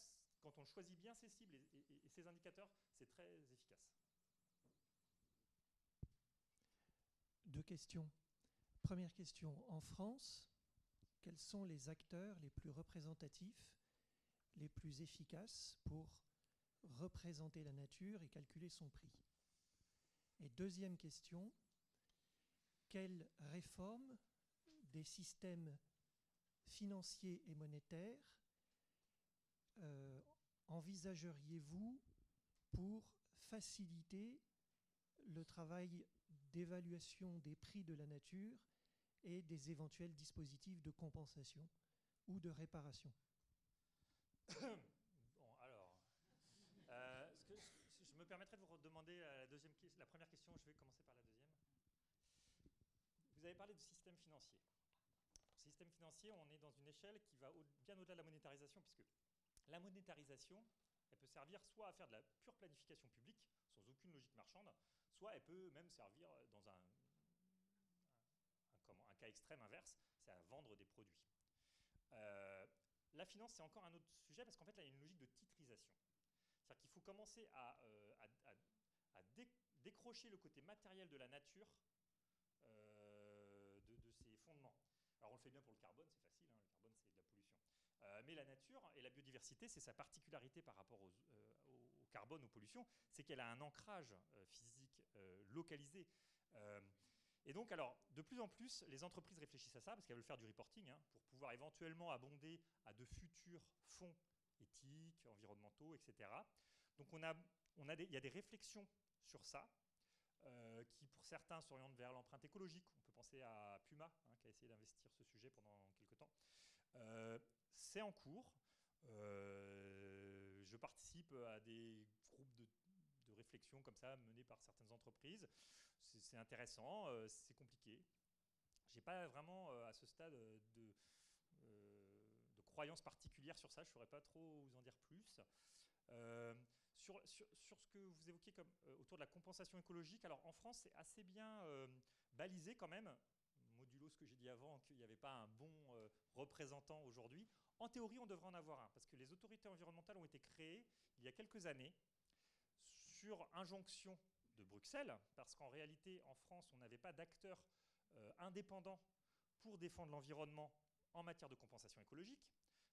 quand on choisit bien ces cibles et ces indicateurs, c'est très efficace. deux questions. Première question, en France, quels sont les acteurs les plus représentatifs, les plus efficaces pour représenter la nature et calculer son prix? Et deuxième question, quelle réforme des systèmes financiers et monétaires euh, envisageriez-vous pour faciliter le travail d'évaluation des prix de la nature et des éventuels dispositifs de compensation ou de réparation? [COUGHS] Bon, alors, euh, je me permettrai de vous demander la, deuxième, première question, je vais commencer par la deuxième. Vous avez parlé de système financier. Système financier, on est dans une échelle qui va bien au-delà de la monétarisation, puisque la monétarisation, elle peut servir soit à faire de la pure planification publique, sans aucune logique marchande, soit elle peut même servir dans un, un, cas extrême inverse, c'est à vendre des produits. Euh, la finance, c'est encore un autre sujet parce qu'en fait, là, il y a une logique de titrisation. C'est-à-dire qu'il faut commencer à, euh, décrocher le côté matériel de la nature euh, de, de, ses fondements. Alors on le fait bien pour le carbone, c'est facile, hein, le carbone c'est de la pollution. mais la nature et la biodiversité, c'est sa particularité par rapport aux, carbone, aux pollutions, c'est qu'elle a un ancrage euh, physique euh, localisé. Euh, et donc, alors, de plus en plus, les entreprises réfléchissent à ça parce qu'elles veulent faire du reporting hein, pour pouvoir éventuellement abonder à de futurs fonds éthiques, environnementaux, etc. Donc, on a, il y a des réflexions sur ça qui, pour certains, s'orientent vers l'empreinte écologique. À Puma, hein, qui a essayé d'investir ce sujet pendant quelques temps. c'est en cours. Euh, je participe à des groupes de, réflexion comme ça menés par certaines entreprises. C'est intéressant, euh, c'est compliqué. J'ai pas vraiment euh, à ce stade de, de croyance particulière sur ça. Je ne saurais pas trop vous en dire plus. Sur, sur, sur, ce que vous évoquiez comme, autour de la compensation écologique, alors en France, c'est assez bien balisé quand même, modulo ce que j'ai dit avant, qu'il n'y avait pas un bon représentant aujourd'hui. En théorie, on devrait en avoir un, parce que les autorités environnementales ont été créées il y a quelques années sur injonction de Bruxelles, parce qu'en réalité, en France, on n'avait pas d'acteurs euh, indépendants pour défendre l'environnement en matière de compensation écologique.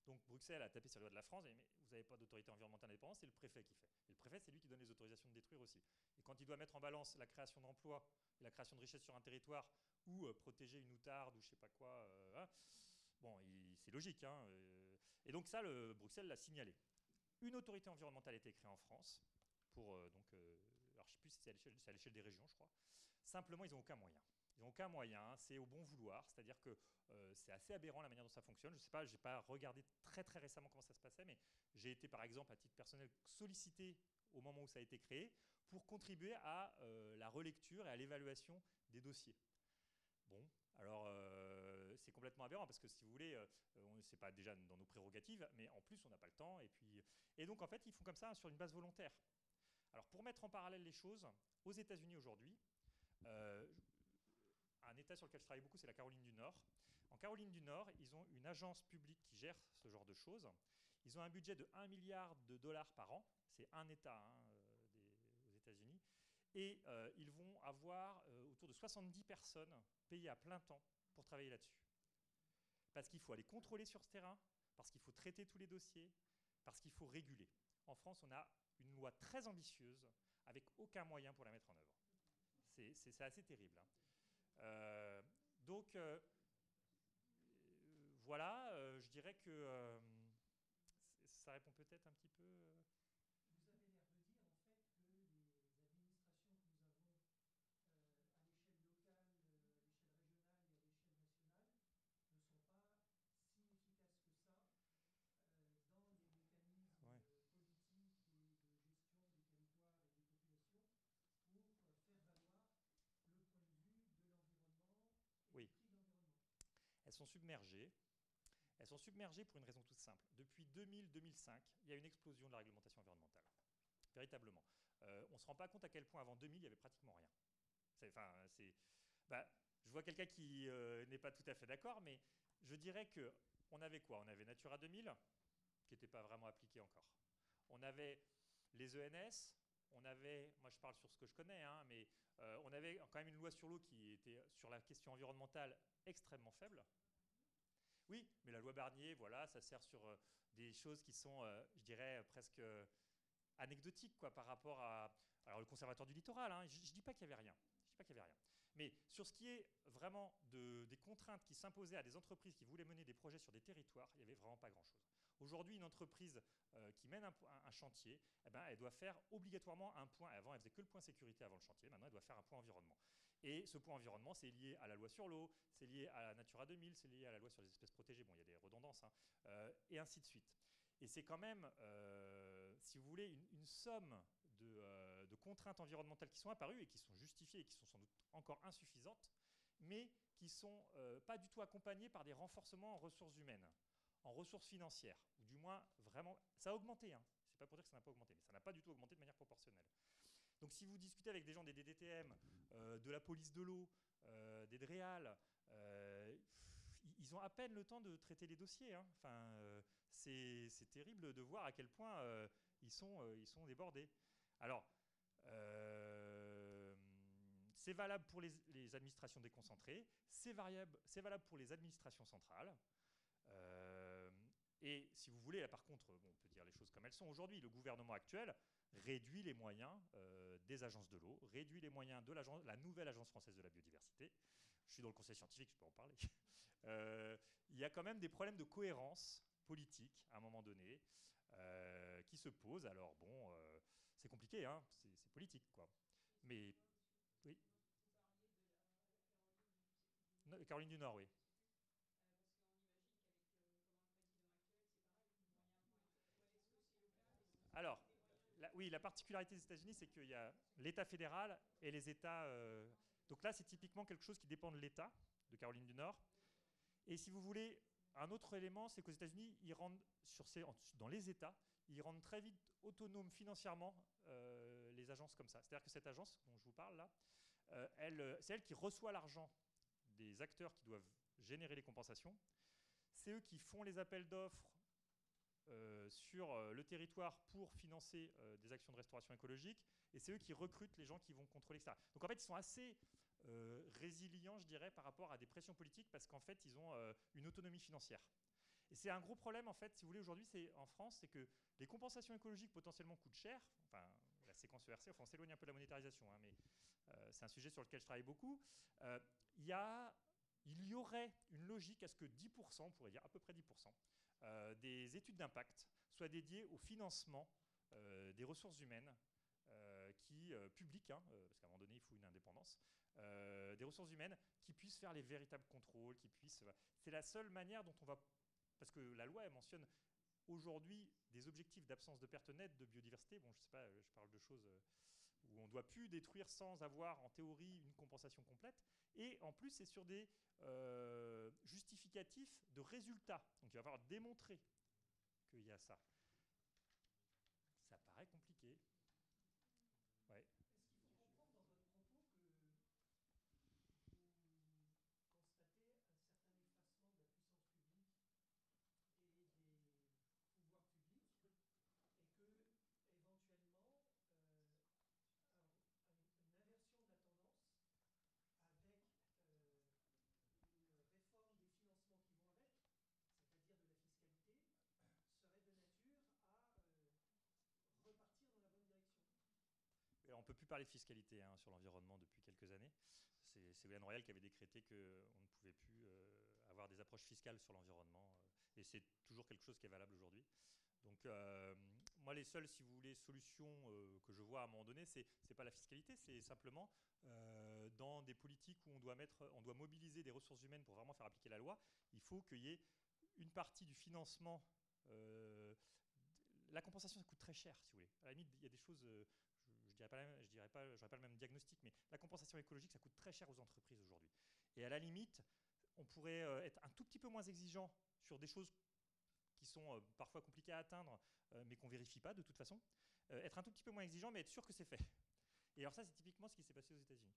Donc Bruxelles a tapé sur le doigt de la France mais vous n'avez pas d'autorité environnementale indépendante, c'est le préfet qui fait. Et le préfet, c'est lui qui donne les autorisations de détruire aussi. Et quand il doit mettre en balance la création d'emplois la création de richesses sur un territoire ou euh, protéger une outarde ou je sais pas quoi, euh, hein, Bon, c'est logique. Hein, euh, et donc ça, le, Bruxelles l'a signalé. Une autorité environnementale a été créée en France pour euh, donc, alors je sais plus si c'est à l'échelle des régions, je crois. Simplement, ils n'ont aucun moyen. Ils n'ont aucun moyen, c'est au bon vouloir, c'est-à-dire que c'est assez aberrant la manière dont ça fonctionne. Je ne sais pas, je n'ai pas regardé très très récemment comment ça se passait, mais j'ai été par exemple à titre personnel sollicité au moment où ça a été créé pour contribuer à la relecture et à l'évaluation des dossiers. Bon, alors, euh, c'est complètement aberrant parce que si vous voulez, euh, c'est pas déjà dans nos prérogatives, mais en plus, on n'a pas le temps. Et, puis, et donc, en fait, ils font comme ça sur une base volontaire. Alors pour mettre en parallèle les choses, aux États-Unis aujourd'hui, euh, un État sur lequel je travaille beaucoup, c'est la Caroline du Nord. En Caroline du Nord, ils ont une agence publique qui gère ce genre de choses. Ils ont un budget de 1 milliard de dollars par an. C'est un État hein, euh, Et euh, ils vont avoir autour de 70 personnes payées à plein temps pour travailler là-dessus. Parce qu'il faut aller contrôler sur ce terrain, parce qu'il faut traiter tous les dossiers, parce qu'il faut réguler. En France, on a une loi très ambitieuse avec aucun moyen pour la mettre en œuvre. C'est assez terrible. Hein. Euh, donc, euh, voilà, euh, je dirais que ça répond peut-être un petit peu. Vous avez l'air de dire en fait que les administrations que nous avons à l'échelle locale, à l'échelle régionale et à l'échelle nationale ne sont pas si efficaces que ça dans les mécanismes elles sont submergées. Elles sont submergées pour une raison toute simple. Depuis 2000-2005, il y a une explosion de la réglementation environnementale. Véritablement. Euh, on ne se rend pas compte à quel point avant 2000, il n'y avait pratiquement rien. Enfin, bah, je vois quelqu'un qui euh, n'est pas tout à fait d'accord, mais je dirais que on avait quoi? On avait Natura 2000, qui n'était pas vraiment appliqué encore. On avait les ENS, on avait, moi je parle sur ce que je connais, hein, mais euh, on avait quand même une loi sur l'eau qui était sur la question environnementale extrêmement faible. Oui, mais la loi Barnier, voilà, ça sert sur euh, des choses qui sont, euh, je dirais, presque anecdotiques quoi, par rapport à alors, le conservateur du littoral. Hein, je ne dis pas qu'il n'y avait rien. Je dis pas qu'il y avait rien. Mais sur ce qui est vraiment de, des contraintes qui s'imposaient à des entreprises qui voulaient mener des projets sur des territoires, il n'y avait vraiment pas grand-chose. Aujourd'hui, une entreprise euh, qui mène un, chantier, eh ben, elle doit faire obligatoirement un point. Avant, elle faisait que le point sécurité avant le chantier. Maintenant, elle doit faire un point environnement. Et ce point environnement, c'est lié à la loi sur l'eau, c'est lié à la Natura 2000, c'est lié à la loi sur les espèces protégées. Bon, il y a des redondances, hein, euh, et ainsi de suite. Et c'est quand même, euh, si vous voulez, une, somme de, de, contraintes environnementales qui sont apparues et qui sont justifiées et qui sont sans doute encore insuffisantes, mais qui ne sont pas du tout accompagnées par des renforcements en ressources humaines en ressources financières, ou du moins vraiment, ça a augmenté, hein. c'est pas pour dire que ça n'a pas augmenté, mais ça n'a pas du tout augmenté de manière proportionnelle. Donc si vous discutez avec des gens des DDTM, euh, de la police de l'eau, euh, des DREAL, euh, ils ont à peine le temps de traiter les dossiers. Hein. Enfin, c'est terrible de voir à quel point ils, sont, débordés. Alors, c'est valable pour les, administrations déconcentrées, c'est valable pour les administrations centrales. Euh, et si vous voulez, là par contre, on peut dire les choses comme elles sont. Aujourd'hui, le gouvernement actuel réduit les moyens euh, des agences de l'eau, réduit les moyens de la nouvelle agence française de la biodiversité. Je suis dans le conseil scientifique, je peux en parler. [LAUGHS] Euh, il y a quand même des problèmes de cohérence politique à un moment donné qui se posent. Alors bon, c'est compliqué, hein, c'est politique quoi. Mais oui. Caroline du Nord, oui. Alors, oui, la particularité des États-Unis, c'est qu'il y a l'État fédéral et les États. Euh, donc là, c'est typiquement quelque chose qui dépend de l'État, de Caroline du Nord. Et si vous voulez, un autre élément, c'est qu'aux États-Unis, ils rendent sur ces, dans les États, ils rendent très vite autonomes financièrement euh, les agences comme ça. C'est-à-dire que cette agence dont je vous parle là, euh, c'est elle qui reçoit l'argent des acteurs qui doivent générer les compensations. C'est eux qui font les appels d'offres euh, sur euh, le territoire pour financer euh, des actions de restauration écologique, et c'est eux qui recrutent les gens qui vont contrôler ça. Donc en fait, ils sont assez résilients, je dirais, par rapport à des pressions politiques, parce qu'en fait, ils ont une autonomie financière. Et c'est un gros problème, en fait, si vous voulez, aujourd'hui, c'est en France, c'est que les compensations écologiques potentiellement coûtent cher. Enfin, la séquence ERC, enfin, on s'éloigne un peu de la monétarisation, hein, mais c'est un sujet sur lequel je travaille beaucoup. Il y aurait une logique à ce que 10%, on pourrait dire à peu près 10%, euh, des études d'impact soient dédiées au financement euh, des ressources humaines euh, qui, publiques, hein, parce qu'à un moment donné, il faut une indépendance, des ressources humaines qui puissent faire les véritables contrôles, qui puissent... C'est la seule manière dont on va... Parce que la loi, elle mentionne aujourd'hui des objectifs d'absence de perte nette de biodiversité. Bon, je sais pas, je parle de choses où on ne doit plus détruire sans avoir en théorie une compensation complète. Et en plus, c'est sur des euh, justificatifs de résultats. Donc il va falloir démontrer qu'il y a ça. Parler de fiscalité hein, sur l'environnement depuis quelques années. C'est Ségolène Royal qui avait décrété qu'on ne pouvait plus avoir des approches fiscales sur l'environnement. et c'est toujours quelque chose qui est valable aujourd'hui. Donc, moi, les seules, si vous voulez, solutions que je vois à un moment donné, c'est n'est pas la fiscalité, c'est simplement dans des politiques où on doit, mettre, on doit mobiliser des ressources humaines pour vraiment faire appliquer la loi, il faut qu'il y ait une partie du financement la compensation, ça coûte très cher, si vous voulez. À la limite, il y a des choses, euh, dirais pas, je dirais pas, le même diagnostic, mais la compensation écologique, ça coûte très cher aux entreprises aujourd'hui. Et à la limite, on pourrait euh, être un tout petit peu moins exigeant sur des choses qui sont euh, parfois compliquées à atteindre, mais qu'on vérifie pas de toute façon. être un tout petit peu moins exigeant, mais être sûr que c'est fait. Et alors ça, c'est typiquement ce qui s'est passé aux États-Unis.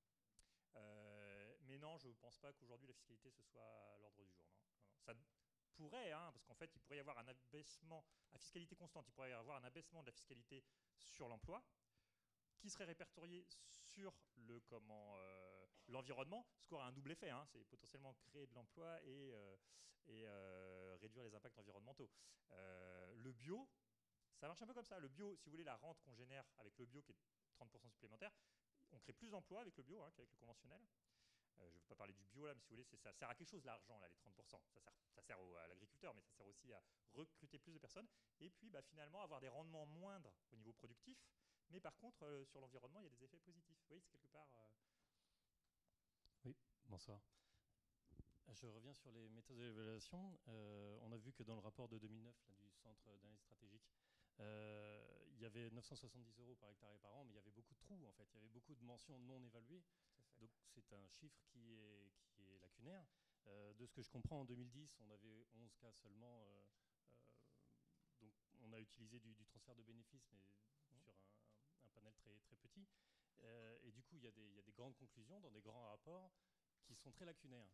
mais non, je ne pense pas qu'aujourd'hui la fiscalité ce soit l'ordre du jour. Ça, pourrait, hein, parce qu'en fait, il pourrait y avoir un abaissement à fiscalité constante, il pourrait y avoir un abaissement de la fiscalité sur l'emploi, qui serait répertorié sur le euh, l'environnement, ce qui aurait un double effet, hein, c'est potentiellement créer de l'emploi et, euh, euh, réduire les impacts environnementaux. le bio, ça marche un peu comme ça. Le bio, si vous voulez, la rente qu'on génère avec le bio, qui est 30% supplémentaire, on crée plus d'emplois avec le bio hein, qu'avec le conventionnel. Je ne veux pas parler du bio là, mais si vous voulez, ça sert à quelque chose l'argent, les 30%. Ça sert, sert à l'agriculteur, mais ça sert aussi à recruter plus de personnes. Et puis bah, finalement avoir des rendements moindres au niveau productif. Mais par contre, euh, sur l'environnement, il y a des effets positifs. Oui, c'est quelque part. Euh, oui, bonsoir. Je reviens sur les méthodes d'évaluation. on a vu que dans le rapport de 2009 du Centre d'analyse stratégique, il y avait 970 euros par hectare et par an, mais il y avait beaucoup de trous en fait. Il y avait beaucoup de mentions non évaluées. Donc c'est un chiffre qui est, qui est lacunaire. Euh, de ce que je comprends, en 2010, on avait 11 cas seulement. Euh, euh, donc on a utilisé du, transfert de bénéfices, mais mmh. sur un, panel très, très petit. et du coup, il y, a des, il y, a des grandes conclusions dans des grands rapports qui sont très lacunaires.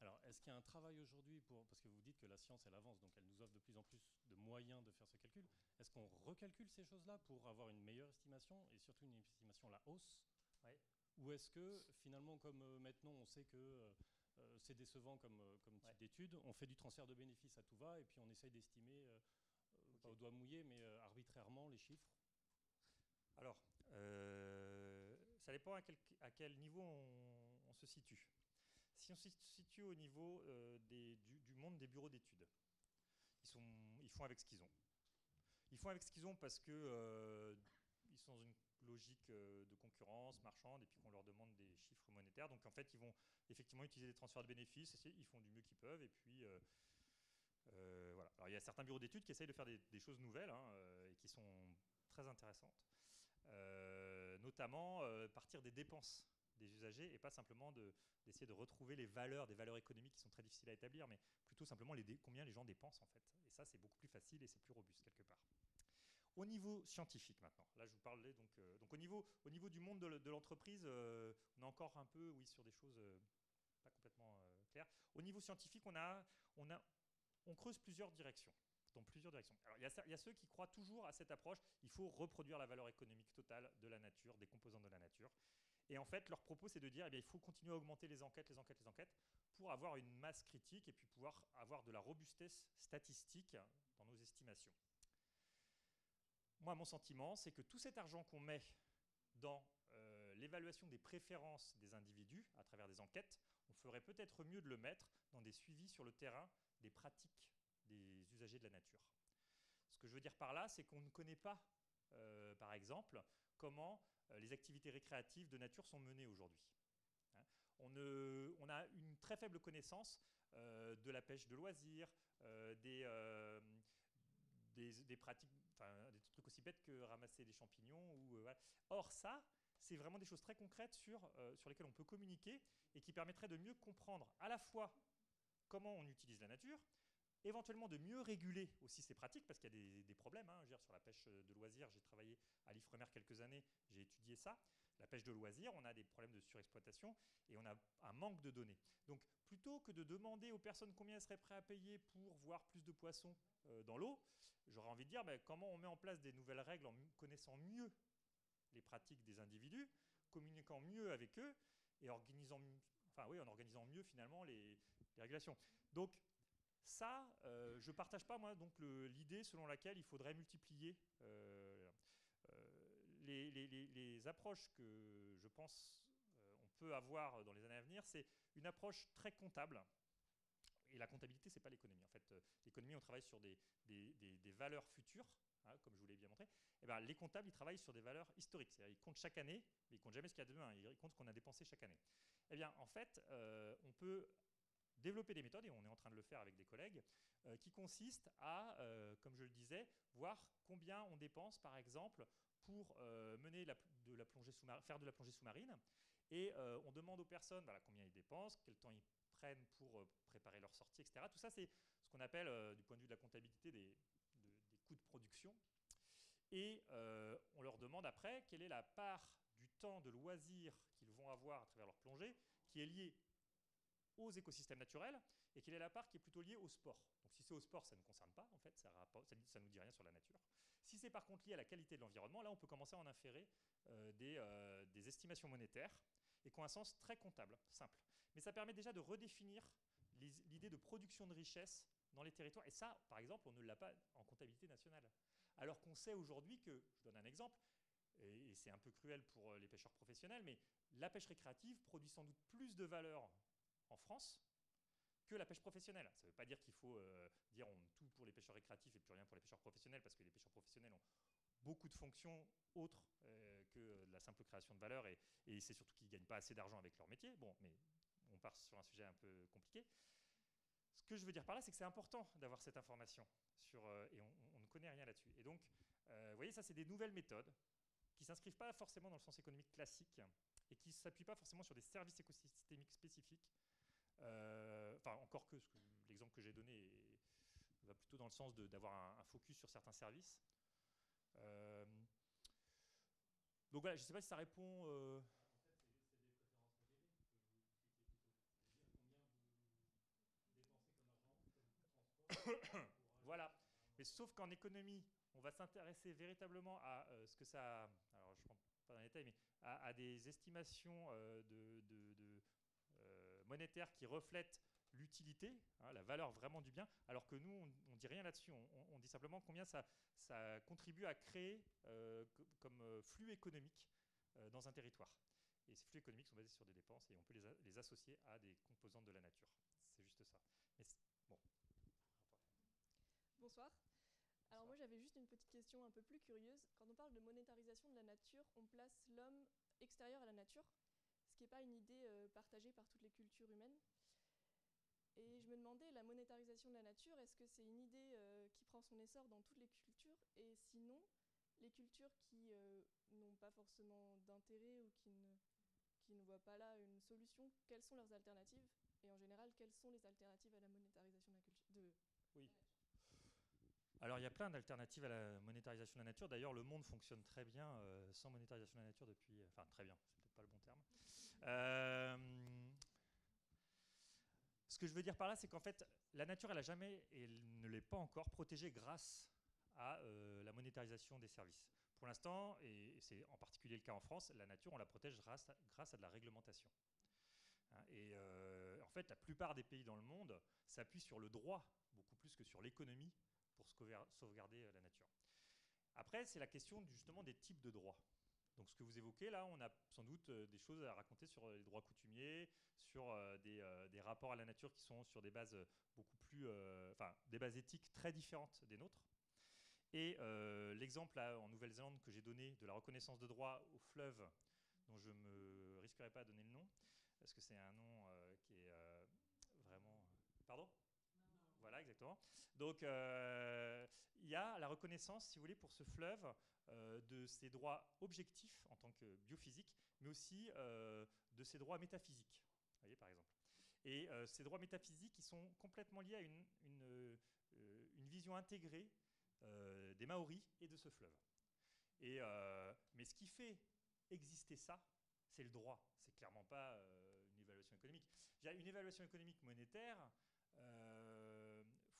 Alors, est-ce qu'il y a un travail aujourd'hui pour. Parce que vous dites que la science, elle avance, donc elle nous offre de plus en plus de moyens de faire ce calcul. Est-ce qu'on recalcule ces choses-là pour avoir une meilleure estimation et surtout une estimation à la hausse? Ou est-ce que finalement, comme euh, maintenant on sait que euh, euh, c'est décevant comme, comme type d'étude, on fait du transfert de bénéfices à tout va et puis on essaye d'estimer, pas au doigt mouillé, mais arbitrairement les chiffres? Alors, ça dépend à quel, niveau on, se situe. Si on se situe au niveau des, du, monde des bureaux d'études, ils, font avec ce qu'ils ont. Ils font avec ce qu'ils ont parce que ils sont dans une logique euh, de concurrence marchande et puis qu'on leur demande des chiffres monétaires. Donc en fait, ils vont effectivement utiliser des transferts de bénéfices, ils font du mieux qu'ils peuvent et puis euh, euh, voilà. Alors il y a certains bureaux d'études qui essayent de faire des, choses nouvelles hein, et qui sont très intéressantes, notamment partir des dépenses des usagers et pas simplement d'essayer de, retrouver les valeurs, des valeurs économiques qui sont très difficiles à établir, mais plutôt simplement combien les gens dépensent en fait. Et ça, c'est beaucoup plus facile et c'est plus robuste quelque part. Au niveau scientifique maintenant, là je vous parlais donc, euh, donc au, niveau, au niveau du monde de l'entreprise, euh, on est encore un peu oui, sur des choses euh, pas complètement claires. Au niveau scientifique, on, a, on, a, on creuse plusieurs directions. Dans plusieurs directions. Alors, il, y a, ceux qui croient toujours à cette approche, il faut reproduire la valeur économique totale de la nature, des composants de la nature. Et en fait, leur propos, c'est de dire, eh bien, il faut continuer à augmenter les enquêtes, les enquêtes, les enquêtes, pour avoir une masse critique et puis pouvoir avoir de la robustesse statistique dans nos estimations. Moi, mon sentiment, c'est que tout cet argent qu'on met dans euh, l'évaluation des préférences des individus à travers des enquêtes, on ferait peut-être mieux de le mettre dans des suivis sur le terrain des pratiques de la nature. Ce que je veux dire par là, c'est qu'on ne connaît pas, euh, par exemple, comment euh, les activités récréatives de nature sont menées aujourd'hui. Hein. on, a une très faible connaissance de la pêche de loisirs, des, pratiques des trucs aussi bêtes que ramasser des champignons. Euh, Or, ça, c'est vraiment des choses très concrètes euh, sur lesquelles on peut communiquer et qui permettraient de mieux comprendre à la fois comment on utilise la nature, éventuellement de mieux réguler aussi ces pratiques, parce qu'il y a des, problèmes. Hein. sur la pêche de loisirs, j'ai travaillé à l'IFREMER quelques années, j'ai étudié ça. La pêche de loisirs, on a des problèmes de surexploitation et on a un manque de données. Donc plutôt que de demander aux personnes combien elles seraient prêtes à payer pour voir plus de poissons euh, dans l'eau, j'aurais envie de dire ben, comment on met en place des nouvelles règles en connaissant mieux les pratiques des individus, communiquant mieux avec eux et organisant, enfin, oui, en organisant mieux finalement les, régulations. Donc ça, euh, je ne partage pas moi donc l'idée selon laquelle il faudrait multiplier euh, les, les- approches que je pense euh, on peut avoir dans les années à venir, c'est une approche très comptable. Et la comptabilité, c'est pas l'économie. En fait, euh, l'économie, on travaille sur des, valeurs futures, hein, comme je vous l'ai bien montré. Et ben, les comptables, ils travaillent sur des valeurs historiques. Ils comptent chaque année, mais ils comptent jamais ce qu'il y a demain. Ils comptent ce qu'on a dépensé chaque année. Eh bien, en fait, euh, on peut développer des méthodes, et on est en train de le faire avec des collègues, euh, qui consistent à, euh, comme je le disais, voir combien on dépense, par exemple, pour euh, mener la, de la plongée sous faire de la plongée sous-marine. Et on demande aux personnes voilà, combien ils dépensent, quel temps ils prennent pour préparer leur sortie, etc. Tout ça, c'est ce qu'on appelle, du point de vue de la comptabilité, des, de- des coûts de production. Et on leur demande après quelle est la part du temps de loisir qu'ils vont avoir à travers leur plongée qui est liée aux écosystèmes naturels et quelle est la part qui est plutôt liée au sport. Donc si c'est au sport, ça ne concerne pas, en fait, ça ne nous dit rien sur la nature. Si c'est par contre lié à la qualité de l'environnement, là on peut commencer à en inférer euh, des, euh, des estimations monétaires et qui ont un sens très comptable, simple. Mais ça permet déjà de redéfinir l'idée de production de richesse dans les territoires. Et ça, par exemple, on ne l'a pas en comptabilité nationale. Alors qu'on sait aujourd'hui que, je donne un exemple, et, et c'est un peu cruel pour euh, les pêcheurs professionnels, mais la pêche récréative produit sans doute plus de valeur en France que la pêche professionnelle. Ça ne veut pas dire qu'il faut euh, dire tout pour les pêcheurs récréatifs et plus rien pour les pêcheurs professionnels, parce que les pêcheurs professionnels ont beaucoup de fonctions autres euh, que de la simple création de valeur, et, c'est surtout qu'ils ne gagnent pas assez d'argent avec leur métier. Bon, mais on part sur un sujet un peu compliqué. Ce que je veux dire par là, c'est que c'est important d'avoir cette information, sur, euh, et on, ne connaît rien là-dessus. Et donc, vous voyez, ça, c'est des nouvelles méthodes qui ne s'inscrivent pas forcément dans le sens économique classique et qui ne s'appuient pas forcément sur des services écosystémiques spécifiques. Euh, Enfin, encore que, l'exemple que j'ai donné va plutôt dans le sens d'avoir un, un focus sur certains services. Euh, donc voilà, je ne sais pas si ça répond. euh, [COUGHS] Voilà. Mais sauf qu'en économie, on va s'intéresser véritablement à euh, ce que ça. Alors, je ne rentre pas dans les détails, mais à, à des estimations euh, de, de- de, monétaires qui reflètent l'utilité, hein, la valeur vraiment du bien, alors que nous, on ne dit rien là-dessus. On, on- on dit simplement combien ça, ça contribue à créer euh, co- comme euh, flux économique euh, dans un territoire. Et ces flux économiques sont basés sur des dépenses et on peut les, les associer à des composantes de la nature. C'est juste ça. Mais c- bon. Bonsoir. Alors moi j'avais juste une petite question un peu plus curieuse. Quand on parle de monétarisation de la nature, on place l'homme extérieur à la nature, qui n'est pas une idée euh, partagée par toutes les cultures humaines. Et je me demandais, la monétarisation de la nature, est-ce que c'est une idée euh, qui prend son essor dans toutes les cultures? Et sinon, les cultures qui euh, n'ont pas forcément d'intérêt ou qui ne, qui ne voient pas là une solution, quelles sont leurs alternatives? Et en général, quelles sont les alternatives à la monétarisation de la culture de, Oui. Alors il y a plein d'alternatives à la monétarisation de la nature. D'ailleurs, le monde fonctionne très bien euh, sans monétarisation de la nature depuis. Enfin, très bien, c'est peut-être pas le bon terme. Euh, ce que je veux dire par là, c'est qu'en fait, la nature, elle a jamais et elle ne l'est pas encore protégée grâce à euh, la monétarisation des services. Pour l'instant, et c'est en particulier le cas en France, la nature, on la protège grâce à, de la réglementation. Hein, et euh, en fait, la plupart des pays dans le monde s'appuient sur le droit beaucoup plus que sur l'économie pour sauvegar- sauvegarder la nature. Après, c'est la question justement des types de droits. Donc ce que vous évoquez là, on a sans doute euh, des choses à raconter sur euh, les droits coutumiers, sur euh, des, rapports à la nature qui sont sur des bases beaucoup plus, enfin des bases éthiques très différentes des nôtres. Et l'exemple en Nouvelle-Zélande que j'ai donné de la reconnaissance de droit au fleuve, dont je me risquerai pas à donner le nom, parce que c'est un nom qui est vraiment. Pardon? Voilà, exactement. Donc, euh, il y a la reconnaissance, si vous voulez, pour ce fleuve, euh, de ses droits objectifs en tant que biophysique, mais aussi euh, de ses droits métaphysiques, vous voyez, par exemple. Et ces droits métaphysiques, ils sont complètement liés à une, vision intégrée des Maoris et de ce fleuve. Et, mais ce qui fait exister ça, c'est le droit. C'est clairement pas une évaluation économique. Je dirais, Une évaluation économique monétaire,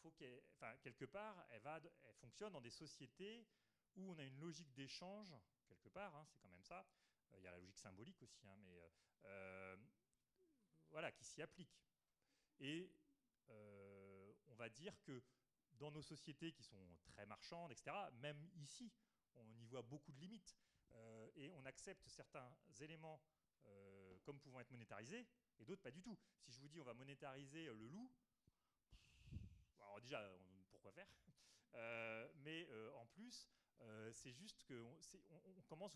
faut quelque part, elle, va, elle fonctionne dans des sociétés où on a une logique d'échange, quelque part, hein, c'est quand même ça. Euh, Il y a la logique symbolique aussi, hein, mais euh, euh, voilà, qui s'y applique. Et on va dire que dans nos sociétés qui sont très marchandes, etc., même ici, on y voit beaucoup de limites. et on accepte certains éléments comme pouvant être monétarisés, et d'autres pas du tout. Si je vous dis on va monétariser le loup, alors déjà, pourquoi faire Mais en plus, c'est juste qu'on on, commence,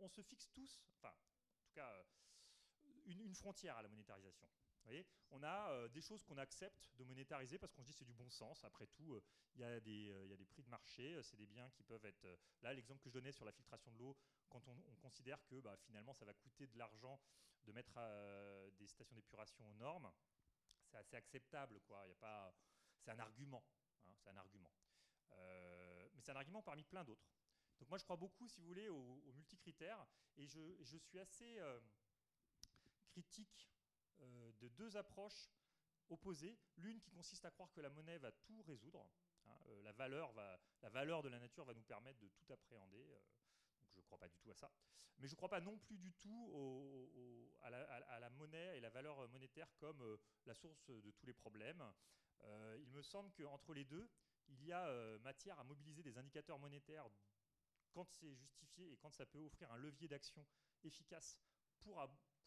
on, se fixe tous, enfin, en tout cas, une, frontière à la monétarisation on a euh, des choses qu'on accepte de monétariser parce qu'on se dit c'est du bon sens. Après tout, euh, il y, a des, euh, y a des prix de marché, c'est des biens qui peuvent être... là, l'exemple que je donnais sur la filtration de l'eau, quand on, considère que bah, finalement ça va coûter de l'argent de mettre des stations d'épuration aux normes, c'est assez acceptable. Quoi. Y a pas, c'est un argument. Hein, c'est un argument. mais c'est un argument parmi plein d'autres. Donc moi je crois beaucoup, si vous voulez, aux, multicritères et je, suis assez critique euh, de deux approches opposées. L'une qui consiste à croire que la monnaie va tout résoudre. Hein, euh, la, valeur va, la valeur de la nature va nous permettre de tout appréhender. Euh, donc je ne crois pas du tout à ça. Mais je ne crois pas non plus du tout à, la, monnaie et la valeur monétaire comme la source de tous les problèmes. Il me semble qu'entre les deux, il y a matière à mobiliser des indicateurs monétaires quand c'est justifié et quand ça peut offrir un levier d'action efficace pour,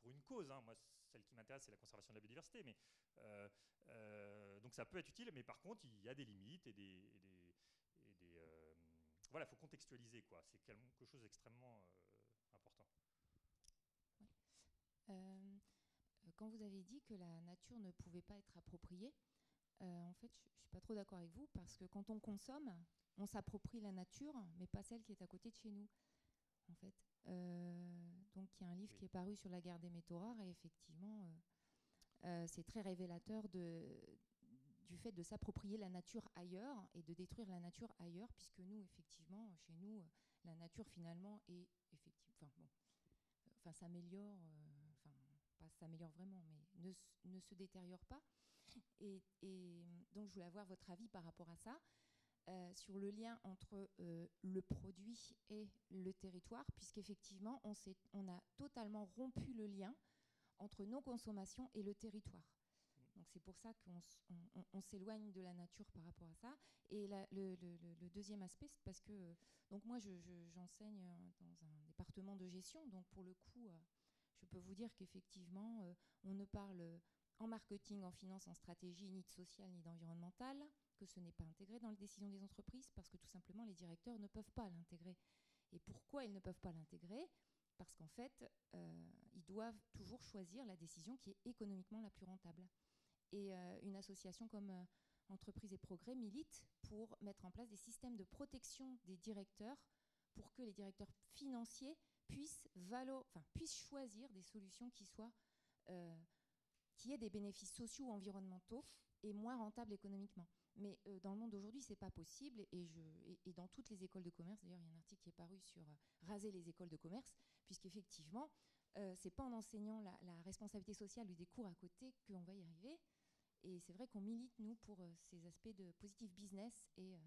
une cause. Hein. Moi, celle qui m'intéresse, c'est la conservation de la biodiversité. Mais, euh, euh, donc ça peut être utile, mais par contre, il y a des limites et des. Euh, voilà, il faut contextualiser, quoi. C'est quelque chose d'extrêmement important. quand vous avez dit que la nature ne pouvait pas être appropriée, en fait, je ne suis pas trop d'accord avec vous, parce que quand on consomme, on s'approprie la nature, mais pas celle qui est à côté de chez nous, en fait. Euh, donc il y a un livre qui est paru sur la guerre des métaux rares et effectivement, euh, euh, c'est très révélateur de, du fait de s'approprier la nature ailleurs et de détruire la nature ailleurs, puisque nous, effectivement, chez nous, la nature finalement est effectivement, enfin bon, enfin s'améliore, enfin pas s'améliore vraiment, mais ne, ne, se détériore pas. Et, donc je voulais avoir votre avis par rapport à ça. Euh, sur le lien entre euh, le produit et le territoire, puisqu'effectivement, on, on a totalement rompu le lien entre nos consommations et le territoire. Donc c'est pour ça qu'on s'éloigne de la nature par rapport à ça. Et le, deuxième aspect, c'est parce que donc moi j'enseigne dans un département de gestion, donc pour le coup, euh, je peux vous dire qu'effectivement, on ne parle en marketing, en finance, en stratégie, ni de social, ni d'environnemental que ce n'est pas intégré dans les décisions des entreprises parce que tout simplement les directeurs ne peuvent pas l'intégrer. Et pourquoi ils ne peuvent pas l'intégrer? Parce qu'en fait, euh, ils doivent toujours choisir la décision qui est économiquement la plus rentable. Et euh, une association comme euh, Entreprise et Progrès milite pour mettre en place des systèmes de protection des directeurs pour que les directeurs financiers puissent choisir des solutions qui soient qui aient des bénéfices sociaux ou environnementaux et moins rentables économiquement. Mais euh, dans le monde d'aujourd'hui, c'est pas possible. Et, dans toutes les écoles de commerce, d'ailleurs, il y a un article qui est paru sur euh, raser les écoles de commerce, puisqu'effectivement, euh, c'est pas en enseignant la, responsabilité sociale ou des cours à côté qu'on va y arriver. Et c'est vrai qu'on milite, nous, pour euh, ces aspects de positive business et,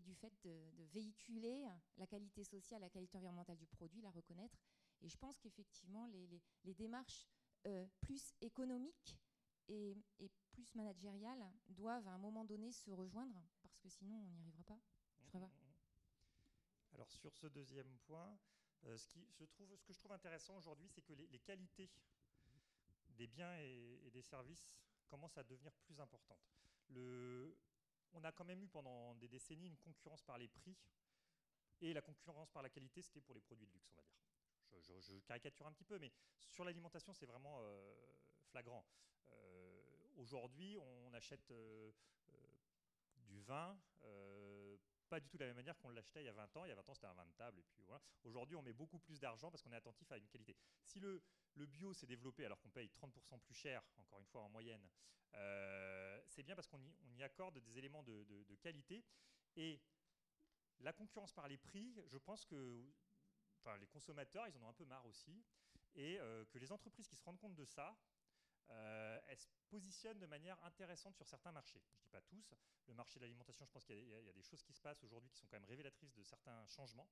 du fait de, véhiculer la qualité sociale, la qualité environnementale du produit, la reconnaître. Et je pense qu'effectivement, les, démarches plus économiques et, plus managériales doivent à un moment donné se rejoindre, parce que sinon on n'y arrivera pas. [LAUGHS] Alors sur ce deuxième point, euh, ce, que je trouve intéressant aujourd'hui, c'est que les, qualités des biens et, des services commencent à devenir plus importantes. On a quand même eu pendant des décennies une concurrence par les prix, et la concurrence par la qualité, c'était pour les produits de luxe, on va dire. Je, caricature un petit peu, mais sur l'alimentation, c'est vraiment euh, flagrant. Euh, aujourd'hui, on achète euh, du vin pas du tout de la même manière qu'on l'achetait il y a 20 ans. Il y a 20 ans, c'était un vin de table. Voilà. Aujourd'hui, on met beaucoup plus d'argent parce qu'on est attentif à une qualité. Si le, bio s'est développé alors qu'on paye 30% plus cher, encore une fois en moyenne, c'est bien parce qu'on y, accorde des éléments de, qualité. Et la concurrence par les prix, je pense que les consommateurs, ils en ont un peu marre aussi. Et que les entreprises qui se rendent compte de ça, euh, elle se positionne de manière intéressante sur certains marchés. Je ne dis pas tous. Le marché de l'alimentation, je pense qu'il y, a des choses qui se passent aujourd'hui qui sont quand même révélatrices de certains changements.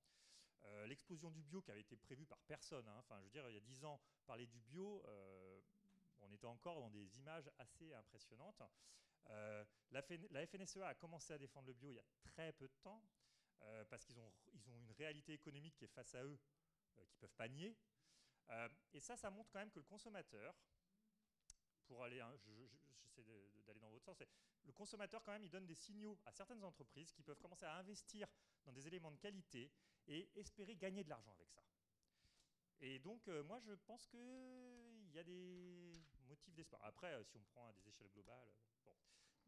Euh, l'explosion du bio qui avait été prévue par personne, hein. enfin je veux dire, il y a 10 ans, parler du bio, euh, on était encore dans des images assez impressionnantes. la, la, FNSEA a commencé à défendre le bio il y a très peu de temps, parce qu'ils ont, une réalité économique qui est face à eux qui peuvent pas nier. et ça, ça montre quand même que le consommateur, pour aller, j'essaie d'aller dans votre sens, le consommateur quand même, il donne des signaux à certaines entreprises qui peuvent commencer à investir dans des éléments de qualité et espérer gagner de l'argent avec ça. Et donc, moi, je pense qu'il y a des motifs d'espoir. Après, si on prend à des échelles globales.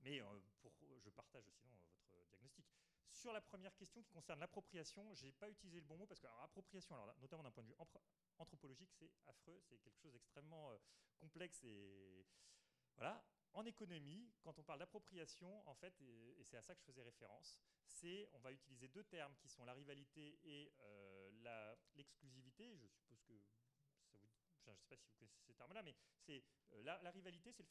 Mais pour, je partage sinon votre. Sur la première question qui concerne l'appropriation, je n'ai pas utilisé le bon mot parce que appropriation, alors, notamment d'un point de vue anthropologique, c'est affreux, c'est quelque chose d'extrêmement complexe et voilà. En économie, quand on parle d'appropriation, en fait, et, c'est à ça que je faisais référence, c'est on va utiliser deux termes qui sont la rivalité et l'exclusivité. Je suppose que je ne sais pas si vous connaissez ces termes-là, mais c'est la, rivalité, c'est le